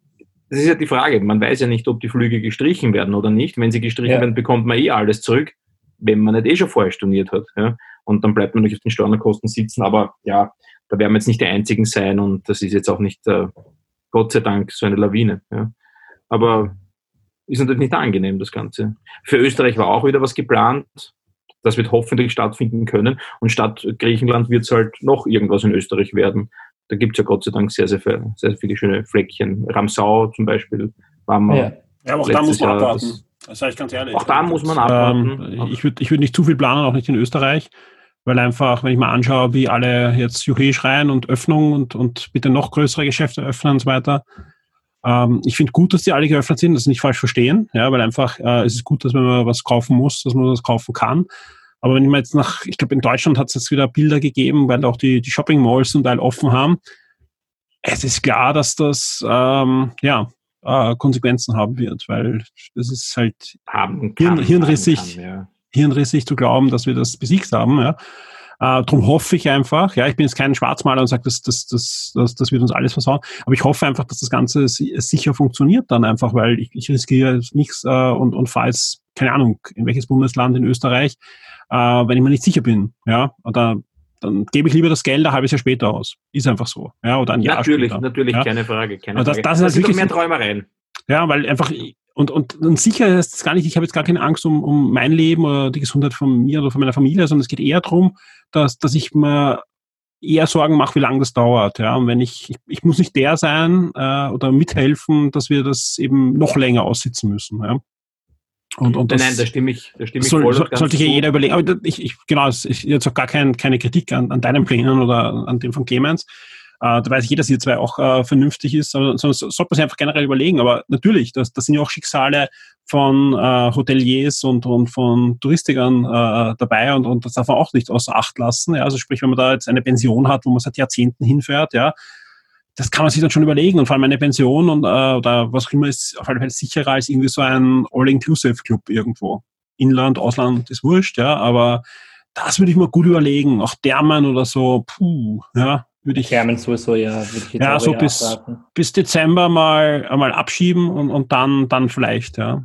das ist ja die Frage, man weiß ja nicht, ob die Flüge gestrichen werden oder nicht. Wenn sie gestrichen ja. werden, bekommt man eh alles zurück wenn man nicht eh schon vorher storniert hat. Ja? Und dann bleibt man natürlich auf den Stornokosten sitzen, aber ja, da werden wir jetzt nicht die Einzigen sein und das ist jetzt auch nicht, äh, Gott sei Dank, so eine Lawine. Ja? Aber ist natürlich nicht angenehm, das Ganze. Für Österreich war auch wieder was geplant. Das wird hoffentlich stattfinden können. Und statt Griechenland wird es halt noch irgendwas in Österreich werden. Da gibt es ja Gott sei Dank sehr, sehr, sehr, sehr viele schöne Fleckchen. Ramsau zum Beispiel war mal. Ja, ja aber auch da muss man abwarten. Das, sage ich ganz ehrlich. Auch da muss man abwarten. Ähm, ich würde ich würd nicht zu viel planen, auch nicht in Österreich, weil einfach, wenn ich mal anschaue, wie alle jetzt Juche schreien und Öffnung und, und bitte noch größere Geschäfte öffnen und so weiter. Ähm, ich finde gut, dass die alle geöffnet sind, das nicht falsch verstehen, ja, weil einfach äh, es ist gut, dass wenn man was kaufen muss, dass man das kaufen kann. Aber wenn ich mal jetzt nach, ich glaube, in Deutschland hat es jetzt wieder Bilder gegeben, weil auch die, die Shopping Malls zum Teil offen haben. Es ist klar, dass das ähm, ja äh, Konsequenzen haben wird, weil das ist halt haben kann, Hirn, hirnrissig, kann, ja. hirnrissig zu glauben, dass wir das besiegt haben. Ja. Äh, darum hoffe ich einfach, ja, ich bin jetzt kein Schwarzmaler und sage, das, das, das, das, das wird uns alles versauen, aber ich hoffe einfach, dass das Ganze sicher funktioniert dann einfach, weil ich, ich riskiere nichts äh, und, und fahre jetzt, keine Ahnung, in welches Bundesland in Österreich, äh, wenn ich mir nicht sicher bin. Ja, oder dann gebe ich lieber das Geld ein halbes Jahr später aus. Ist einfach so. Ja, oder ein Jahr natürlich, später. Natürlich, ja? keine Frage. Keine das, Frage. Das, das, das sind doch mehr Träumereien. Ja, weil einfach, und, und, und sicher ist es gar nicht, ich habe jetzt gar keine Angst um, um mein Leben oder die Gesundheit von mir oder von meiner Familie, sondern es geht eher darum, dass, dass ich mir eher Sorgen mache, wie lange das dauert. Ja, und wenn ich, ich, ich muss nicht der sein äh, oder mithelfen, dass wir das eben noch länger aussitzen müssen. Ja. Und, und das, nein, nein, da stimme ich, da stimme ich soll, voll soll, sollte sich ja jeder überlegen. Aber ich, ich, genau, ich jetzt auch gar kein, keine Kritik an, an deinen Plänen oder an dem von Clemens. Äh, da weiß jeder, dass ihr zwei auch äh, vernünftig ist, sondern, sondern sollte man sich einfach generell überlegen. Aber natürlich, das, das sind ja auch Schicksale von äh, Hoteliers und, und von Touristikern äh, dabei und, und das darf man auch nicht außer Acht lassen. Ja? Also sprich, wenn man da jetzt eine Pension hat, wo man seit Jahrzehnten hinfährt, ja, das kann man sich dann schon überlegen und vor allem eine Pension und, äh, oder was auch immer ist auf jeden Fall sicherer als irgendwie so ein All-Inclusive-Club irgendwo. Inland, Ausland ist wurscht, ja, aber das würde ich mir gut überlegen. Auch Dermen oder so, puh, ja, würde ich. Thermen sowieso, ja, würde ich Ja, so bis, bis Dezember mal, mal abschieben und, und dann, dann vielleicht, ja.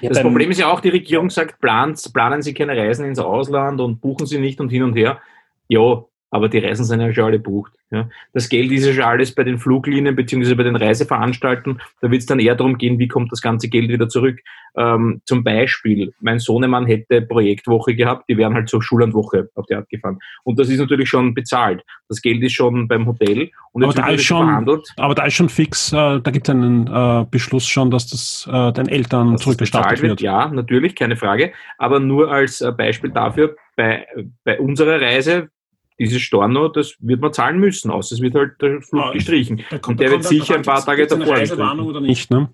Ja, das Problem ist ja auch, die Regierung sagt, plant, planen Sie keine Reisen ins Ausland und buchen Sie nicht und hin und her. Ja, aber die Reisen sind ja schon alle bucht. Ja. Das Geld ist ja schon alles bei den Fluglinien beziehungsweise bei den Reiseveranstaltern. Da wird es dann eher darum gehen, wie kommt das ganze Geld wieder zurück. Ähm, zum Beispiel, mein Sohnemann hätte Projektwoche gehabt, die wären halt zur Schullandwoche auf die Art gefahren. Und das ist natürlich schon bezahlt. Das Geld ist schon beim Hotel und aber da ist schon, verhandelt. Aber da ist schon fix, äh, da gibt es einen äh, Beschluss schon, dass das äh, den Eltern zurückgestattet wird. wird. Ja, natürlich, keine Frage. Aber nur als äh, Beispiel dafür, bei, bei unserer Reise dieses Storno, das wird man zahlen müssen, außer es wird halt der Flug ja, gestrichen. Kommt, und der wird sicher ein paar Tage davor eine Reisewarnung oder nicht, ne?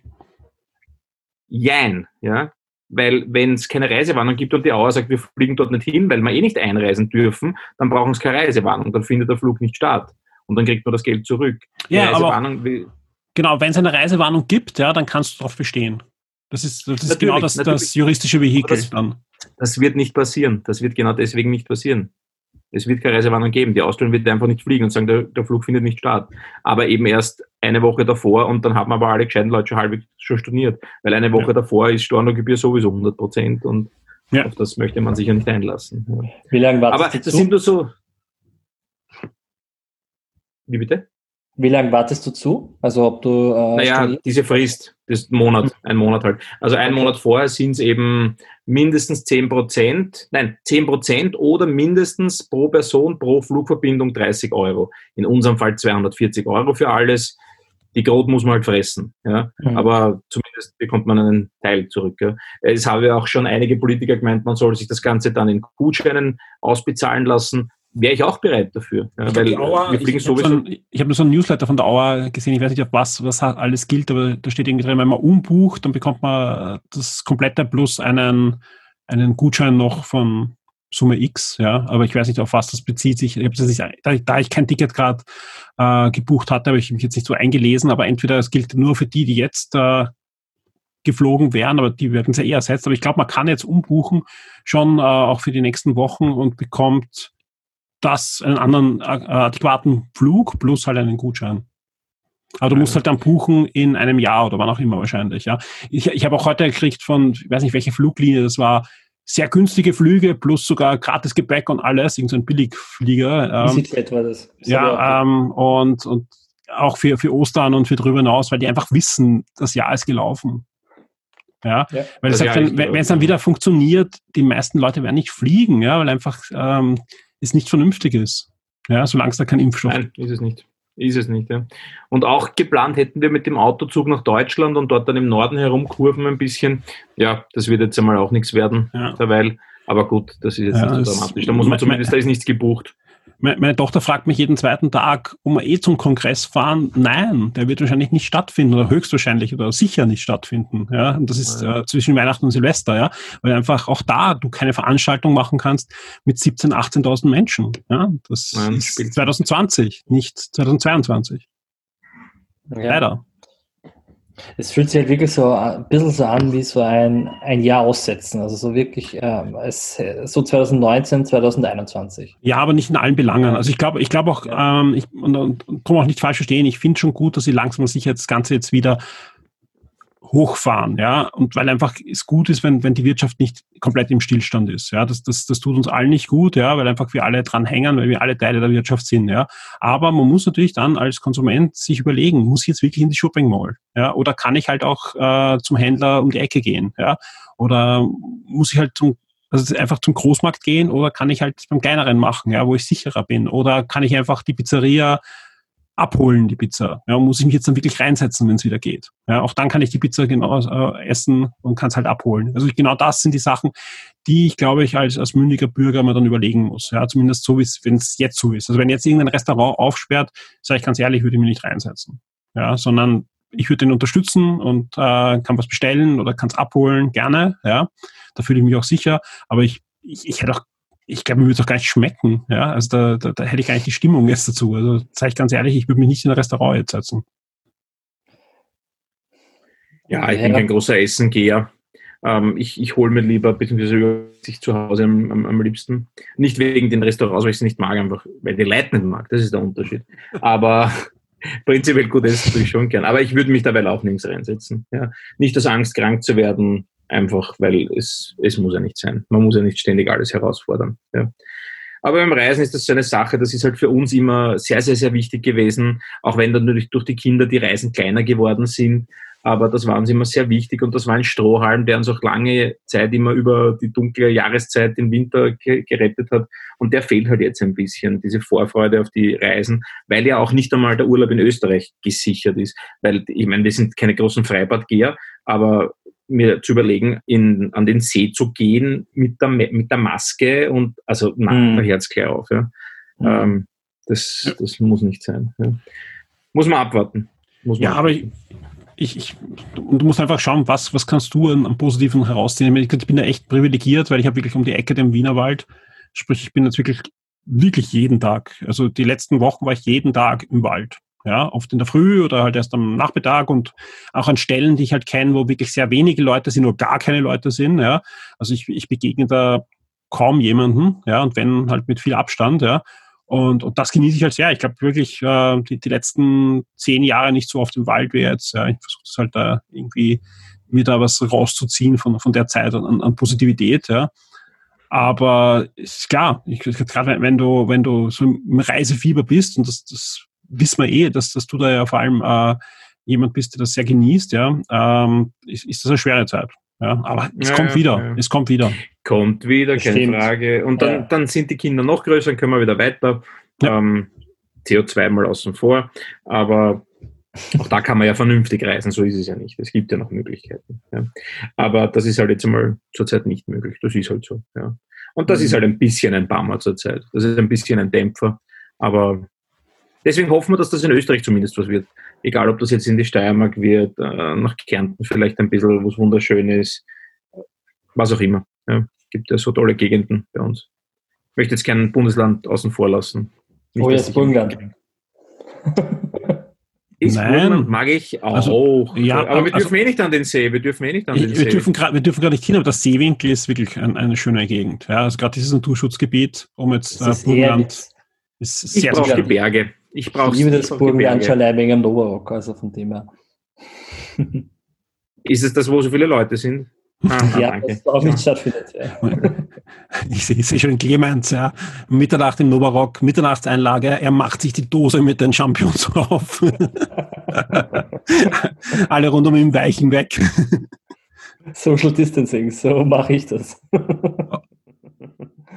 Jein, ja. Weil wenn es keine Reisewarnung gibt und die Auer sagt, wir fliegen dort nicht hin, weil wir eh nicht einreisen dürfen, dann brauchen sie keine Reisewarnung, dann findet der Flug nicht statt. Und dann kriegt man das Geld zurück. Ja, aber genau, wenn es eine Reisewarnung gibt, ja, dann kannst du darauf bestehen. Das ist, das ist genau das, das juristische Vehikel das, dann. Das wird nicht passieren. Das wird genau deswegen nicht passieren. Es wird keine Reisewarnung geben. Die Austrian wird einfach nicht fliegen und sagen, der, der, Flug findet nicht statt. Aber eben erst eine Woche davor und dann haben wir aber alle gescheiten Leute schon halbwegs schon storniert. Weil eine Woche ja. davor ist Stornogebühr sowieso 100 Prozent und ja. auf das möchte man sicher nicht einlassen. Ja. Wie lange wartest Aber das sind nur so. Wie bitte? Wie lange wartest du zu? Also ob du. Äh, naja, diese Frist, das Monat, ein Monat halt. Also ein Monat vorher sind es eben mindestens 10 Prozent, nein, 10 Prozent oder mindestens pro Person pro Flugverbindung 30 Euro. In unserem Fall 240 Euro für alles. Die Grot muss man halt fressen. Ja? Mhm. Aber zumindest bekommt man einen Teil zurück. Ja? Es habe ja auch schon einige Politiker gemeint, man soll sich das Ganze dann in Gutscheinen ausbezahlen lassen wäre ich auch bereit dafür. Ja, weil Auer, wir fliegen ich, sowieso. Hab so ich habe nur so ein Newsletter von der Auer gesehen, ich weiß nicht, auf was, was alles gilt, aber da steht irgendwie drin, wenn man umbucht, dann bekommt man das komplette plus einen, einen Gutschein noch von Summe X, ja, aber ich weiß nicht, auf was das bezieht sich. Ich das nicht, da, da ich kein Ticket gerade äh, gebucht hatte, habe ich mich jetzt nicht so eingelesen, aber entweder es gilt nur für die, die jetzt äh, geflogen wären, aber die werden sehr eher ersetzt. Aber ich glaube, man kann jetzt umbuchen, schon äh, auch für die nächsten Wochen und bekommt das einen anderen äh, adäquaten Flug plus halt einen Gutschein. Aber du musst halt dann buchen in einem Jahr oder wann auch immer wahrscheinlich, ja. Ich, ich habe auch heute gekriegt von, ich weiß nicht welche Fluglinie, das war sehr günstige Flüge plus sogar gratis Gepäck und alles, irgendein so Billigflieger. Ähm, war das. das ja, ähm, und, und auch für, für Ostern und für drüber hinaus, weil die einfach wissen, das Jahr ist gelaufen. Ja, ja weil das wenn es dann wieder funktioniert, die meisten Leute werden nicht fliegen, ja, weil einfach ähm, es nicht vernünftig ist. Ja, solange es da kein Impfstoff Nein, ist es nicht. Ist es nicht, ja. Und auch geplant hätten wir mit dem Autozug nach Deutschland und dort dann im Norden herumkurven ein bisschen. Ja, das wird jetzt einmal auch nichts werden, ja. derweil. Aber gut, das ist jetzt ja, nicht so dramatisch. Da muss man zumindest, da ist nichts gebucht. Meine Tochter fragt mich jeden zweiten Tag, ob wir eh zum Kongress fahren. Nein, der wird wahrscheinlich nicht stattfinden oder höchstwahrscheinlich oder sicher nicht stattfinden. Ja, und das ist äh, zwischen Weihnachten und Silvester, ja, weil einfach auch da du keine Veranstaltung machen kannst mit 17.000, 18.000 Menschen. Ja, das Nein, ist 2020, nicht 2022. Ja. Leider. Es fühlt sich halt wirklich so ein bisschen so an wie so ein, ein Jahr aussetzen. Also so wirklich ähm, es, so 2019, 2021. Ja, aber nicht in allen Belangen. Also ich glaube, ich glaube auch, ähm, ich, und, und, und auch nicht falsch verstehen, ich finde schon gut, dass sie langsam sicher das Ganze jetzt wieder hochfahren, ja, und weil einfach es gut ist, wenn, wenn die Wirtschaft nicht komplett im Stillstand ist, ja, das, das, das tut uns allen nicht gut, ja, weil einfach wir alle dran hängen, weil wir alle Teile der Wirtschaft sind, ja, aber man muss natürlich dann als Konsument sich überlegen, muss ich jetzt wirklich in die Shopping Mall, ja, oder kann ich halt auch äh, zum Händler um die Ecke gehen, ja, oder muss ich halt zum also einfach zum Großmarkt gehen oder kann ich halt beim kleineren machen, ja, wo ich sicherer bin? Oder kann ich einfach die Pizzeria abholen, die Pizza. Ja, muss ich mich jetzt dann wirklich reinsetzen, wenn es wieder geht. Ja, auch dann kann ich die Pizza genau äh, essen und kann es halt abholen. Also genau das sind die Sachen, die ich, glaube ich, als, als mündiger Bürger mal dann überlegen muss. Ja, zumindest so, wenn es jetzt so ist. Also wenn jetzt irgendein Restaurant aufsperrt, sage ich ganz ehrlich, würde ich mich nicht reinsetzen. Ja, sondern ich würde den unterstützen und äh, kann was bestellen oder kann es abholen, gerne. Ja, da fühle ich mich auch sicher. Aber ich, ich, ich hätte auch ich glaube, mir würde es auch gar nicht schmecken. Ja, also da, da, da hätte ich gar nicht die Stimmung jetzt dazu. Also sage ich ganz ehrlich, ich würde mich nicht in ein Restaurant jetzt setzen. Ja, ich bin kein großer Essengeher. Ähm, ich ich hole mir lieber, beziehungsweise sich zu Hause am, am, am, liebsten. Nicht wegen den Restaurants, weil ich es nicht mag, einfach weil die Leute nicht mag. Das ist der Unterschied. Aber prinzipiell gut essen tue ich schon gern. Aber ich würde mich dabei auch nirgends reinsetzen. Ja. Nicht aus Angst, krank zu werden, einfach weil es, es muss ja nicht sein. Man muss ja nicht ständig alles herausfordern. Ja. Aber beim Reisen ist das so eine Sache, das ist halt für uns immer sehr, sehr, sehr wichtig gewesen, auch wenn dann natürlich durch die Kinder die Reisen kleiner geworden sind. Aber das war uns immer sehr wichtig und das war ein Strohhalm, der uns auch lange Zeit immer über die dunkle Jahreszeit, den Winter gerettet hat. Und der fehlt halt jetzt ein bisschen, diese Vorfreude auf die Reisen, weil ja auch nicht einmal der Urlaub in Österreich gesichert ist. Weil, ich meine, wir sind keine großen Freibadgeher, aber mir zu überlegen, in, an den See zu gehen mit der, mit der Maske und also na, mhm. Herz gleich auf. Ja. Mhm. Ähm, das, das muss nicht sein. Ja. Muss man abwarten. Muss man ja, abwarten. aber ich, ich, du musst einfach schauen, was, was kannst du an, an Positiven herausziehen. Ich bin da echt privilegiert, weil ich habe wirklich um die Ecke den Wienerwald. Sprich, ich bin jetzt wirklich, wirklich jeden Tag. Also die letzten Wochen war ich jeden Tag im Wald. Ja, oft in der Früh oder halt erst am Nachmittag und auch an Stellen, die ich halt kenne, wo wirklich sehr wenige Leute sind oder gar keine Leute sind. Ja, also ich, ich begegne da kaum jemanden, ja, und wenn halt mit viel Abstand, ja. Und, und das genieße ich halt sehr. Ich glaube wirklich, äh, die, die letzten zehn Jahre nicht so oft im Wald wie jetzt. Ja. Ich versuche das halt da irgendwie mir da was rauszuziehen von, von der Zeit an, an Positivität, ja. Aber es ist klar, ich, gerade wenn du, wenn du so im Reisefieber bist, und das, das wissen wir eh, dass, dass du da ja vor allem äh, jemand bist, der das sehr genießt, ja, ähm, ist, ist das eine schwere Zeit. Ja, aber es Ja, kommt ja, wieder. ja. Es kommt wieder. Kommt wieder, Das keine stimmt. Frage. Und dann, Ja. dann sind die Kinder noch größer, dann können wir wieder weiter. Ja. Ähm, CO2 mal außen vor. Aber auch da kann man ja vernünftig reisen, so ist es ja nicht. Es gibt ja noch Möglichkeiten. Ja. Aber das ist halt jetzt einmal zurzeit nicht möglich. Das ist halt so. Ja. Und das Mhm. ist halt ein bisschen ein Bummer zurzeit. Das ist ein bisschen ein Dämpfer. Aber deswegen hoffen wir, dass das in Österreich zumindest was wird. Egal, ob das jetzt in die Steiermark wird, äh, nach Kärnten vielleicht ein bisschen was Wunderschönes, was auch immer. Ja. Gibt ja so tolle Gegenden bei uns. Ich möchte jetzt kein Bundesland außen vor lassen. Nicht, Oh, jetzt Burgenland. Ist Nein. Burgenland mag ich auch. Also, ja, aber wir also- dürfen eh nicht an den See. Wir dürfen eh nicht an den Ich, See. wir, dürfen grad, wir dürfen gar nicht hin, aber das Seewinkel ist wirklich ein, eine schöne Gegend. Ja, also gerade dieses Naturschutzgebiet, um jetzt äh, ist Burgenland ist ich sehr, sehr brauche die schön. Berge. Ich brauche Ich liebe das allein wegen dem Novarock, also von dem her. Ist es das, wo so viele Leute sind? Ah, ah, ja, danke. das auch nicht stattfindet. Ja. Ich sehe sehe schon Clemens, ja. Mitternacht im Novarock, Mitternachtseinlage, er macht sich die Dose mit den Champions auf. Alle rund um ihn weichen weg. Social Distancing, so mache ich das.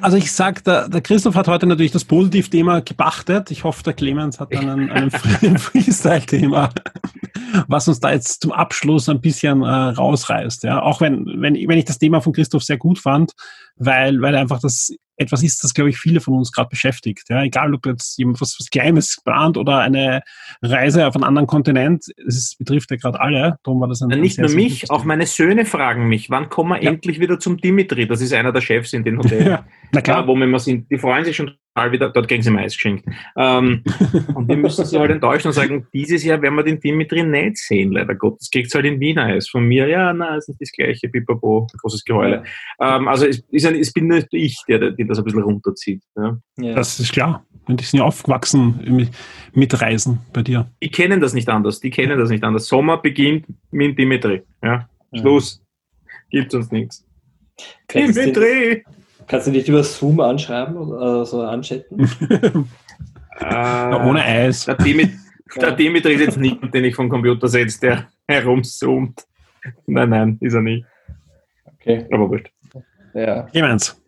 Also ich sag, der, der Christoph hat heute natürlich das Positivthema gebachtet. Ich hoffe, der Clemens hat dann einen, einen Free- Freestyle-Thema, was uns da jetzt zum Abschluss ein bisschen äh, rausreißt. Ja, auch wenn, wenn, wenn ich das Thema von Christoph sehr gut fand, weil, weil einfach das etwas ist, das glaube ich viele von uns gerade beschäftigt. Ja, egal ob jetzt jemand was, was Kleines plant oder eine Reise auf einen anderen Kontinent, es betrifft ja gerade alle. Darum war das ein, ein nicht nur mich, auch meine Söhne fragen mich, wann kommen wir Ja. endlich wieder zum Dimitri? Das ist einer der Chefs in den Hotels. Ja, na Klar, klar. wo wir sind, die freuen sich schon total wieder, dort kriegen sie Mais geschenkt. Ähm, und wir müssen sie halt enttäuschen und sagen, dieses Jahr werden wir den Dimitri nicht sehen, leider Gottes. Kriegt halt in Wien Eis. Von mir, ja, na, ist nicht das gleiche, pipapo, großes Geheule. Ähm, also es, ist ein, es bin nicht ich, der, der das ein bisschen runterzieht. Ja. Ja. Das ist klar. Und die sind ja aufgewachsen mit, mit Reisen bei dir. Die kennen das nicht anders, die kennen das nicht anders. Sommer beginnt mit Dimitri. Ja. Ja. Schluss. Gibt uns nichts. Dimitri! Kannst du dich über Zoom anschreiben oder so anchatten? Ja, Äh, ohne Eis. Der, Dimit Ja. der Dimitri ist jetzt nicht, den ich vom Computer setze, der herumzoomt. Nein, nein, ist er nicht. Okay, Aber wurscht. ja. Clemens.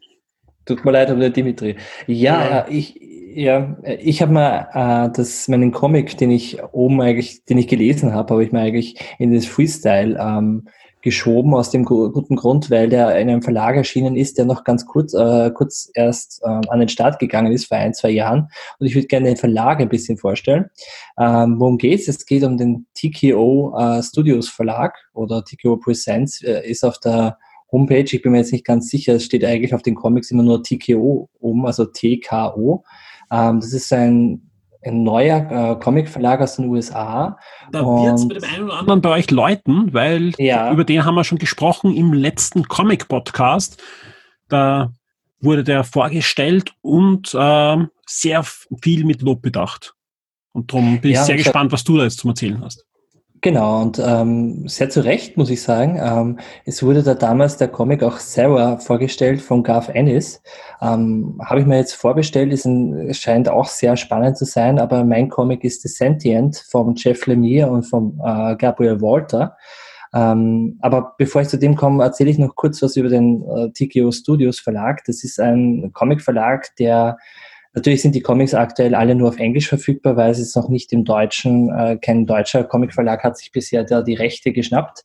Tut mir leid, aber der Dimitri. Ja, Ja. ja. ich, ja, ich habe mal äh, das, meinen Comic, den ich oben eigentlich, den ich gelesen habe, habe ich mir eigentlich in das Freestyle ähm, geschoben, aus dem gu- guten Grund, weil der in einem Verlag erschienen ist, der noch ganz kurz, äh, kurz erst ähm, an den Start gegangen ist, vor ein, zwei Jahren. Und ich würde gerne den Verlag ein bisschen vorstellen. Ähm, worum geht's? Es geht um den TKO äh, Studios Verlag oder TKO Presents, äh, ist auf der Homepage, ich bin mir jetzt nicht ganz sicher, es steht eigentlich auf den Comics immer nur TKO oben, also TKO. Ähm, das ist ein, ein neuer äh, Comicverlag aus den USA. Da wird es bei dem einen oder anderen bei euch läuten, weil Ja. über den haben wir schon gesprochen im letzten Comic-Podcast. Da wurde der vorgestellt und ähm, sehr viel mit Lob bedacht. Und darum bin Ja, ich sehr gespannt, was du da jetzt zum Erzählen hast. Genau, und ähm, sehr zu Recht, muss ich sagen. Ähm, es wurde da damals der Comic auch selber vorgestellt von Garth Ennis. Ähm, Habe ich mir jetzt vorbestellt, ist ein, scheint auch sehr spannend zu sein, aber mein Comic ist The Sentient von Jeff Lemire und von äh, Gabriel Walter. Ähm, aber bevor ich zu dem komme, erzähle ich noch kurz was über den äh, TKO Studios Verlag. Das ist ein Comic-Verlag, der Natürlich sind die Comics aktuell alle nur auf Englisch verfügbar, weil es ist noch nicht im Deutschen, äh, kein deutscher Comicverlag hat sich bisher da die Rechte geschnappt.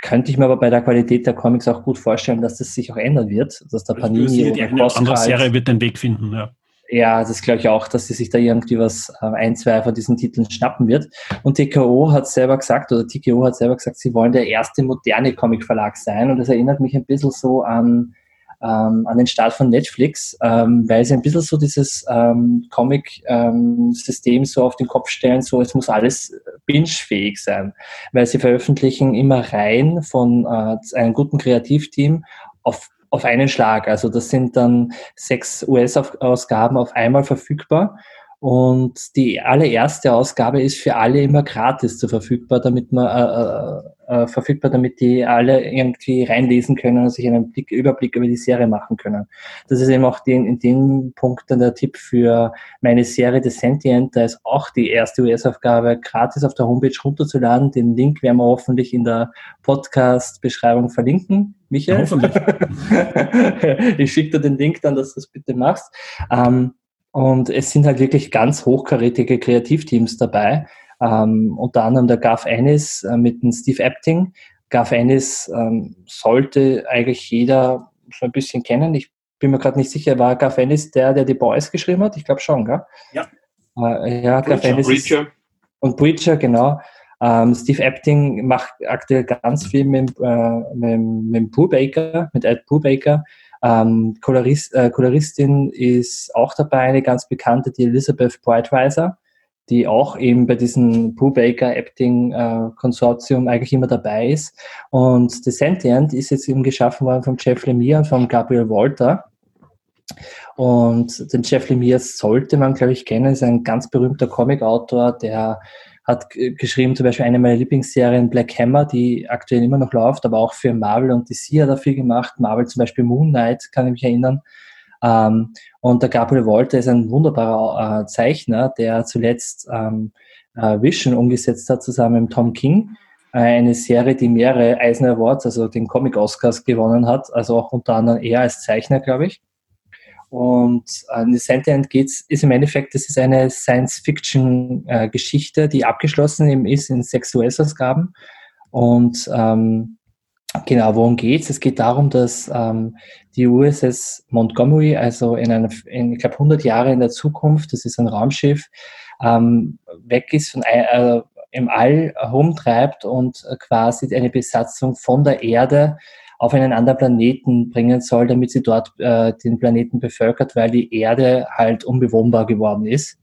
Könnte ich mir aber bei der Qualität der Comics auch gut vorstellen, dass das sich auch ändern wird, dass der Panini die oder oder andere Cosca Serie wird den Weg finden. Ja. ja, das glaube ich auch, dass sie sich da irgendwie was äh, ein, zwei von diesen Titeln schnappen wird. Und TKO hat selber gesagt, oder TKO hat selber gesagt, sie wollen der erste moderne Comicverlag sein. Und das erinnert mich ein bisschen so an, ähm, an den Start von Netflix, ähm, weil sie ein bisschen so dieses ähm, Comic-System so auf den Kopf stellen, so es muss alles binge-fähig sein. Weil sie veröffentlichen immer Reihen von äh, einem guten Kreativteam auf auf einen Schlag. Also das sind dann sechs US-Ausgaben auf einmal verfügbar. Und die allererste Ausgabe ist für alle immer gratis zu verfügbar, damit man äh, äh, äh, verfügbar, damit die alle irgendwie reinlesen können und sich einen Blick, Überblick über die Serie machen können. Das ist eben auch den, in dem Punkt dann der Tipp für meine Serie The Sentient. Da ist auch die erste US-Aufgabe gratis auf der Homepage runterzuladen. Den Link werden wir hoffentlich in der Podcast-Beschreibung verlinken. Michael? Hoffentlich. ich schicke dir den Link dann, dass du das bitte machst. Ähm, und es sind halt wirklich ganz hochkarätige Kreativteams dabei. Ähm, unter anderem der Garth Ennis äh, mit dem Steve Epting. Garth Ennis ähm, sollte eigentlich jeder so ein bisschen kennen. Ich bin mir gerade nicht sicher, war Garth Ennis der, der die Boys geschrieben hat? Ich glaube schon, gell? Ja. Äh, ja, Garth Ennis. Breacher. Und Breacher, genau. Ähm, Steve Epting macht aktuell ganz viel mit, äh, mit, mit Brubaker, mit Ed Brubaker. Ähm, Kolorist, äh, Koloristin ist auch dabei, eine ganz bekannte, die Elizabeth Brightweiser, die auch eben bei diesem Brubaker Epting äh, Konsortium eigentlich immer dabei ist. Und The Sentient ist jetzt eben geschaffen worden von Jeff Lemire und von Gabriel Walter. Und den Jeff Lemire sollte man, glaube ich, kennen, ist ein ganz berühmter Comic-Autor, der hat geschrieben zum Beispiel eine meiner Lieblingsserien Black Hammer, die aktuell immer noch läuft, aber auch für Marvel und DC hat er viel gemacht. Marvel zum Beispiel Moon Knight, kann ich mich erinnern. Ähm, und der Gabriel Walter ist ein wunderbarer äh, Zeichner, der zuletzt ähm, äh, Vision umgesetzt hat, zusammen mit Tom King. Äh, eine Serie, die mehrere Eisner Awards, also den Comic Oscars gewonnen hat, also auch unter anderem er als Zeichner, glaube ich. Und äh, The Sentient geht's, ist im Endeffekt, das ist eine Science-Fiction-Geschichte, äh, die abgeschlossen ist in sechs US-Ausgaben. Und ähm, genau, worum geht's? Es geht darum, dass ähm, die USS Montgomery, also in, einer, in ich glaube, 100 Jahre in der Zukunft, das ist ein Raumschiff, ähm, weg ist von äh, im All herumtreibt und quasi eine Besatzung von der Erde auf einen anderen Planeten bringen soll, damit sie dort äh, den Planeten bevölkert, weil die Erde halt unbewohnbar geworden ist.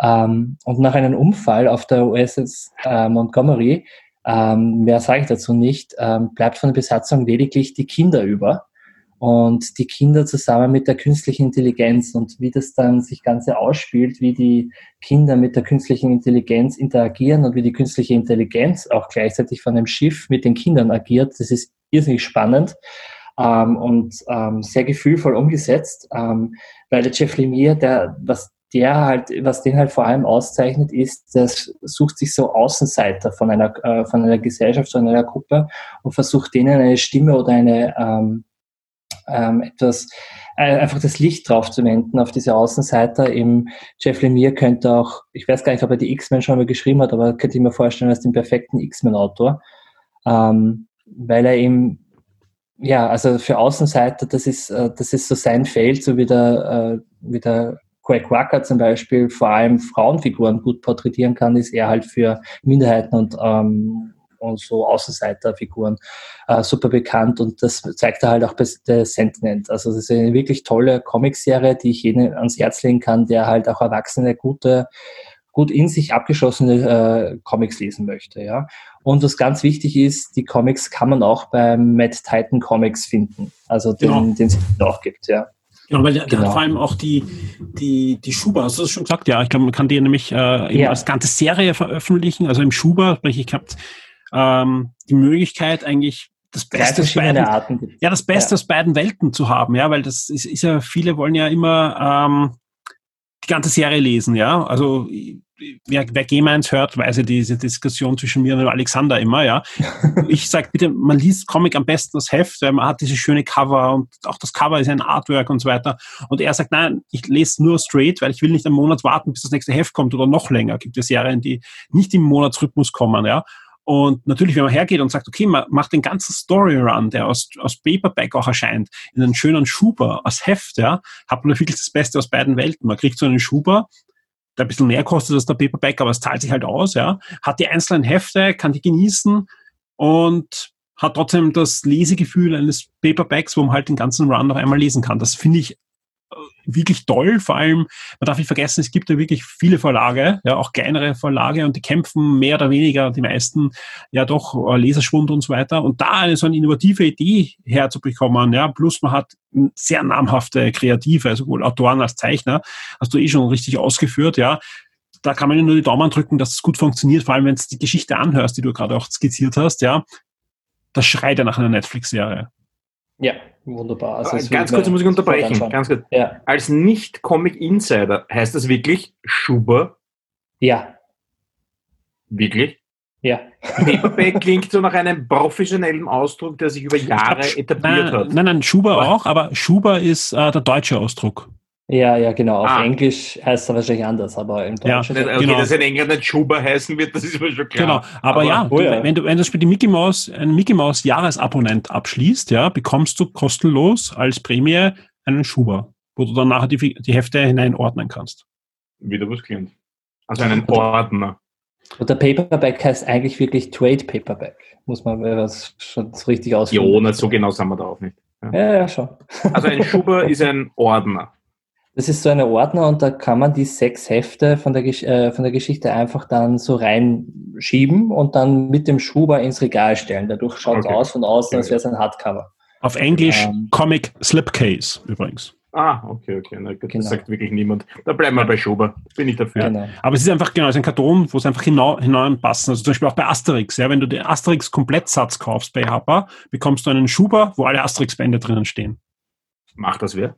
Ähm, und nach einem Unfall auf der USS äh, Montgomery, ähm, mehr sage ich dazu nicht, ähm, bleibt von der Besatzung lediglich die Kinder über. Und die Kinder zusammen mit der künstlichen Intelligenz und wie das dann sich Ganze ausspielt, wie die Kinder mit der künstlichen Intelligenz interagieren und wie die künstliche Intelligenz auch gleichzeitig von dem Schiff mit den Kindern agiert, das ist irrsinnig spannend ähm, und ähm, sehr gefühlvoll umgesetzt, ähm, weil der Jeff Lemire, der, was der halt, was den halt vor allem auszeichnet, ist, das sucht sich so Außenseiter von einer, äh, von einer Gesellschaft, von einer Gruppe und versucht denen eine Stimme oder eine ähm, ähm, etwas äh, einfach das Licht drauf zu wenden auf diese Außenseiter. Im Jeff Lemire könnte auch, ich weiß gar nicht, ob er die X-Men schon mal geschrieben hat, aber könnte ich mir vorstellen als den perfekten X-Men-Autor. Ähm, weil er eben, ja, also für Außenseiter, das ist, äh, das ist so sein Feld, so wie der, äh, wie der Greg Rucker zum Beispiel vor allem Frauenfiguren gut porträtieren kann, ist er halt für Minderheiten und, ähm, und so Außenseiterfiguren äh, super bekannt und das zeigt er halt auch bei The Sentinel. Also das ist eine wirklich tolle Comicserie, die ich jedem ans Herz legen kann, der halt auch erwachsene, gute gut in sich abgeschlossene äh, Comics lesen möchte. Ja? Und was ganz wichtig ist, die Comics kann man auch beim Mad Titan Comics finden, also den, genau. den es auch gibt. Ja. Genau, weil der, genau. vor allem auch die, die, die Schuber, hast du das schon gesagt? Ja, ich glaube, man kann die nämlich äh, ja. als ganze Serie veröffentlichen. Also im Schuber, sprich, ich habe ähm, die Möglichkeit eigentlich das Beste aus beiden, Arten ja, das Beste ja. aus beiden Welten zu haben, ja, weil das ist, ist ja, viele wollen ja immer ähm, die ganze Serie lesen, ja. Also wer, wer Game 1 hört, weiß ja diese Diskussion zwischen mir und Alexander immer, ja. ich sage bitte, man liest Comic am besten das Heft, weil man hat diese schöne Cover und auch das Cover ist ein Artwork und so weiter. Und er sagt, nein, ich lese nur straight, weil ich will nicht einen Monat warten, bis das nächste Heft kommt oder noch länger. Gibt es Serien, die nicht im Monatsrhythmus kommen, ja. Und natürlich, wenn man hergeht und sagt, okay, man macht den ganzen Story-Run, der aus, aus Paperback auch erscheint, in einen schönen Schuber, als Heft, ja, hat man wirklich das Beste aus beiden Welten. Man kriegt so einen Schuber, der ein bisschen mehr kostet als der Paperback, aber es zahlt sich halt aus, ja. Hat die einzelnen Hefte, kann die genießen und hat trotzdem das Lesegefühl eines Paperbacks, wo man halt den ganzen Run noch einmal lesen kann. Das finde ich wirklich toll. Vor allem, man darf nicht vergessen, es gibt ja wirklich viele Verlage, ja, auch kleinere Verlage und die kämpfen mehr oder weniger, die meisten, ja doch, äh, Leserschwund und so weiter. Und da eine so eine innovative Idee herzubekommen, ja, plus man hat sehr namhafte Kreative, sowohl Autoren als Zeichner, hast du eh schon richtig ausgeführt, ja. Da kann man nur die Daumen drücken, dass es gut funktioniert, vor allem wenn du die Geschichte anhörst, die du gerade auch skizziert hast, ja. Das schreit ja nach einer Netflix-Serie. Ja, wunderbar. Also äh, ganz kurz muss ich unterbrechen. Ganz kurz. Ja. Als Nicht-Comic-Insider heißt das wirklich Schuber? Ja. Wirklich? Ja. Paperback klingt so nach einem professionellen Ausdruck, der sich über Jahre glaub, etabliert nein, hat. Nein, nein, Schuber auch, aber Schuber ist äh, der deutsche Ausdruck. Ja, ja, genau. Auf ah. Englisch heißt er wahrscheinlich anders, aber im Deutschen. Ja, okay, genau. dass in England nicht Schuber heißen wird, das ist mir schon klar. Genau, aber, aber ja, oh ja, wenn du, wenn du mit Mickey Mouse, ein Mickey Mouse Jahresabonnent abschließt, ja, bekommst du kostenlos als Prämie einen Schuber, wo du dann nachher die, die Hefte hineinordnen kannst. Wieder was klingt. Also einen Ordner. Und der Paperback heißt eigentlich wirklich Trade Paperback. Muss man das schon so richtig ausführen. Ja, nicht so genau sind wir da auch nicht. Ja, ja, ja schon. Also ein Schuber ist ein Ordner. Das ist so ein Ordner und da kann man die sechs Hefte von der, äh, von der Geschichte einfach dann so reinschieben und dann mit dem Schuber ins Regal stellen. Dadurch schaut es okay. aus von außen, als wäre es ein Hardcover. Auf Englisch ähm, Comic Slipcase übrigens. Ah, okay, okay. Na, gut, genau. Das sagt wirklich niemand. Da bleiben wir bei Schuber. Bin ich dafür. Genau. Aber es ist einfach genau, es ist ein Karton, wo es einfach hineinpassen. Also zum Beispiel auch bei Asterix. Ja, wenn du den Asterix-Komplettsatz kaufst bei Happa, bekommst du einen Schuber, wo alle Asterix-Bände drinnen stehen. Macht das wer?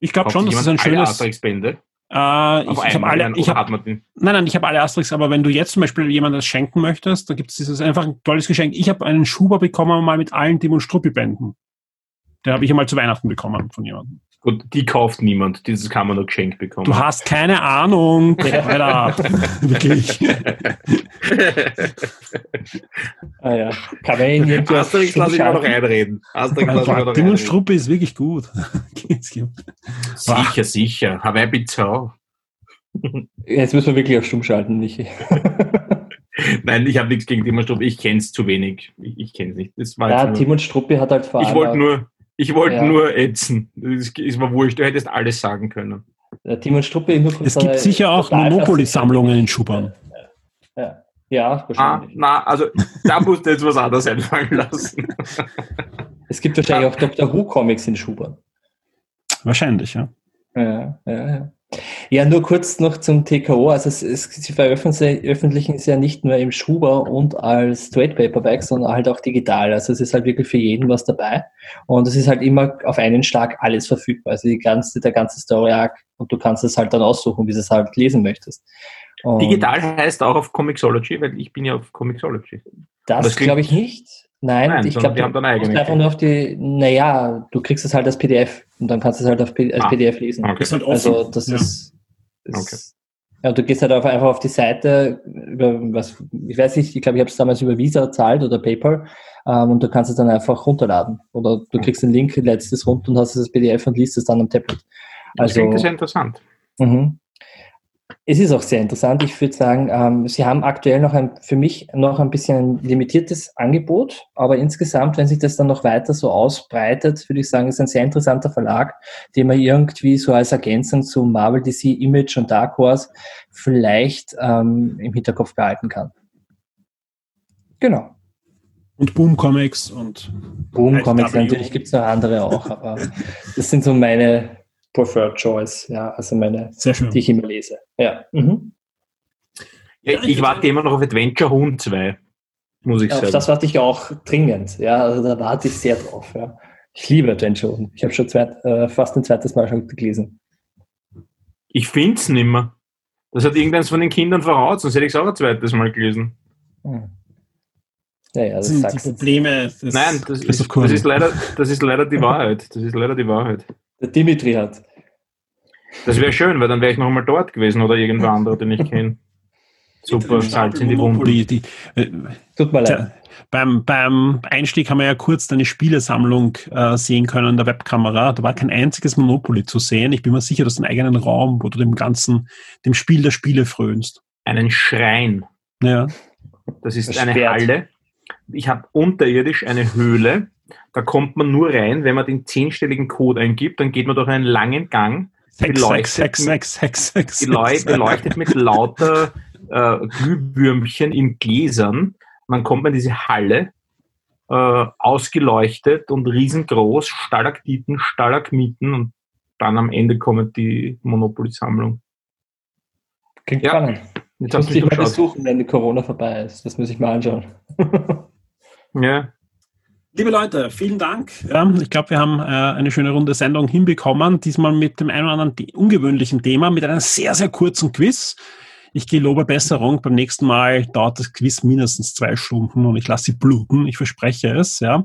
Ich glaube schon, dass es ein schönes. Asterix-Bände? Äh, ich, ich habe alle, ich hab, nein, nein, ich habe alle Asterix, aber wenn du jetzt zum Beispiel jemandem das schenken möchtest, dann gibt es dieses einfach ein tolles Geschenk. Ich habe einen Schuber bekommen mal mit allen Tim und Struppi-Bänden. Den habe ich einmal zu Weihnachten bekommen von jemandem. Gut, die kauft niemand. Dieses kann man nur geschenkt bekommen. Du hast keine Ahnung, Alter. Wirklich. ah ja. Kann man ihn irgendwie Asterix lasse ich mal noch einreden. Asterix lasse ich noch Struppe ist wirklich gut. sicher, sicher. Hawaii Pizza. Jetzt müssen wir wirklich auf Stumm schalten, Michi. Nein, ich habe nichts gegen Timon Struppi. Ich kenne es zu wenig. Ich, ich kenne es nicht. Das war ja, Timon Struppi hat halt vor. Ich wollte nur, ich wollte ja. nur ätzen. Das ist mir wurscht, du hättest alles sagen können. Ja, Timon Struppi nur Es gibt sicher auch Monopoly-Sammlungen in Schubern. Ja, ja ah, na, also da musst du jetzt was anderes einfallen lassen. Es gibt wahrscheinlich auch Dr. Who-Comics in Schubern. Wahrscheinlich, ja. Ja, ja, ja. Ja, nur kurz noch zum TKO. Also es, es, sie veröffentlichen es ja nicht nur im Schuber und als Trade Paperback, sondern halt auch digital. Also es ist halt wirklich für jeden was dabei. Und es ist halt immer auf einen Schlag alles verfügbar. Also die ganze, der ganze Story Arc und du kannst es halt dann aussuchen, wie du es halt lesen möchtest. Und digital heißt auch auf Comixology, weil ich bin ja auf Comixology. Das, das glaube ich nicht. Nein, Nein ich glaube, die haben dann eigene. einfach nur auf die, naja, du kriegst es halt als PDF und dann kannst du es halt auf, als ah, PDF lesen. Okay. Ist halt also das ja. ist, ist okay. ja, du gehst halt auf, einfach auf die Seite über was, ich weiß nicht, ich glaube, ich habe es damals über Visa zahlt oder PayPal ähm, und du kannst es dann einfach runterladen oder du kriegst den Link, lädst es runter und hast es als PDF und liest es dann am Tablet. Also, das klingt sehr interessant. Mhm. Es ist auch sehr interessant. Ich würde sagen, ähm, Sie haben aktuell noch ein, für mich noch ein bisschen ein limitiertes Angebot, aber insgesamt, wenn sich das dann noch weiter so ausbreitet, würde ich sagen, ist ein sehr interessanter Verlag, den man irgendwie so als Ergänzung zu Marvel, DC, Image und Dark Horse vielleicht ähm, im Hinterkopf behalten kann. Genau. Und Boom Comics und Boom Comics, natürlich gibt es noch andere auch, aber das sind so meine Preferred Choice, ja, also meine, die ich immer lese. Ja. Mhm. ja ich warte immer noch auf Adventure Hund 2, muss ich ja, sagen. Auf das warte ich auch dringend, ja, also da warte ich sehr drauf, ja. Ich liebe Adventure Hund. Ich habe schon zweit, äh, fast ein zweites Mal schon gelesen. Ich finde es nicht mehr. Das hat irgendeins von den Kindern voraus, sonst hätte ich es auch ein zweites Mal gelesen. Hm. Ja, ja, das sind die Probleme. Nein, das ist, das, ist leider, das ist leider die Wahrheit. Das ist leider die Wahrheit der Dimitri hat. Das wäre schön, weil dann wäre ich noch mal dort gewesen oder irgendwer andere, den ich kenne. Super, Salz in die Wunde. Die, äh, Tut mir leid. Beim, beim Einstieg haben wir ja kurz deine Spielesammlung äh, sehen können in der Webkamera. Da war kein einziges Monopoly zu sehen. Ich bin mir sicher, du hast einen eigenen Raum, wo du dem ganzen, dem Spiel der Spiele frönst. Einen Schrein. Ja. Das ist eine Halle. Ich habe unterirdisch eine Höhle, Da kommt man nur rein, wenn man den zehnstelligen Code eingibt. Dann geht man durch einen langen Gang. Hex, beleuchtet mit lauter äh, Glühwürmchen in Gläsern. Man kommt in diese Halle, äh, ausgeleuchtet und riesengroß, Stalaktiten, Stalagmiten und dann am Ende kommt die Monopoly-Sammlung. Klingt ja. spannend. Jetzt muss ich mal besuchen, wenn die Corona vorbei ist. Das muss ich mal anschauen. ja. Liebe Leute, vielen Dank. Ja, ich glaube, wir haben äh, eine schöne runde Sendung hinbekommen. Diesmal mit dem einen oder anderen ungewöhnlichen Thema, mit einem sehr, sehr kurzen Quiz. Ich gelobe Besserung. Beim nächsten Mal dauert das Quiz mindestens zwei Stunden und ich lasse sie bluten. Ich verspreche es, ja.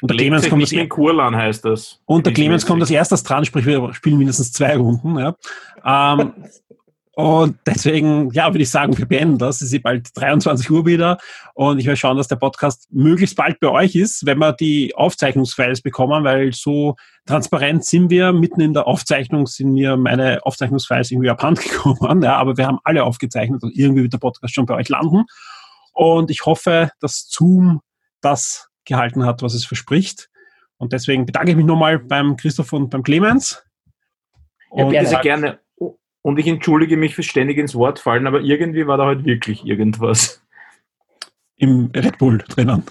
Und der Clemens kommt das in Kurlan heißt das. Und der Clemens kommt als erstes dran, sprich wir spielen mindestens zwei Runden, ja. Ähm, Und deswegen, ja, würde ich sagen, wir beenden das. Es ist bald 23 Uhr wieder und ich werde schauen, dass der Podcast möglichst bald bei euch ist, wenn wir die Aufzeichnungsfiles bekommen, weil so transparent sind wir. Mitten in der Aufzeichnung sind mir meine Aufzeichnungsfiles irgendwie abhandengekommen, ja, aber wir haben alle aufgezeichnet und irgendwie wird der Podcast schon bei euch landen. Und ich hoffe, dass Zoom das gehalten hat, was es verspricht. Und deswegen bedanke ich mich nochmal beim Christoph und beim Clemens. Ja, bitte gerne. Und ich entschuldige mich fürs ständig ins Wort fallen, aber irgendwie war da halt wirklich irgendwas. Im Red Bull drinnen.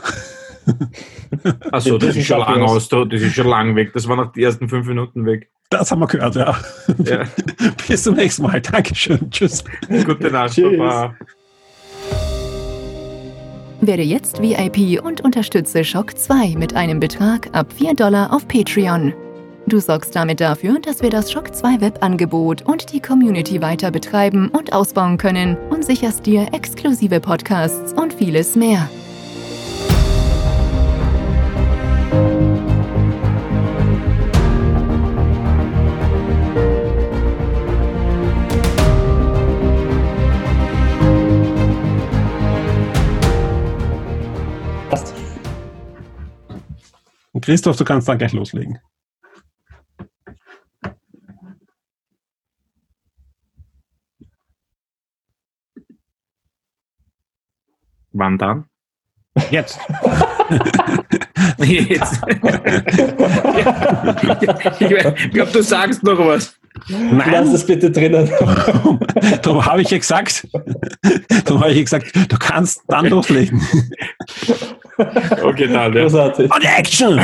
Achso, das ist schon lang aus, das ist schon lang weg. Das war nach den ersten fünf Minuten weg. Das haben wir gehört, ja. ja. Bis zum nächsten Mal. Dankeschön. Tschüss. Gute Nacht, Baba. Werde jetzt VIP und unterstütze Shock 2 mit einem Betrag ab 4 Dollar auf Patreon. Du sorgst damit dafür, dass wir das Shock 2 Webangebot und die Community weiter betreiben und ausbauen können und sicherst dir exklusive Podcasts und vieles mehr. Christoph, du kannst dann gleich loslegen. Wann dann? Jetzt. Jetzt. ich glaube, du sagst noch was. Nein. Lass es bitte drinnen. Darum habe ich ja gesagt. Darum habe ich gesagt, du kannst dann loslegen. Okay, dann. Ja. Und Action!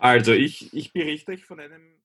Also, ich, ich berichte euch von einem